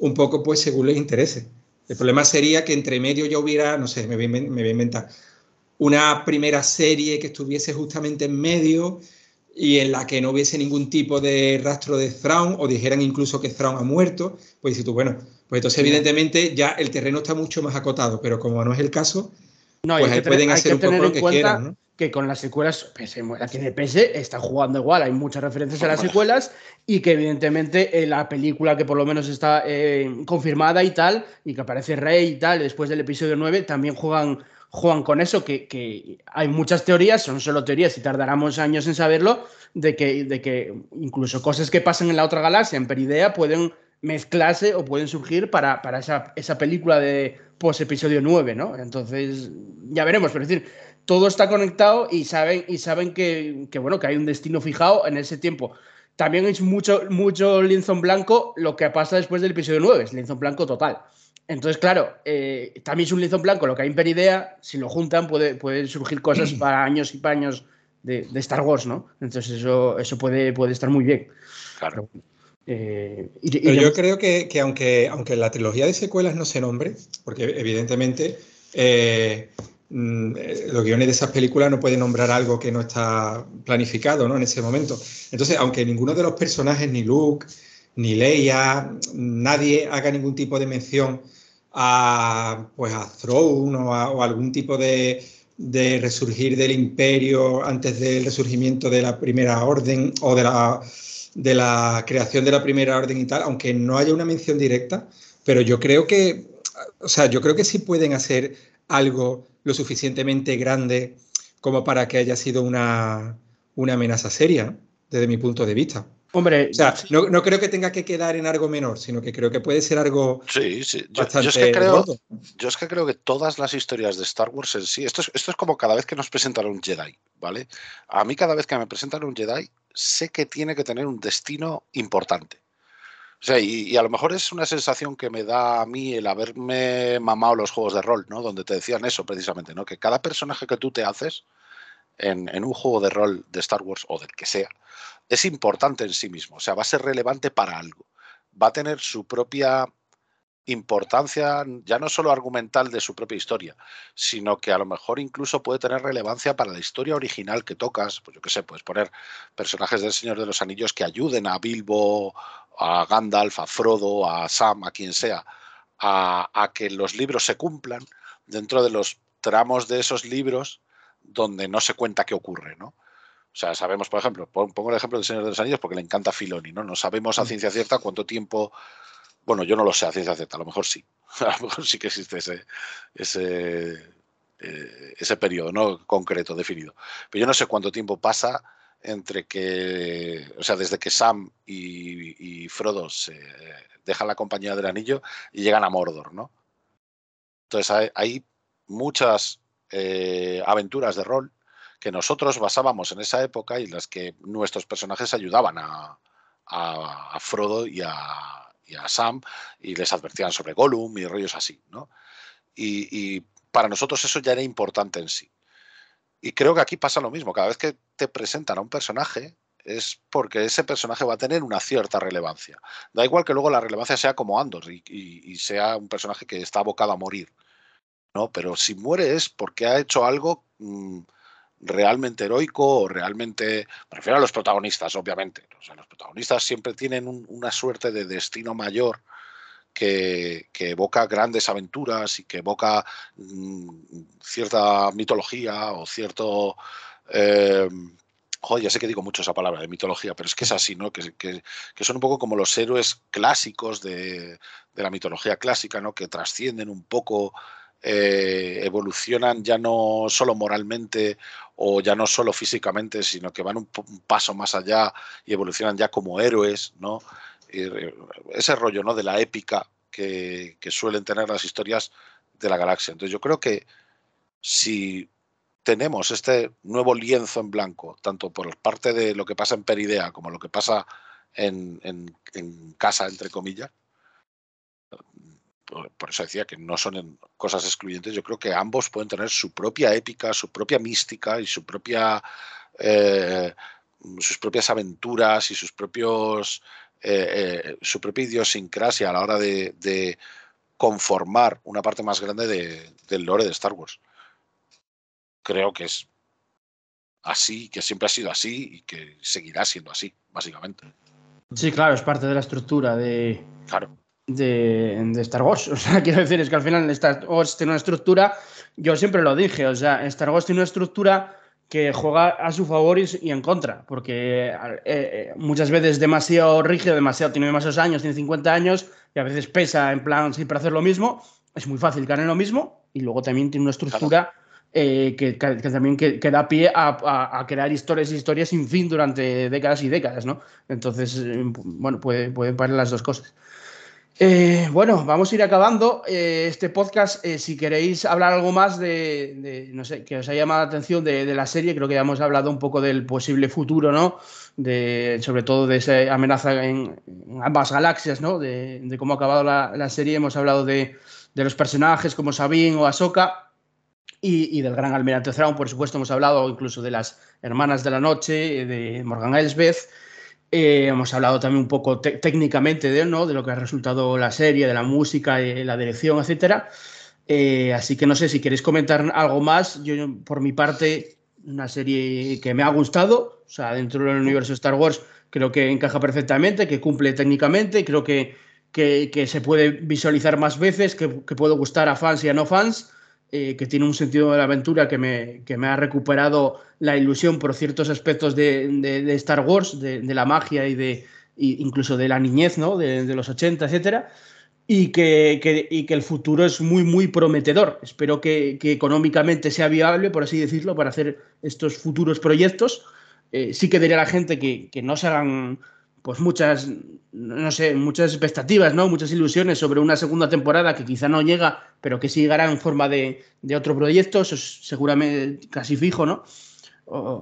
un poco, pues, según les interese. El problema sería que entre medio ya hubiera, no sé, me voy, me voy a inventar, una primera serie que estuviese justamente en medio y en la que no hubiese ningún tipo de rastro de Thrawn o dijeran incluso que Thrawn ha muerto, pues dices tú, bueno, pues entonces evidentemente ya el terreno está mucho más acotado, pero como no es el caso, no, pues ahí pueden hacer un poco lo que quieran, ¿no? que con las secuelas, pese, la tiene pese, está jugando igual, hay muchas referencias a las secuelas y que evidentemente eh, la película que por lo menos está eh, confirmada y tal, y que aparece Rey y tal, después del episodio 9, también juegan juegan con eso, que, que, hay muchas teorías, son solo teorías y tardaremos años en saberlo, de que, de que incluso cosas que pasan en la otra galaxia, en Peridea, pueden mezclarse o pueden surgir para, para esa, esa, película de post episodio 9, ¿no? Entonces, ya veremos, pero es decir, todo está conectado y saben, y saben que, que, bueno, que hay un destino fijado en ese tiempo. También es mucho, mucho lienzo en blanco lo que pasa después del episodio 9, es lienzo en blanco total. Entonces, claro, eh, también es un lienzo en blanco lo que hay en Peridea, si lo juntan puede, pueden surgir cosas para años y para años de, de, Star Wars, ¿no? Entonces eso, eso puede, puede estar muy bien. Claro. Eh, y, Pero yo creo que, que, aunque, aunque la trilogía de secuelas no se nombre, porque evidentemente eh, mm, los guiones de esas películas no pueden nombrar algo que no está planificado ¿no? en ese momento. Entonces, aunque ninguno de los personajes, ni Luke, ni Leia, nadie haga ningún tipo de mención a, pues a Throne o a, algún tipo de, de, resurgir del imperio antes del resurgimiento de la primera orden o de la, de la creación de la primera orden y tal, aunque no haya una mención directa, pero yo creo que, o sea, yo creo que sí pueden hacer algo lo suficientemente grande como para que haya sido una, una amenaza seria, desde mi punto de vista. Hombre, o sea, no, no, creo que tenga que quedar en algo menor, sino que creo que puede ser algo. Sí, sí. Yo, yo, es, que creo, yo es que creo que todas las historias de Star Wars en sí, esto es, esto es como cada vez que nos presentan un Jedi, ¿vale? A mí, cada vez que me presentan un Jedi, sé que tiene que tener un destino importante. O sea, y, y, a lo mejor es una sensación que me da a mí el haberme mamado los juegos de rol, ¿no? Donde te decían eso precisamente, ¿no? Que cada personaje que tú te haces en, en un juego de rol de Star Wars o del que sea, es importante en sí mismo, o sea, va a ser relevante para algo, va a tener su propia importancia, ya no solo argumental de su propia historia, sino que a lo mejor incluso puede tener relevancia para la historia original que tocas, pues yo qué sé, puedes poner personajes del Señor de los Anillos que ayuden a Bilbo, a Gandalf, a Frodo, a Sam, a quien sea, a, que los libros se cumplan dentro de los tramos de esos libros donde no se cuenta qué ocurre, ¿no? O sea, sabemos, por ejemplo, pongo el ejemplo del Señor de los Anillos porque le encanta Filoni, ¿no? No sabemos a ciencia cierta cuánto tiempo. Bueno, yo no lo sé a ciencia cierta, a lo mejor sí. A lo mejor sí que existe ese, ese, eh, ese periodo ¿no? concreto, definido. Pero yo no sé cuánto tiempo pasa entre que, o sea, desde que Sam y, y Frodo se dejan la compañía del anillo y llegan a Mordor, ¿no? Entonces hay, hay muchas eh, aventuras de rol que nosotros basábamos en esa época y las que nuestros personajes ayudaban a, Frodo y a, Sam y les advertían sobre Gollum y rollos así, ¿no? Y, para nosotros eso ya era importante en sí. Y creo que aquí pasa lo mismo. Cada vez que te presentan a un personaje es porque ese personaje va a tener una cierta relevancia. Da igual que luego la relevancia sea como Andor y, sea un personaje que está abocado a morir. ¿no? Pero si muere es porque ha hecho algo mmm, realmente heroico o realmente. Me refiero a los protagonistas, obviamente. Los protagonistas siempre tienen un, una suerte de destino mayor que, evoca grandes aventuras y que evoca mmm, cierta mitología o cierto. Eh, joder, ya sé que digo mucho esa palabra de mitología, pero es que es así, ¿no? Que, que, que son un poco como los héroes clásicos de, de, la mitología clásica, ¿no? Que trascienden un poco, eh, evolucionan ya no solo moralmente o ya no solo físicamente, sino que van un, paso más allá y evolucionan ya como héroes, ¿no? Ese rollo, ¿no? De la épica que, suelen tener las historias de la galaxia. Entonces yo creo que si tenemos este nuevo lienzo en blanco, tanto por parte de lo que pasa en Peridea como lo que pasa en casa, entre comillas, por, eso decía que no son cosas excluyentes, yo creo que ambos pueden tener su propia épica, su propia mística y su propia, eh, sus propias aventuras y sus propios, eh, eh, su propia idiosincrasia a la hora de, de conformar una parte más grande de, del lore de Star Wars creo que es así, que siempre ha sido así y que seguirá siendo así, básicamente. Sí, claro, es parte de la estructura de, claro. De, de, Star Wars. O sea, quiero decir, es que al final Star Wars tiene una estructura, yo siempre lo dije, o sea, Star Wars tiene una estructura que juega a su favor y, y en contra, porque eh, eh, muchas veces demasiado rígido, demasiado, tiene demasiados años, tiene 50 años y a veces pesa en plan siempre hacer lo mismo, es muy fácil en lo mismo y luego también tiene una estructura... Claro eh, que, que, que, también que, que da pie a, a, a, crear historias y historias sin fin durante décadas y décadas, ¿no? Entonces, eh, bueno, puede, pueden pasar las dos cosas. Eh, bueno, vamos a ir acabando eh, este podcast. Eh, si queréis hablar algo más de, no sé, que os haya llamado la atención de, la serie, creo que ya hemos hablado un poco del posible futuro, ¿no? Sobre todo de esa amenaza en, ambas galaxias, ¿no? De, cómo ha acabado la, serie. Hemos hablado de, los personajes como Sabine o Ahsoka y, y, del gran almirante Thrawn, por supuesto, hemos hablado incluso de las hermanas de la noche, de Morgan Elsbeth. Eh, hemos hablado también un poco técnicamente de él, ¿no? De lo que ha resultado la serie, de la música, eh, la dirección, etcétera. Eh, así que no sé si queréis comentar algo más. Yo, por mi parte, una serie que me ha gustado, o sea, dentro del universo Star Wars, creo que encaja perfectamente, que cumple técnicamente, creo que, que, que se puede visualizar más veces, que, que puede gustar a fans y a no fans eh, que tiene un sentido de la aventura que me, que me, ha recuperado la ilusión por ciertos aspectos de, de, Star Wars, de, la magia y de incluso de la niñez, ¿no? De, los 80, etcétera. Y que, que, y que, el futuro es muy, muy prometedor. Espero que, económicamente sea viable, por así decirlo, para hacer estos futuros proyectos. Eh, sí que diría a la gente que no se hagan pues muchas, no sé, muchas expectativas, ¿no? Muchas ilusiones sobre una segunda temporada que quizá no llega, pero que sí llegará en forma de, de otro proyecto, eso es seguramente casi fijo, ¿no?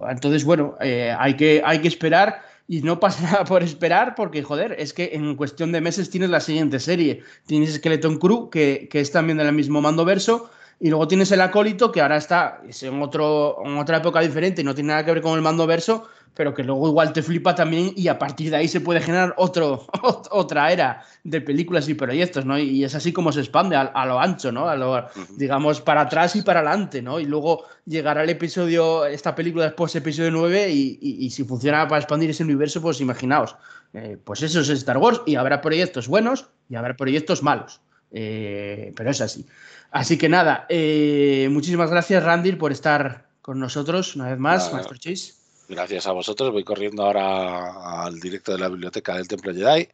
Entonces, bueno, eh, hay, que, hay que esperar y no pasa nada por esperar porque, joder, es que en cuestión de meses tienes la siguiente serie. Tienes Skeleton Crew, que, que es también del mismo mando verso, y luego tienes el acólito, que ahora está en, otro, en otra época diferente y no tiene nada que ver con el mando verso, pero que luego igual te flipa también y a partir de ahí se puede generar otro, otra era de películas y proyectos, ¿no? Y es así como se expande a, a lo ancho, ¿no? A lo, digamos, para atrás y para adelante, ¿no? Y luego llegará el episodio, esta película después, episodio 9, y, y, y si funciona para expandir ese universo, pues imaginaos, eh, pues eso es Star Wars y habrá proyectos buenos y habrá proyectos malos, eh, pero es así. Así que nada, eh, muchísimas gracias, Randir, por estar con nosotros una vez más, Maestro Chase. Gracias a vosotros. Voy corriendo ahora al directo de la biblioteca del Templo Jedi.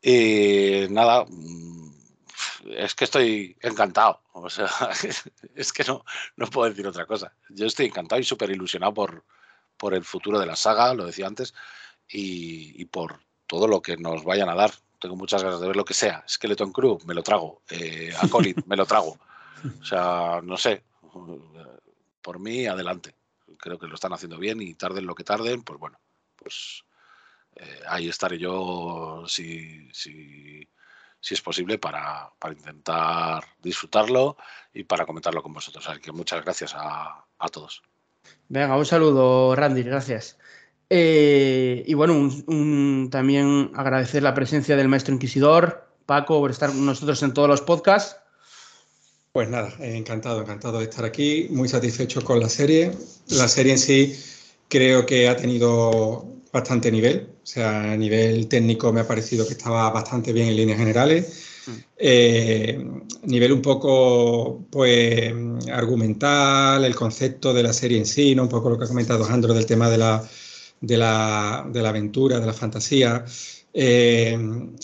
Y nada, es que estoy encantado. O sea, es que no, no puedo decir otra cosa. Yo estoy encantado y súper ilusionado por, por el futuro de la saga, lo decía antes, y, y, por todo lo que nos vayan a dar. Tengo muchas ganas de ver lo que sea. Skeleton Crew, me lo trago. Eh, Acolyte, me lo trago. O sea, no sé. Por mí, adelante creo que lo están haciendo bien y tarden lo que tarden, pues bueno, pues eh, ahí estaré yo si, si, es posible para, para, intentar disfrutarlo y para comentarlo con vosotros. Así que muchas gracias a, a todos. Venga, un saludo, Randy, gracias. Eh, y bueno, un, también agradecer la presencia del maestro inquisidor, Paco, por estar con nosotros en todos los podcasts. Pues nada, encantado, encantado de estar aquí, muy satisfecho con la serie. La serie en sí creo que ha tenido bastante nivel, o sea, a nivel técnico me ha parecido que estaba bastante bien en líneas generales. eh, nivel un poco pues argumental, el concepto de la serie en sí, ¿no? un poco lo que ha comentado Jandro del tema de la, de la, de la aventura, de la fantasía. Eh,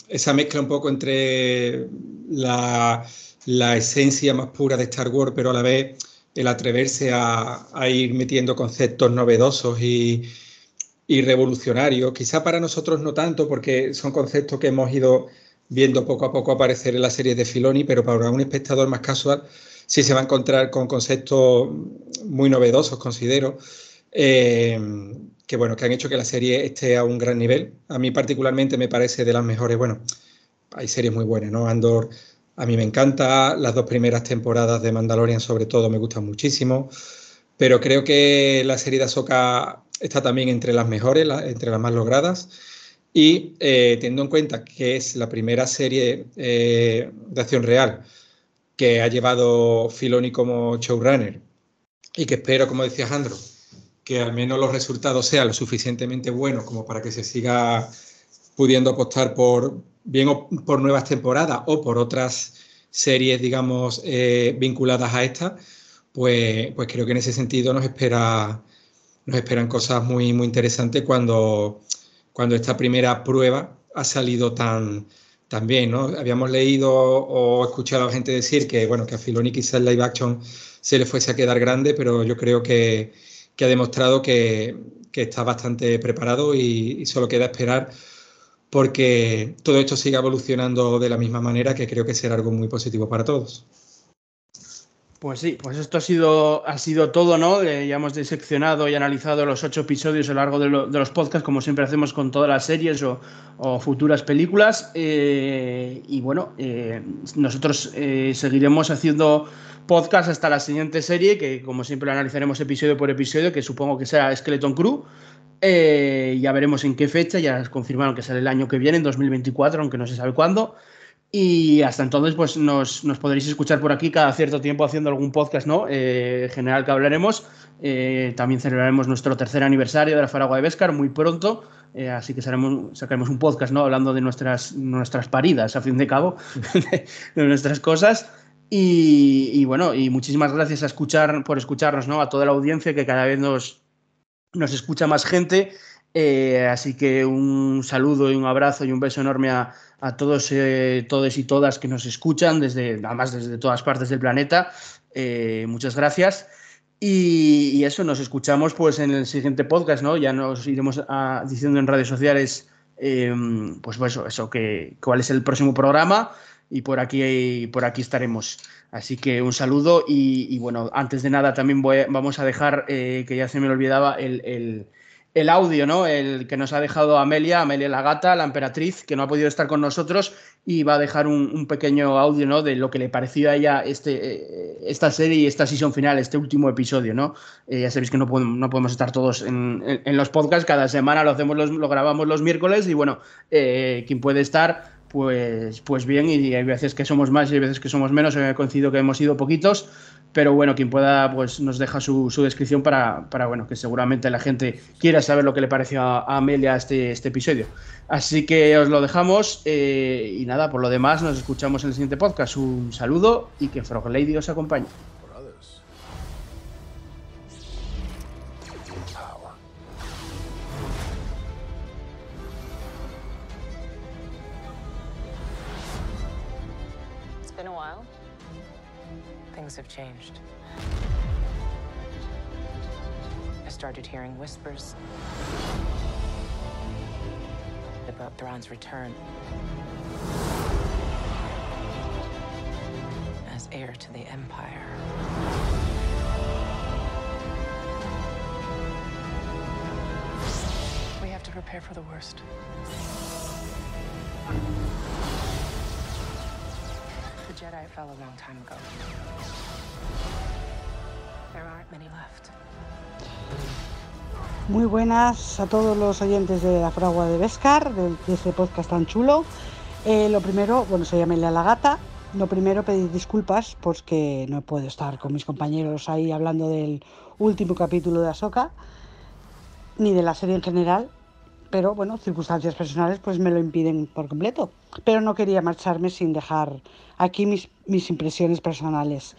esa mezcla un poco entre la, la, esencia más pura de Star Wars, pero a la vez el atreverse a, ir metiendo conceptos novedosos y, revolucionarios. Quizá para nosotros no tanto, porque son conceptos que hemos ido viendo poco a poco aparecer en la serie de Filoni, pero para un espectador más casual sí se va a encontrar con conceptos muy novedosos, considero, eh, que bueno, que han hecho que la serie esté a un gran nivel. A mí particularmente me parece de las mejores, bueno, hay series muy buenas, ¿no? Andor a mí me encanta, las dos primeras temporadas de Mandalorian sobre todo me gustan muchísimo, pero creo que la serie de Ahsoka está también entre las mejores, entre las más logradas. Y eh, teniendo en cuenta que es la primera serie eh, de acción real que ha llevado Filoni como showrunner y que espero, como decía Jandro, que al menos los resultados sean lo suficientemente buenos como para que se siga pudiendo apostar por bien por nuevas temporadas o por otras series, digamos, eh, vinculadas a esta, pues, pues creo que en ese sentido nos espera nos esperan cosas muy, muy interesantes cuando cuando esta primera prueba ha salido tan, tan bien, ¿no? Habíamos leído o escuchado a gente decir que, bueno, que a Filoni quizás el live action se le fuese a quedar grande, pero yo creo que, que ha demostrado que, que, está bastante preparado y, y, solo queda esperar porque todo esto siga evolucionando de la misma manera, que creo que será algo muy positivo para todos. Pues sí, pues esto ha sido, ha sido todo, ¿no? Eh, ya hemos diseccionado y analizado los ocho episodios a lo largo de, lo, los podcasts, como siempre hacemos con todas las series o, futuras películas. Eh, y bueno, eh, nosotros seguiremos haciendo podcast hasta la siguiente serie, que como siempre analizaremos episodio por episodio, que supongo que será Skeleton Crew. Ya veremos en qué fecha, ya confirmaron que sale el año que viene, en 2024, aunque no se sabe cuándo. Y hasta entonces, pues nos, nos, podréis escuchar por aquí cada cierto tiempo haciendo algún podcast, ¿no? Eh, general que hablaremos. Eh, también celebraremos nuestro tercer aniversario de la Faragua de Vescar muy pronto. Eh, así que sacaremos, un podcast, ¿no? Hablando de nuestras, nuestras paridas, a fin de cabo, de, de nuestras cosas. Y, y, bueno, y muchísimas gracias a escuchar, por escucharnos, ¿no? A toda la audiencia que cada vez nos, nos escucha más gente. Eh, así que un saludo y un abrazo y un beso enorme a, a todos, eh, todos y todas que nos escuchan, desde, además desde todas partes del planeta. Eh, muchas gracias. Y, eso, nos escuchamos pues en el siguiente podcast, ¿no? Ya nos iremos a, diciendo en redes sociales, eh, pues, pues eso, eso que, cuál es el próximo programa y por aquí, por aquí estaremos. Así que un saludo y, bueno, antes de nada también voy, vamos a dejar, eh, que ya se me olvidaba, el, audio, ¿no? El que nos ha dejado Amelia, Amelia la gata, la emperatriz, que no ha podido estar con nosotros y va a dejar un, pequeño audio, ¿no? De lo que le pareció a ella este, eh, esta serie y esta season final, este último episodio, ¿no? Eh, ya sabéis que no podemos, no podemos estar todos en, en, los podcasts, cada semana lo hacemos, los, lo grabamos los miércoles y bueno, quien puede estar, pues, pues bien, y hay veces que somos más y hay veces que somos menos, he coincidido que hemos sido poquitos, pero bueno, quien pueda, pues nos deja su, su descripción para, para, bueno, que seguramente la gente quiera saber lo que le pareció a, a Amelia este, este episodio. Así que os lo dejamos eh, y nada, por lo demás nos escuchamos en el siguiente podcast. Un saludo y que Frog Lady os acompañe. Things have changed. I started hearing whispers about Thrawn's return as heir to the Empire. We have to prepare for the worst. Jedi fell a long time ago. There aren't many. Muy buenas a todos los oyentes de la fragua de Vescar, de, de este podcast tan chulo. Eh, lo primero, bueno, soy Amelia la Gata. Lo primero, pedir disculpas porque no puedo estar con mis compañeros ahí hablando del último capítulo de Ahsoka, ni de la serie en general, pero bueno, circunstancias personales pues me lo impiden por completo. Pero no quería marcharme sin dejar aquí mis, mis impresiones personales.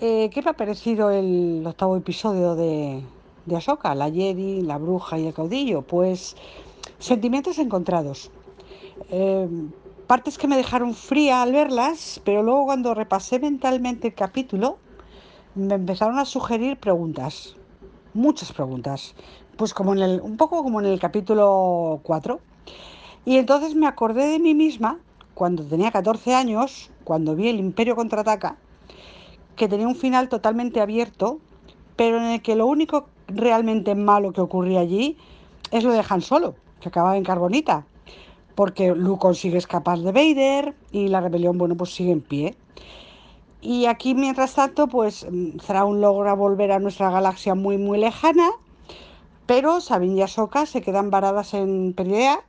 Eh, ¿Qué me ha parecido el octavo episodio de, de Ahsoka, la Jedi, la bruja y el caudillo? Pues sentimientos encontrados. Eh, partes que me dejaron fría al verlas, pero luego cuando repasé mentalmente el capítulo, me empezaron a sugerir preguntas, muchas preguntas, pues como en el, un poco como en el capítulo 4. Y entonces me acordé de mí misma cuando tenía 14 años, cuando vi el Imperio contraataca, que tenía un final totalmente abierto, pero en el que lo único realmente malo que ocurría allí es lo de Han Solo, que acababa en carbonita, porque Luke consigue escapar de Vader y la rebelión, bueno, pues sigue en pie. Y aquí, mientras tanto, pues Thrawn logra volver a nuestra galaxia muy, muy lejana, pero Sabine y Ahsoka se quedan varadas en Peridea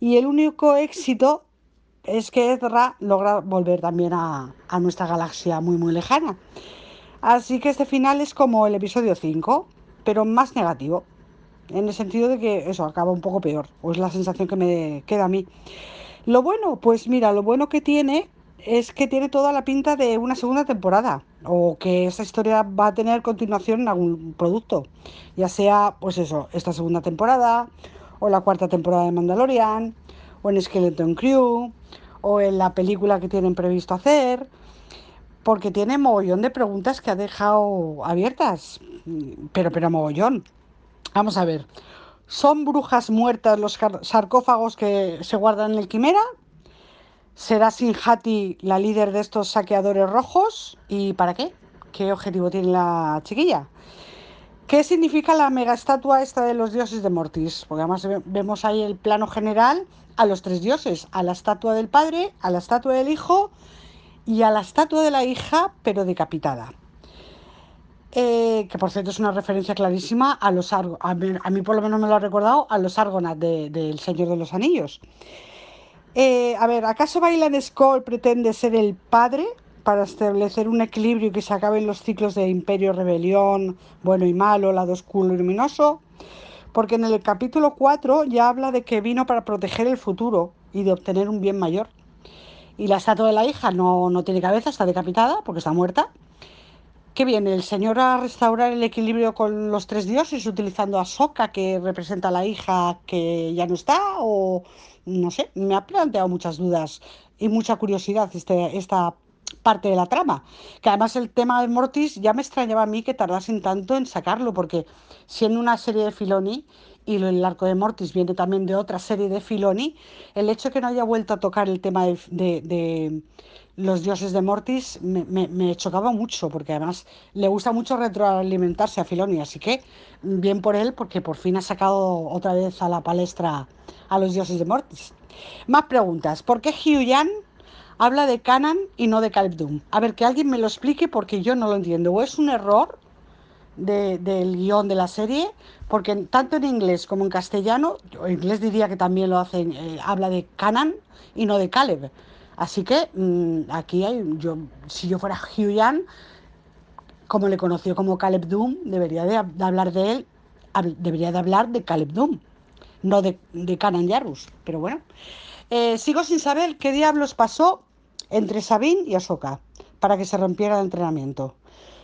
y el único éxito es que Ezra logra volver también a, a nuestra galaxia muy, muy lejana. Así que este final es como el episodio 5, pero más negativo. En el sentido de que eso acaba un poco peor, o es la sensación que me queda a mí. Lo bueno, pues mira, lo bueno que tiene es que tiene toda la pinta de una segunda temporada o que esta historia va a tener continuación en algún producto, ya sea pues eso, esta segunda temporada o la cuarta temporada de Mandalorian o en Skeleton Crew o en la película que tienen previsto hacer, porque tiene mogollón de preguntas que ha dejado abiertas, pero pero mogollón. Vamos a ver, ¿son brujas muertas los sarcófagos que se guardan en el Quimera? ¿Será Sinjati la líder de estos saqueadores rojos? ¿Y para qué? ¿Qué objetivo tiene la chiquilla? ¿Qué significa la mega estatua esta de los dioses de Mortis? Porque además vemos ahí el plano general a los tres dioses, a la estatua del padre, a la estatua del hijo y a la estatua de la hija, pero decapitada. Eh, que por cierto es una referencia clarísima a los a mí, a por lo menos me lo ha recordado a los Argonas del de, Señor de los Anillos. Eh, a ver, ¿acaso Bailan Skull pretende ser el padre para establecer un equilibrio que se acaben los ciclos de imperio, rebelión, bueno y malo, lado oscuro y luminoso? Porque en el capítulo 4 ya habla de que vino para proteger el futuro y de obtener un bien mayor. Y la estatua de la hija no, no tiene cabeza, está decapitada porque está muerta. ¿Qué viene? ¿El Señor a restaurar el equilibrio con los tres dioses utilizando a Soka, que representa a la hija que ya no está? ¿O no sé? Me ha planteado muchas dudas y mucha curiosidad este, esta parte de la trama. Que además el tema de Mortis ya me extrañaba a mí que tardasen tanto en sacarlo, porque siendo una serie de Filoni y el arco de Mortis viene también de otra serie de Filoni, el hecho de que no haya vuelto a tocar el tema de, los dioses de Mortis me, me, me, chocaba mucho, porque además le gusta mucho retroalimentarse a Filoni, así que bien por él, porque por fin ha sacado otra vez a la palestra a los dioses de Mortis. Más preguntas. ¿Por qué Hugh habla de Canan y no de Caleb? A ver, que alguien me lo explique porque yo no lo entiendo. ¿O es un error de, del guion de la serie? Porque tanto en inglés como en castellano, en inglés diría que también lo hacen, eh, habla de Canan y no de Caleb. Así que mmm, aquí hay, yo, si yo fuera Hugh Yan, como le conoció como Caleb Doom, debería de, hablar de él, debería de hablar de Caleb Doom, no de, de Canan Yarus. Pero bueno, eh, sigo sin saber qué diablos pasó entre Sabine y Ahsoka para que se rompiera el entrenamiento.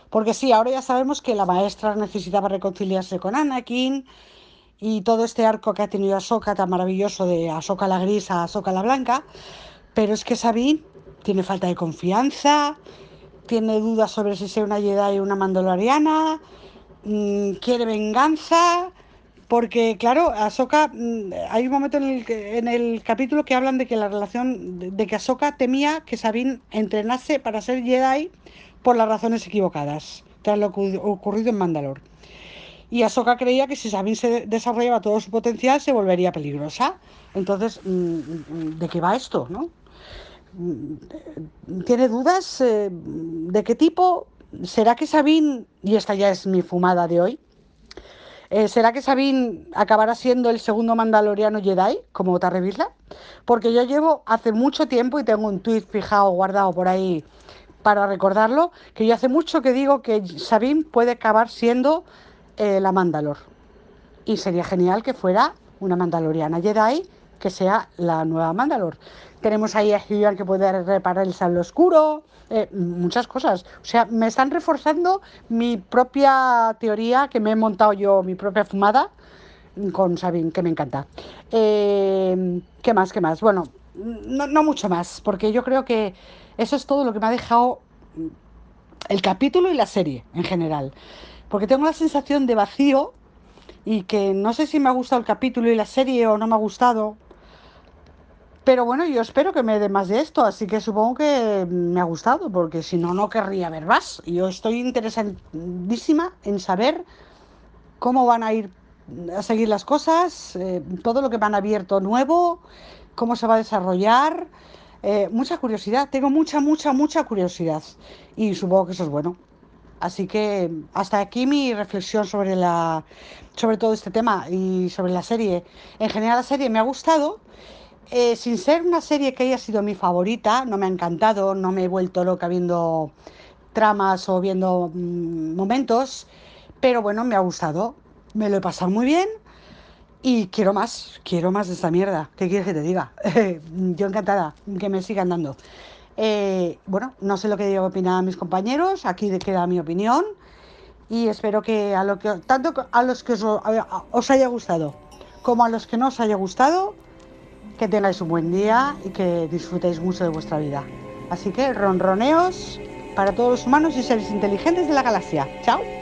Porque sí, ahora ya sabemos que la maestra necesitaba reconciliarse con Anakin y todo este arco que ha tenido Ahsoka tan maravilloso de Ahsoka la gris a Ahsoka la blanca, pero es que Sabine tiene falta de confianza, tiene dudas sobre si sea una Jedi o una Mandaloriana, mmm, quiere venganza, porque claro, Ahsoka, mmm, hay un momento en el, en el, capítulo que hablan de que la relación, de, de que Ahsoka temía que Sabine entrenase para ser Jedi por las razones equivocadas, tras lo ocurrido en Mandalor. Y Ahsoka creía que si Sabine se desarrollaba todo su potencial se volvería peligrosa. Entonces, ¿de qué va esto? ¿no? ¿Tiene dudas eh, de qué tipo? ¿Será que Sabine, y esta ya es mi fumada de hoy, eh, ¿será que Sabine acabará siendo el segundo mandaloriano Jedi, como Tarrevisla? Porque yo llevo hace mucho tiempo y tengo un tuit fijado, guardado por ahí para recordarlo, que yo hace mucho que digo que Sabine puede acabar siendo eh, la Mandalor. Y sería genial que fuera una Mandaloriana Jedi que sea la nueva Mandalor. Tenemos ahí a Hyun que puede reparar el sable oscuro, eh, muchas cosas. O sea, me están reforzando mi propia teoría que me he montado yo, mi propia fumada con Sabine, que me encanta. Eh, ¿Qué más? ¿Qué más? Bueno, no, no mucho más, porque yo creo que eso es todo lo que me ha dejado el capítulo y la serie en general. Porque tengo la sensación de vacío y que no sé si me ha gustado el capítulo y la serie o no me ha gustado. Pero bueno, yo espero que me dé más de esto, así que supongo que me ha gustado, porque si no, no querría ver más. Yo estoy interesadísima en saber cómo van a ir a seguir las cosas, eh, todo lo que van abierto nuevo, cómo se va a desarrollar. Eh, mucha curiosidad, tengo mucha, mucha, mucha curiosidad. Y supongo que eso es bueno. Así que hasta aquí mi reflexión sobre la sobre todo este tema y sobre la serie. En general la serie me ha gustado. Eh, sin ser una serie que haya sido mi favorita, no me ha encantado, no me he vuelto loca viendo tramas o viendo mm, momentos, pero bueno, me ha gustado. Me lo he pasado muy bien y quiero más, quiero más de esta mierda. ¿Qué quieres que te diga? Yo encantada, que me sigan dando. Eh, bueno, no sé lo que opinar mis compañeros, aquí queda mi opinión y espero que a lo que tanto a los que os haya gustado como a los que no os haya gustado, que tengáis un buen día y que disfrutéis mucho de vuestra vida. Así que ronroneos para todos los humanos y seres inteligentes de la galaxia. Chao.